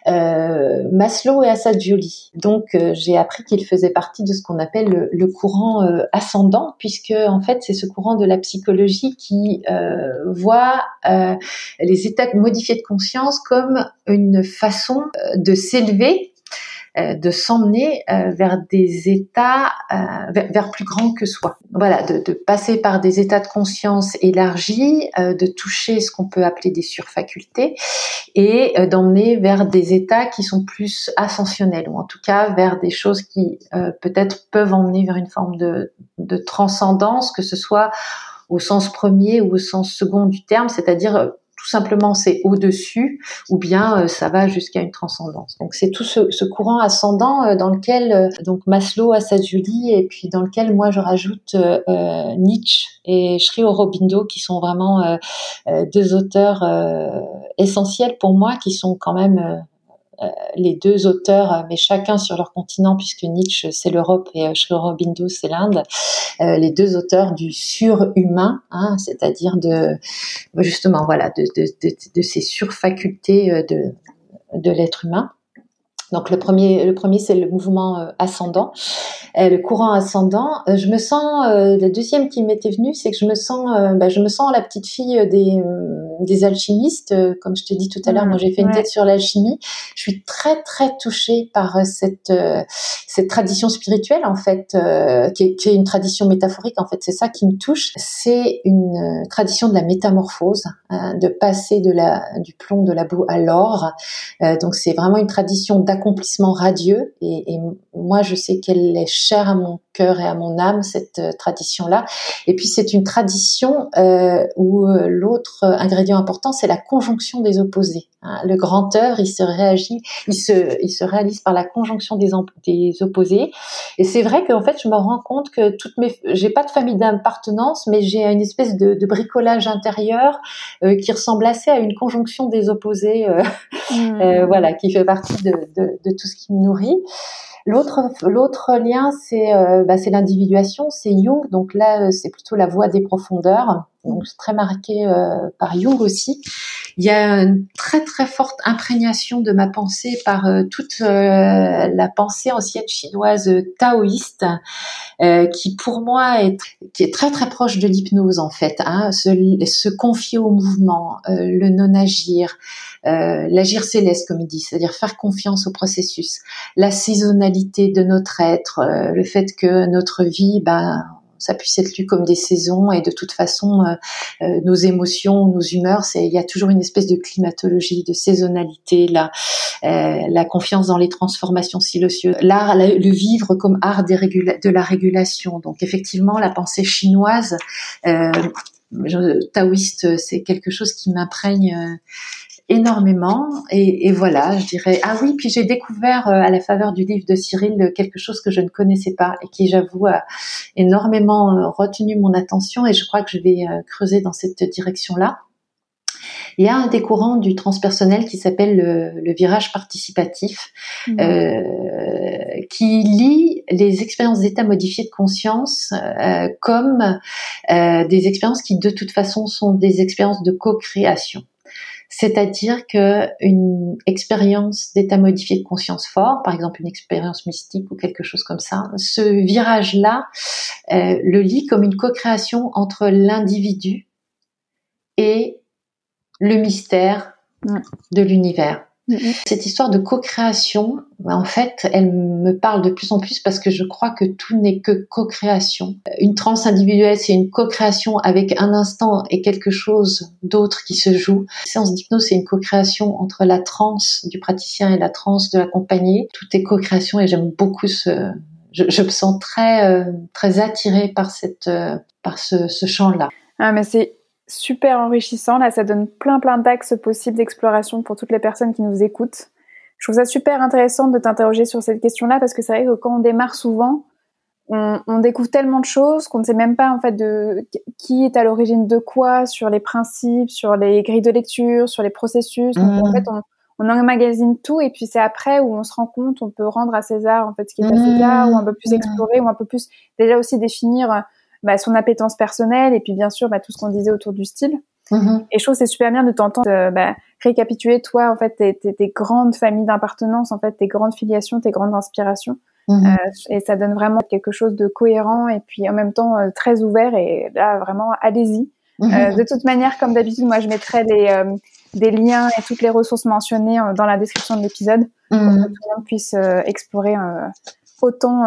Maslow et Assagioli. Donc j'ai appris qu'il faisait partie de ce qu'on appelle le, le courant ascendant, puisque en fait c'est ce courant de la psychologie qui voit les états de modification de conscience comme une façon euh, de s'élever euh, de s'emmener euh, vers des états vers, plus grands que soi. Voilà, de, passer par des états de conscience élargis, de toucher ce qu'on peut appeler des surfacultés et d'emmener vers des états qui sont plus ascensionnels ou en tout cas vers des choses qui peut-être peuvent emmener vers une forme de transcendance, que ce soit au sens premier ou au sens second du terme, c'est-à-dire tout simplement c'est au-dessus, ou bien euh, ça va jusqu'à une transcendance. Donc c'est tout ce, courant ascendant euh, dans lequel euh, donc Maslow a sa Julie et puis dans lequel moi je rajoute Nietzsche et Sri qui sont vraiment deux auteurs essentiels pour moi, qui sont quand même euh, les deux auteurs, euh, mais chacun sur leur continent, puisque Nietzsche c'est l'Europe et euh, Sri Aurobindo c'est l'Inde, les deux auteurs du surhumain, hein, c'est-à-dire de justement voilà de, de, de, de ces surfacultés de, de l'être humain. Donc le premier, le premier c'est le mouvement ascendant, le courant ascendant. je me sens, le deuxième qui m'était venu, c'est que je me sens, bah, je me sens la petite fille des des alchimistes, euh, comme je te dis tout à l'heure, moi j'ai fait une tête sur l'alchimie. Je suis très très touchée par euh, cette euh, cette tradition spirituelle en fait, qui est, qui, est, une tradition métaphorique en fait. C'est ça qui me touche. C'est une tradition de la métamorphose, hein, de passer de la du plomb, de la boue à l'or. donc c'est vraiment une tradition d'accomplissement radieux. Et, et, moi je sais qu'elle est chère à mon cœur et à mon âme cette tradition là. Et puis c'est une tradition où l'autre ingrédient important, c'est la conjonction des opposés. Hein, le grand œuvre, il se réagit, il se, il se réalise par la conjonction des, des opposés. Et c'est vrai qu'en fait, je me rends compte que toutes mes, j'ai pas de famille d'appartenance, mais j'ai une espèce de, de bricolage intérieur euh, qui ressemble assez à une conjonction des opposés, euh, mmh. euh, voilà, qui fait partie de, de, de, tout ce qui me nourrit. L'autre, l'autre lien, c'est, bah, c'est l'individuation, c'est Jung. Donc là, c'est plutôt la voie des profondeurs. Donc très marqué par Jung aussi. Il y a une très très forte imprégnation de ma pensée par euh, toute euh, la pensée ancienne chinoise taoïste, euh, qui pour moi est, qui est très très proche de l'hypnose en fait. Hein, se, se, confier au mouvement, le non-agir, l'agir céleste comme il dit, c'est-à-dire faire confiance au processus, la saisonnalité de notre être, le fait que notre vie, ben ça puisse être lu comme des saisons et de toute façon euh, euh, nos émotions, nos humeurs, c'est il y a toujours une espèce de climatologie, de saisonnalité, la euh, la confiance dans les transformations silencieuses, l'art, le vivre comme art de la régulation. Donc effectivement, la pensée chinoise taoïste, c'est quelque chose qui m'imprègne énormément. Et, voilà, je dirais. Ah oui, puis j'ai découvert euh, à la faveur du livre de Cyril quelque chose que je ne connaissais pas et qui, j'avoue, a énormément euh, retenu mon attention. Et je crois que je vais euh, creuser dans cette direction-là. Il y a un des courants du transpersonnel qui s'appelle le, virage participatif, mmh. qui lie les expériences d'état modifié de conscience comme des expériences qui de toute façon sont des expériences de co-création. C'est-à-dire que une expérience d'état modifié de conscience fort, par exemple une expérience mystique ou quelque chose comme ça, ce virage-là euh, le lit comme une co-création entre l'individu et le mystère de l'univers. Cette histoire de co-création, bah, en fait, elle me parle de plus en plus parce que je crois que tout n'est que co-création. Une transe individuelle, c'est une co-création avec un instant et quelque chose d'autre qui se joue. La séance d'hypnose, c'est une co-création entre la transe du praticien et la transe de l'accompagné. Tout est co-création et j'aime beaucoup ce, je, me sens très, euh, très attirée par cette, euh, par ce, ce champ-là. Ah, mais c'est super enrichissant. Là, ça donne plein, plein d'axes possibles d'exploration pour toutes les personnes qui nous écoutent. Je trouve ça super intéressant de t'interroger sur cette question-là parce que c'est vrai que quand on démarre souvent, on, découvre tellement de choses qu'on ne sait même pas en fait de qui est à l'origine de quoi sur les principes, sur les grilles de lecture, sur les processus. Donc, en mmh. fait, on, on emmagasine tout et puis c'est après où on se rend compte, on peut rendre à César en fait ce qui est à César ou un peu plus mmh. explorer ou un peu plus déjà aussi définir bah, son appétence personnelle et puis bien sûr bah, tout ce qu'on disait autour du style. Mm-hmm. Et je trouve c'est super bien de t'entendre euh, bah, récapituler toi en fait tes, tes, tes grandes familles d'appartenance, en fait tes grandes filiations, tes grandes inspirations. Mm-hmm. Euh, et ça donne vraiment quelque chose de cohérent et puis en même temps euh, très ouvert et là vraiment allez-y. Mm-hmm. de toute manière, comme d'habitude, moi je mettrai les, des liens et toutes les ressources mentionnées dans la description de l'épisode pour que tout le monde puisse explorer autant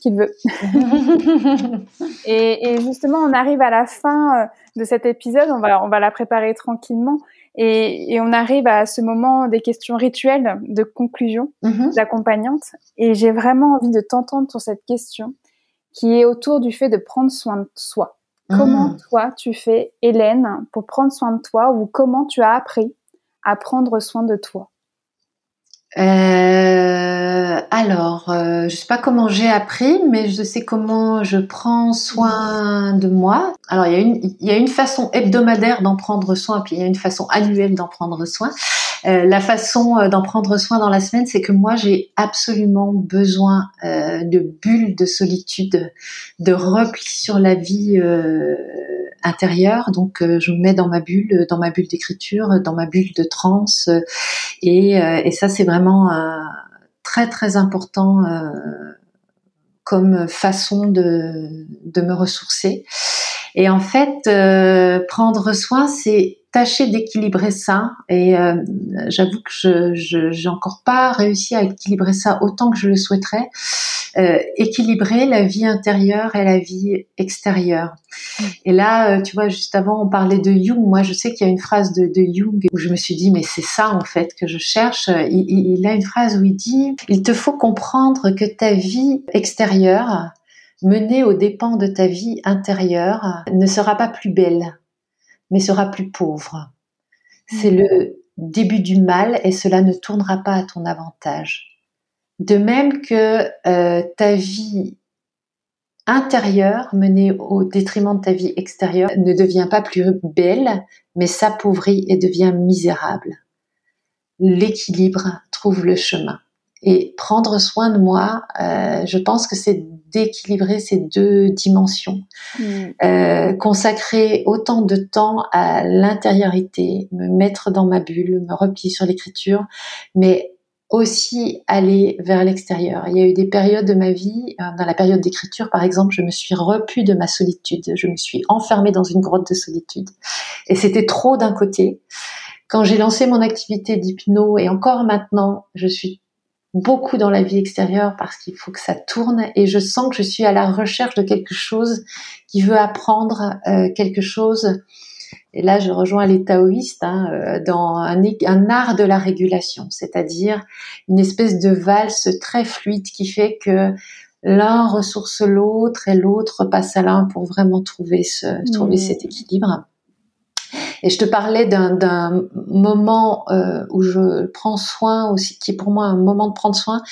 qu'il veut. et, justement, on arrive à la fin euh, de cet épisode, on va, on va la préparer tranquillement. Et, on arrive à ce moment des questions rituelles de conclusion mm-hmm. d'accompagnante. Et j'ai vraiment envie de t'entendre sur cette question qui est autour du fait de prendre soin de soi. Comment mm. toi tu fais, Hélène, pour prendre soin de toi ou comment tu as appris à prendre soin de toi? Euh, alors, euh, je sais pas comment j'ai appris, mais je sais comment je prends soin de moi. Alors, il y a une, il y a une façon hebdomadaire d'en prendre soin, puis il y a une façon annuelle d'en prendre soin. Euh, la façon euh, d'en prendre soin dans la semaine, c'est que moi, j'ai absolument besoin euh, de bulles de solitude, de repli sur la vie intérieure. Donc, je me mets dans ma bulle, dans ma bulle d'écriture, dans ma bulle de transe, et, et ça, c'est vraiment très très important comme façon de, de me ressourcer. Et en fait, prendre soin, c'est tâcher d'équilibrer ça. Et euh, j'avoue que je j'ai encore pas réussi à équilibrer ça autant que je le souhaiterais. Euh, équilibrer la vie intérieure et la vie extérieure. Mm. Et là, euh, tu vois, juste avant, on parlait de Jung. Moi, je sais qu'il y a une phrase de, de, Jung où je me suis dit, mais c'est ça en fait que je cherche. Il, il a une phrase où il dit, il te faut comprendre que ta vie extérieure menée aux dépens de ta vie intérieure ne sera pas plus belle mais sera plus pauvre. C'est le début du mal et cela ne tournera pas à ton avantage. De même que euh, ta vie intérieure menée au détriment de ta vie extérieure ne devient pas plus belle, mais s'appauvrit et devient misérable. L'équilibre trouve le chemin. Et prendre soin de moi, euh, je pense que c'est d'équilibrer ces deux dimensions. Mm. Euh, consacrer autant de temps à l'intériorité, me mettre dans ma bulle, me replier sur l'écriture, mais aussi aller vers l'extérieur. Il y a eu des périodes de ma vie, euh, dans la période d'écriture par exemple, je me suis repue de ma solitude, je me suis enfermée dans une grotte de solitude. Et c'était trop d'un côté. Quand j'ai lancé mon activité d'hypno, et encore maintenant, je suis beaucoup dans la vie extérieure parce qu'il faut que ça tourne et je sens que je suis à la recherche de quelque chose qui veut apprendre euh, quelque chose. Et là, je rejoins les taoïstes hein, euh, dans un, un, art de la régulation, c'est-à-dire une espèce de valse très fluide qui fait que l'un ressource l'autre et l'autre passe à l'un pour vraiment trouver ce, trouver mmh. cet équilibre. Et je te parlais d'un moment euh, où je prends soin aussi, qui est pour moi un moment de prendre soin.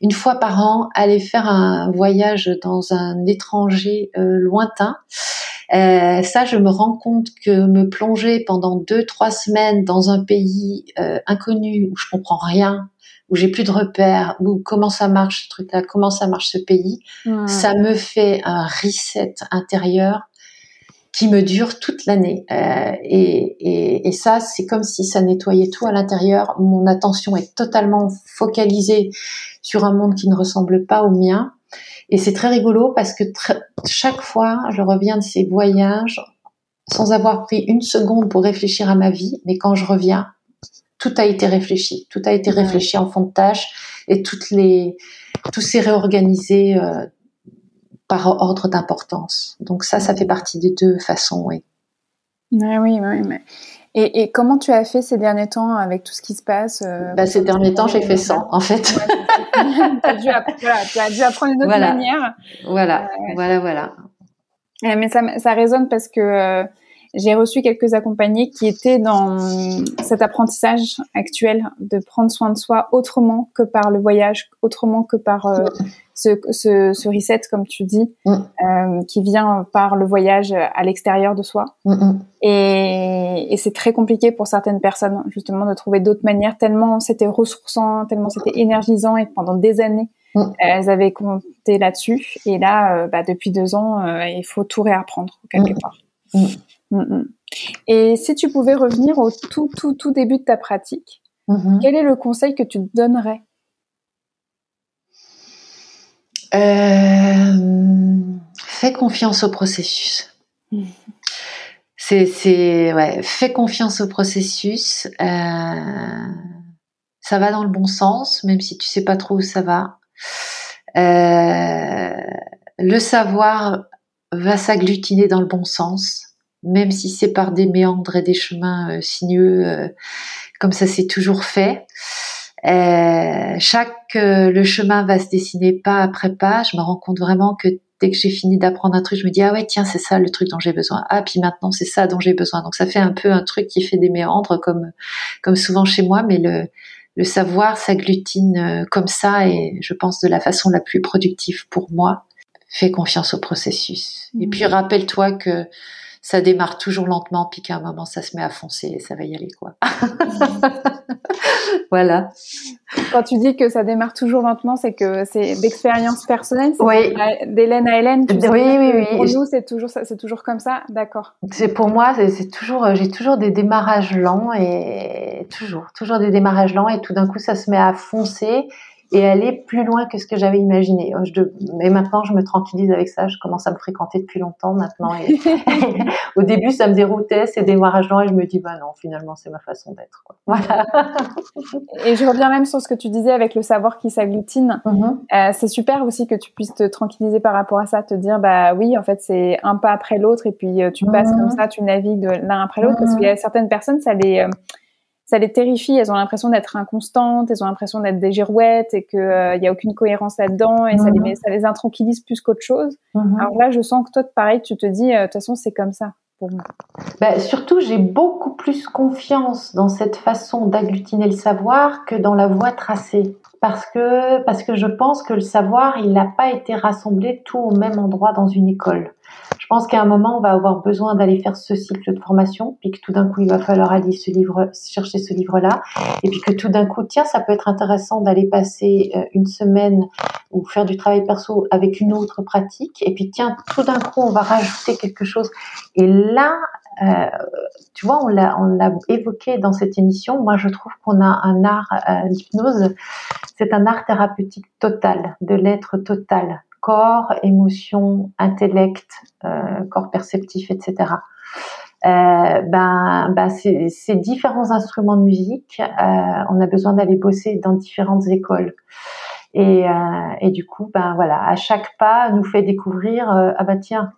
Une fois par an, aller faire un voyage dans un étranger euh, lointain. Euh, ça, je me rends compte que me plonger pendant deux, trois semaines dans un pays euh, inconnu où je comprends rien, où j'ai plus de repères, où comment ça marche ce truc-là, comment ça marche ce pays, ça me fait un reset intérieur qui me dure toute l'année. Euh, et, et, et, ça, c'est comme si ça nettoyait tout à l'intérieur. Mon attention est totalement focalisée sur un monde qui ne ressemble pas au mien. Et c'est très rigolo parce que chaque fois, je reviens de ces voyages sans avoir pris une seconde pour réfléchir à ma vie, mais quand je reviens, tout a été réfléchi, tout a été réfléchi en fond de tâche et toutes les, tout s'est réorganisé euh, par ordre d'importance. Donc ça, ça fait partie des deux façons, oui. oui, oui. Et, et, comment tu as fait ces derniers temps avec tout ce qui se passe euh, bah, Ces derniers temps, j'ai fait 100, en fait. tu, as dû apprendre une autre manière. Voilà, voilà, voilà. Mais ça, ça résonne parce que euh, j'ai reçu quelques accompagnés qui étaient dans cet apprentissage actuel de prendre soin de soi autrement que par le voyage, autrement que par euh, ce, ce, ce, reset, comme tu dis, mm. euh, qui vient par le voyage à l'extérieur de soi. Mm, mm. Et, et c'est très compliqué pour certaines personnes, justement, de trouver d'autres manières, tellement c'était ressourçant, tellement c'était énergisant, et pendant des années, elles avaient compté là-dessus. Et là, euh, bah, depuis deux ans, euh, il faut tout réapprendre, quelque part. Et si tu pouvais revenir au tout, tout, tout début de ta pratique, quel est le conseil que tu donnerais euh, Fais confiance au processus. C'est, ouais, fais confiance au processus. Euh, ça va dans le bon sens, même si tu sais pas trop où ça va. Euh, le savoir va s'agglutiner dans le bon sens même si c'est par des méandres et des chemins sinueux, comme ça c'est toujours fait. Euh, chaque le chemin va se dessiner pas après pas. Je me rends compte vraiment que dès que j'ai fini d'apprendre un truc, je me dis ah ouais tiens c'est ça le truc dont j'ai besoin. Ah puis maintenant c'est ça dont j'ai besoin. Donc ça fait un peu un truc qui fait des méandres comme comme souvent chez moi, mais le le savoir s'agglutine comme ça et je pense de la façon la plus productive pour moi. Fais confiance au processus. Et mmh. puis rappelle-toi que ça démarre toujours lentement, puis qu'à un moment ça se met à foncer et ça va y aller quoi. voilà. Quand tu dis que ça démarre toujours lentement, c'est que c'est d'expérience personnelle, oui. d'Hélène à Hélène. oui, oui, oui. Pour nous, c'est toujours c'est toujours comme ça, d'accord. C'est pour moi, c'est toujours, j'ai toujours des démarrages lents et toujours, toujours des démarrages lents et tout d'un coup ça se met à foncer et aller plus loin que ce que j'avais imaginé. Je, mais maintenant, je me tranquillise avec ça. Je commence à me fréquenter depuis longtemps maintenant. Et, au début, ça me déroutait, c'est démarrage lent, et je me dis, bah non, finalement, c'est ma façon d'être. Voilà. et je reviens même sur ce que tu disais avec le savoir qui s'agglutine. Mm-hmm. Euh, c'est super aussi que tu puisses te tranquilliser par rapport à ça, te dire, bah oui, en fait, c'est un pas après l'autre, et puis euh, tu passes comme mm-hmm. ça, tu navigues de l'un après l'autre, parce qu'il y a certaines personnes, ça les euh, ça les terrifie. Elles ont l'impression d'être inconstantes, elles ont l'impression d'être des girouettes et qu'il il n'y a aucune cohérence là-dedans et ça, les, mhm. ça les intranquillise plus qu'autre chose. Mhm. Alors là, je sens que toi, pareil, tu te dis, euh, de toute façon, c'est comme ça. pour moi. Bah, surtout, j'ai beaucoup plus confiance dans cette façon d'agglutiner le savoir que dans la voie tracée. Parce que, parce que je pense que le savoir, il n'a pas été rassemblé tout au même endroit dans une école. Je pense qu'à un moment, on va avoir besoin d'aller faire ce cycle de formation, puis que tout d'un coup, il va falloir aller ce livre, chercher ce livre-là, et puis que tout d'un coup, tiens, ça peut être intéressant d'aller passer euh, une semaine ou faire du travail perso avec une autre pratique, et puis tiens, tout d'un coup, on va rajouter quelque chose. Et là, euh, tu vois, on l'a, évoqué dans cette émission. Moi, je trouve qu'on a un art, euh, l'hypnose, c'est un art thérapeutique total, de l'être total corps, émotion, intellect, euh, corps perceptif, etc. Euh, ben, ben ces, différents instruments de musique, euh, on a besoin d'aller bosser dans différentes écoles. Et, du coup, ben voilà, à chaque pas, nous fait découvrir ah bah tiens,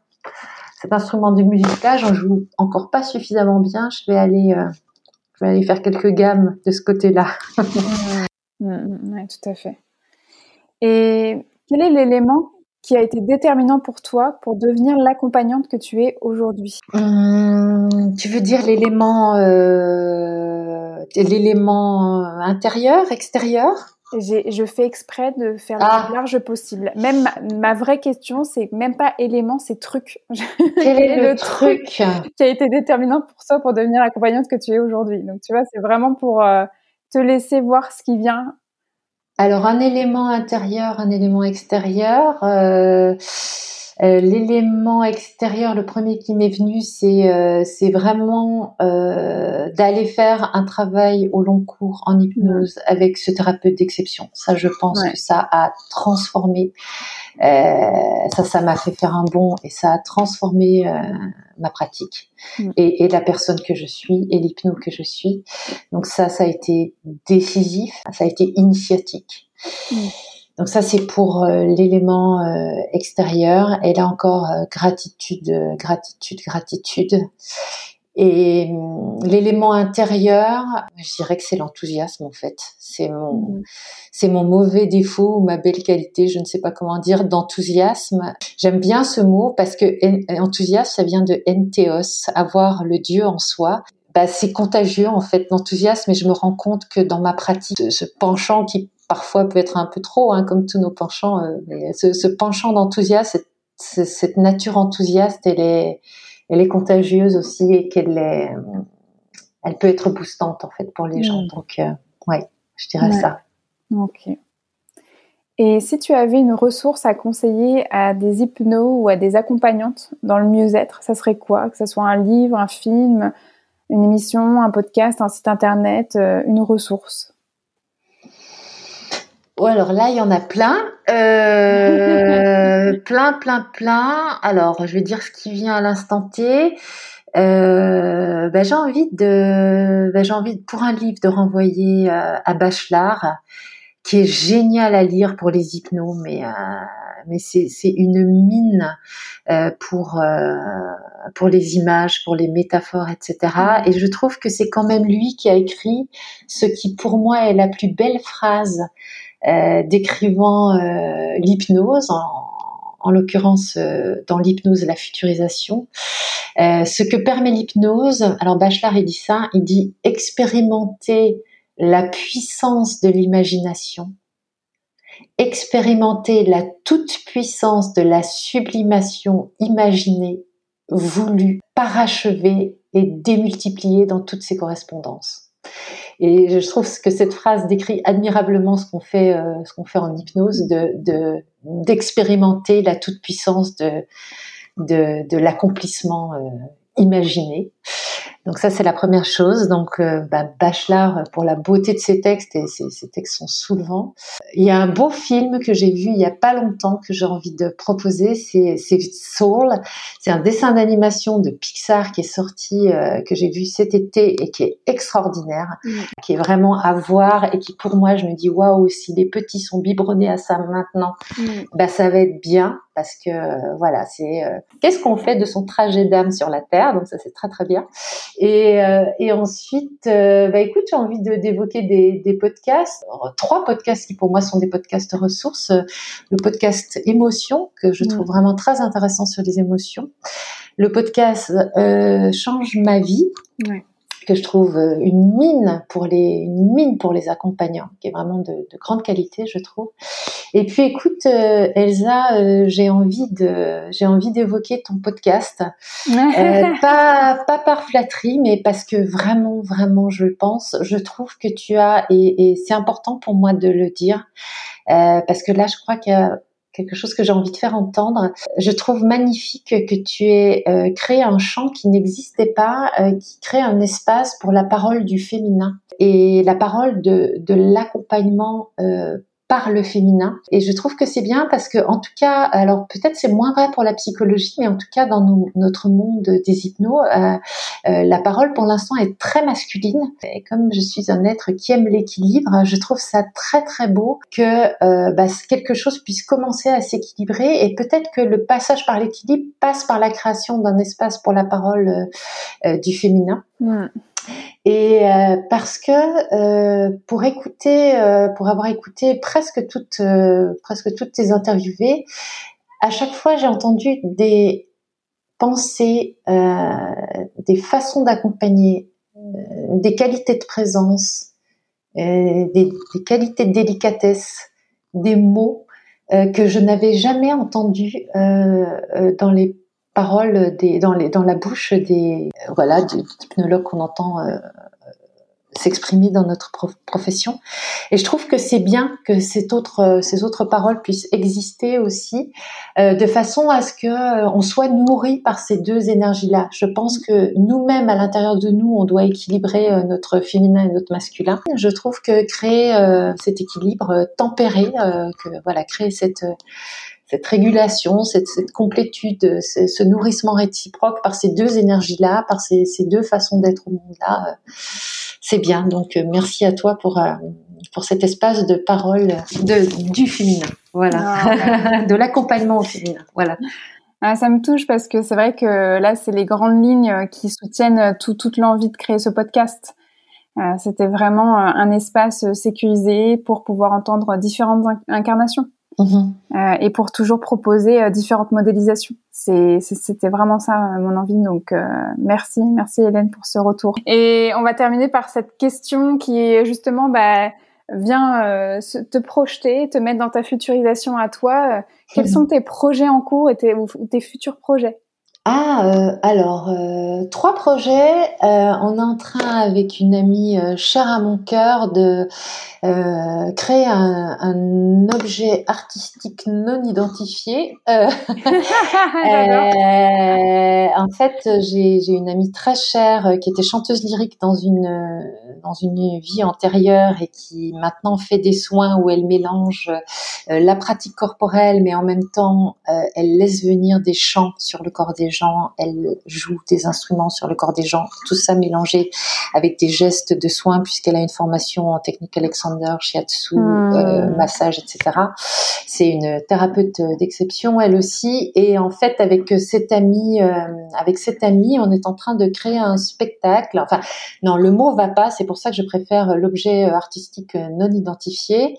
cet instrument de musique là, j'en joue encore pas suffisamment bien. Je vais aller, je vais aller faire quelques gammes de ce côté-là. oui, tout à fait. Et quel est l'élément qui a été déterminant pour toi pour devenir l'accompagnante que tu es aujourd'hui hum, Tu veux dire l'élément, euh, l'élément intérieur, extérieur? Je fais exprès de faire le ah. plus large possible. Même ma, vraie question, c'est même pas élément, c'est truc. Quel est le, truc, qui a été déterminant pour toi pour devenir l'accompagnante que tu es aujourd'hui? Donc tu vois, c'est vraiment pour euh, te laisser voir ce qui vient alors un élément intérieur, un élément extérieur. Euh, euh, l'élément extérieur, le premier qui m'est venu, c'est euh, c'est vraiment d'aller faire un travail au long cours en hypnose avec ce thérapeute d'exception. Ça, je pense que ça a transformé euh, ça, ça m'a fait faire un bond et ça a transformé euh, ma pratique mm. et, et, la personne que je suis et l'hypno que je suis. Donc ça, ça a été décisif, ça a été initiatique. Mm. Donc ça, c'est pour euh, l'élément extérieur. Et là encore, gratitude, gratitude, gratitude. Et hum, l'élément intérieur, je dirais que c'est l'enthousiasme en fait. C'est mon, mmh. c'est mon mauvais défaut ou ma belle qualité, je ne sais pas comment dire, d'enthousiasme. J'aime bien ce mot parce que enthousiasme, ça vient de entheos, avoir le Dieu en soi. Bah, c'est contagieux en fait l'enthousiasme et je me rends compte que dans ma pratique, ce penchant qui parfois peut être un peu trop, hein, comme tous nos penchants, euh, ce, ce penchant d'enthousiasme, cette, cette nature enthousiaste, elle est elle est contagieuse aussi et qu'elle est, elle peut être boostante en fait pour les gens. Hmm. Donc, euh, ouais, je dirais ça. Ok. Et si tu avais une ressource à conseiller à des hypnos ou à des accompagnantes dans le mieux-être, ça serait quoi? Que ce soit un livre, un film, une émission, un podcast, un site internet, euh, une ressource? Oh, alors là, il y en a plein. Euh, plein, plein, plein. Alors, je vais dire ce qui vient à l'instant T. Euh, ben, j'ai envie de, ben, j'ai envie pour un livre de renvoyer euh, à Bachelard, qui est génial à lire pour les hypnos, mais euh, mais c'est c'est une mine euh, pour pour les images, pour les métaphores, etc. Et je trouve que c'est quand même lui qui a écrit ce qui pour moi est la plus belle phrase décrivant euh, l'hypnose, en, l'occurrence euh, dans l'hypnose la futurisation. ce que permet l'hypnose, alors Bachelard il dit ça, il dit expérimenter la puissance de l'imagination, expérimenter la toute-puissance de la sublimation imaginée, voulue, parachevée et démultipliée dans toutes ses correspondances. Et je trouve que cette phrase décrit admirablement ce qu'on fait, euh, ce qu'on fait en hypnose, de d'expérimenter la toute puissance de de, de l'accomplissement euh, imaginé. Donc ça, c'est la première chose. Donc euh, bah, Bachelard pour la beauté de ses textes et ses, textes sont soulevants. Il y a un beau film que j'ai vu il y a pas longtemps que j'ai envie de proposer, c'est Soul. C'est un dessin d'animation de Pixar qui est sorti, euh, que j'ai vu cet été et qui est extraordinaire, qui est vraiment à voir et qui pour moi, je me dis waouh, si les petits sont biberonnés à ça maintenant, bah ça va être bien. Parce que voilà, c'est qu'est-ce qu'on fait de son trajet d'âme sur la terre, donc ça c'est très très bien. Et, et ensuite, bah écoute, j'ai envie de d'évoquer des, des podcasts, trois podcasts qui pour moi sont des podcasts ressources. Le podcast Émotion que je trouve vraiment très intéressant sur les émotions. Le podcast Change ma vie. Ouais que je trouve euh, une mine pour les une mine pour les accompagnants, qui est vraiment de, de grande qualité, je trouve. Et puis, écoute, euh, Elsa, euh, j'ai envie de j'ai envie d'évoquer ton podcast, pas pas par flatterie, mais parce que vraiment, vraiment, je le pense. Je trouve que tu as et, et c'est important pour moi de le dire. parce que là, je crois qu'il y a quelque chose que j'ai envie de faire entendre. Je trouve magnifique que tu aies euh, créé un champ qui n'existait pas, euh, qui crée un espace pour la parole du féminin et la parole de, de l'accompagnement euh, par le féminin. Et je trouve que c'est bien parce que, en tout cas, alors peut-être c'est moins vrai pour la psychologie, mais en tout cas dans notre monde des hypnos, euh, euh, la parole pour l'instant est très masculine. Et comme je suis un être qui aime l'équilibre, je trouve ça très très beau que euh, bah, quelque chose puisse commencer à s'équilibrer et peut-être que le passage par l'équilibre passe par la création d'un espace pour la parole du féminin. Et euh, parce que euh, pour écouter, euh, pour avoir écouté presque toutes, presque toutes tes interviewées, à chaque fois j'ai entendu des pensées, des façons d'accompagner, des qualités de présence, des, des, qualités de délicatesse, des mots que je n'avais jamais entendus dans les paroles dans, la bouche des voilà hypnologues qu'on entend euh, s'exprimer dans notre profession. Et je trouve que c'est bien que cette autre, ces autres paroles puissent exister aussi, euh, de façon à ce que euh, on soit nourri par ces deux énergies-là. Je pense que nous-mêmes, à l'intérieur de nous, on doit équilibrer euh, notre féminin et notre masculin. Je trouve que créer euh, cet équilibre tempéré, que voilà, créer cette cette régulation, cette, cette complétude, ce, ce, nourrissement réciproque par ces deux énergies-là, par ces, ces, deux façons d'être au monde-là, euh, c'est bien. Donc euh, merci à toi pour euh, pour cet espace de parole de, du féminin, voilà, ah, de l'accompagnement au féminin, voilà. Ah, ça me touche parce que c'est vrai que là, c'est les grandes lignes qui soutiennent tout, toute l'envie de créer ce podcast. C'était vraiment un espace sécurisé pour pouvoir entendre différentes incarnations. Mhm. Euh, et pour toujours proposer euh, différentes modélisations. C'était vraiment ça euh, mon envie. Donc merci, merci Hélène pour ce retour. Et on va terminer par cette question qui est justement bah, vient te projeter, te mettre dans ta futurisation à toi. quels mhm. sont tes projets en cours et tes, ou tes futurs projets? Ah, euh, alors, euh, trois projets. Euh, on est en train, avec une amie chère à mon cœur, de créer un, objet artistique non identifié. en fait, j'ai une amie très chère qui était chanteuse lyrique dans une, dans une vie antérieure et qui maintenant fait des soins où elle mélange la pratique corporelle, mais en même temps, elle laisse venir des chants sur le corps des elle joue des instruments sur le corps des gens, tout ça mélangé avec des gestes de soins puisqu'elle a une formation en technique Alexander, shiatsu, hmm. euh, massage, etc. C'est une thérapeute d'exception, elle aussi. Et en fait, avec cette amie, euh, avec cette amie, on est en train de créer un spectacle. Enfin, non, le mot va pas. C'est pour ça que je préfère l'objet artistique non identifié,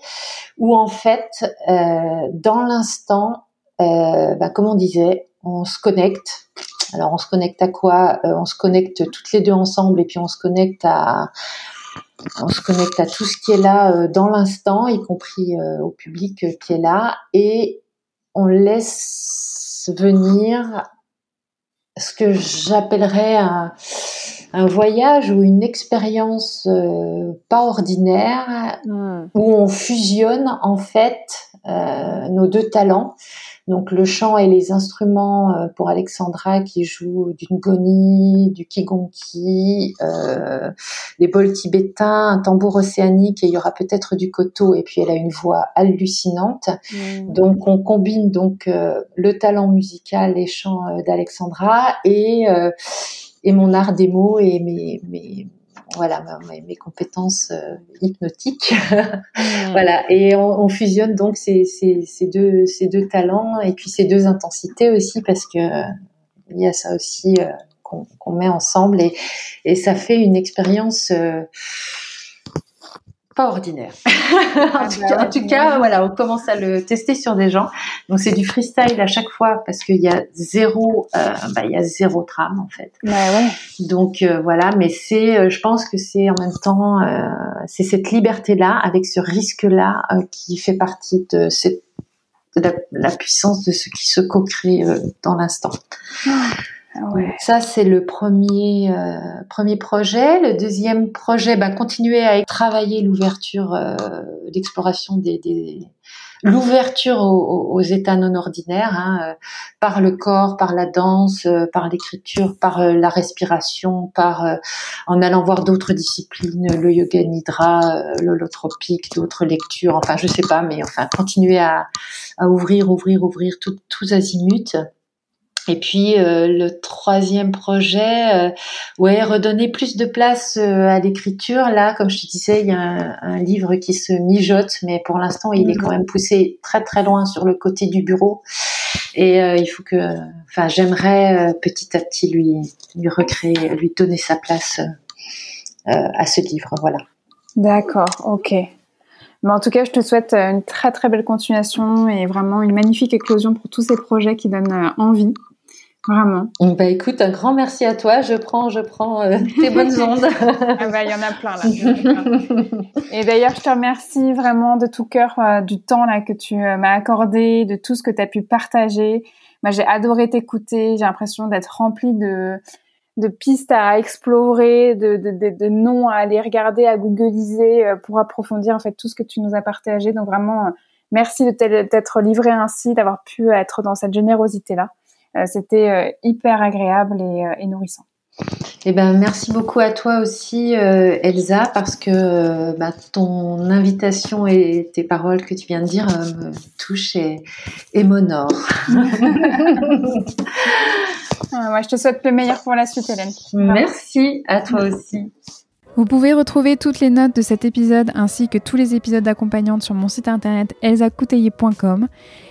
où en fait, euh, dans l'instant, bah, comme on disait, on se connecte. Alors on se connecte à quoi? Euh, On se connecte toutes les deux ensemble et puis on se connecte à on se connecte à tout ce qui est là euh, dans l'instant, y compris euh, au public qui est là, et on laisse venir ce que j'appellerais un, voyage ou une expérience pas ordinaire hmm. où on fusionne en fait nos deux talents donc le chant et les instruments euh, pour Alexandra qui joue du ngoni, du kigonki, euh, des bols tibétains, un tambour océanique et il y aura peut-être du koto et puis elle a une voix hallucinante. Mmh. Donc on combine donc euh, le talent musical, les chants d'Alexandra et et mon art des mots et mes, mes voilà mes, compétences hypnotiques. Mmh. voilà, et on, fusionne donc ces, ces, ces, deux ces deux talents et puis ces deux intensités aussi parce que il y a ça aussi qu'on met ensemble et, et ça fait une expérience pas ordinaire. Ah bah en, tout, cas, voilà, on commence à le tester sur des gens. Donc c'est du freestyle à chaque fois parce qu'il y a zéro, euh, bah, il y a zéro trame en fait. Bah ouais. Donc euh, voilà, mais c'est, euh, je pense que c'est en même temps, c'est cette liberté là avec ce risque là qui fait partie de cette la, puissance de ce qui se co-crée dans l'instant. Ça, c'est le premier, euh, premier projet. Le deuxième projet, bah, continuer à travailler l'ouverture, euh, l'exploration des, des l'ouverture aux, aux, états non ordinaires, hein, euh, par le corps, par la danse, euh, par l'écriture, par la respiration, par en allant voir d'autres disciplines, le yoga nidra, l'holotropique, d'autres lectures, enfin je sais pas, mais enfin continuer à, à ouvrir, ouvrir, ouvrir tout, tous azimuts. Et puis euh, le troisième projet, euh, ouais, redonner plus de place euh, à l'écriture. Là, comme je te disais, il y a un, livre qui se mijote, mais pour l'instant, il est quand même poussé très très loin sur le côté du bureau. Et il faut que, enfin, j'aimerais petit à petit lui lui recréer, lui donner sa place à ce livre. Voilà. D'accord, ok. Mais en tout cas, je te souhaite une très très belle continuation et vraiment une magnifique éclosion pour tous ces projets qui donnent envie. Vraiment. Bah écoute, un grand merci à toi. Je prends, je prends euh, tes bonnes ondes. ah bah il y en a plein là. Et d'ailleurs, je te remercie vraiment de tout cœur euh, du temps là que tu euh, m'as accordé, de tout ce que tu as pu partager. Moi, j'ai adoré t'écouter. J'ai l'impression d'être remplie de de pistes à explorer, de, de, de, de, noms à aller regarder, à googliser pour approfondir en fait tout ce que tu nous as partagé. Donc vraiment, merci de t'être livré ainsi, d'avoir pu être dans cette générosité là. Euh, c'était euh, hyper agréable euh, et, nourrissant. Eh ben, merci beaucoup à toi aussi, Elsa, parce que bah, ton invitation et tes paroles que tu viens de dire me touchent et, et m'honorent. Ah, je te souhaite le meilleur pour la suite, Hélène. Merci à toi aussi. Vous pouvez retrouver toutes les notes de cet épisode ainsi que tous les épisodes d'accompagnante sur mon site internet elsacouteiller.com.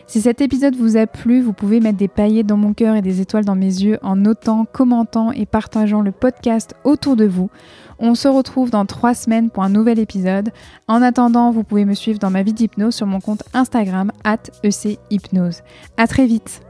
Si cet épisode vous a plu, vous pouvez mettre des paillettes dans mon cœur et des étoiles dans mes yeux en notant, commentant et partageant le podcast autour de vous. On se retrouve dans trois semaines pour un nouvel épisode. En attendant, vous pouvez me suivre dans ma vie d'hypnose sur mon compte Instagram at echypnose. À très vite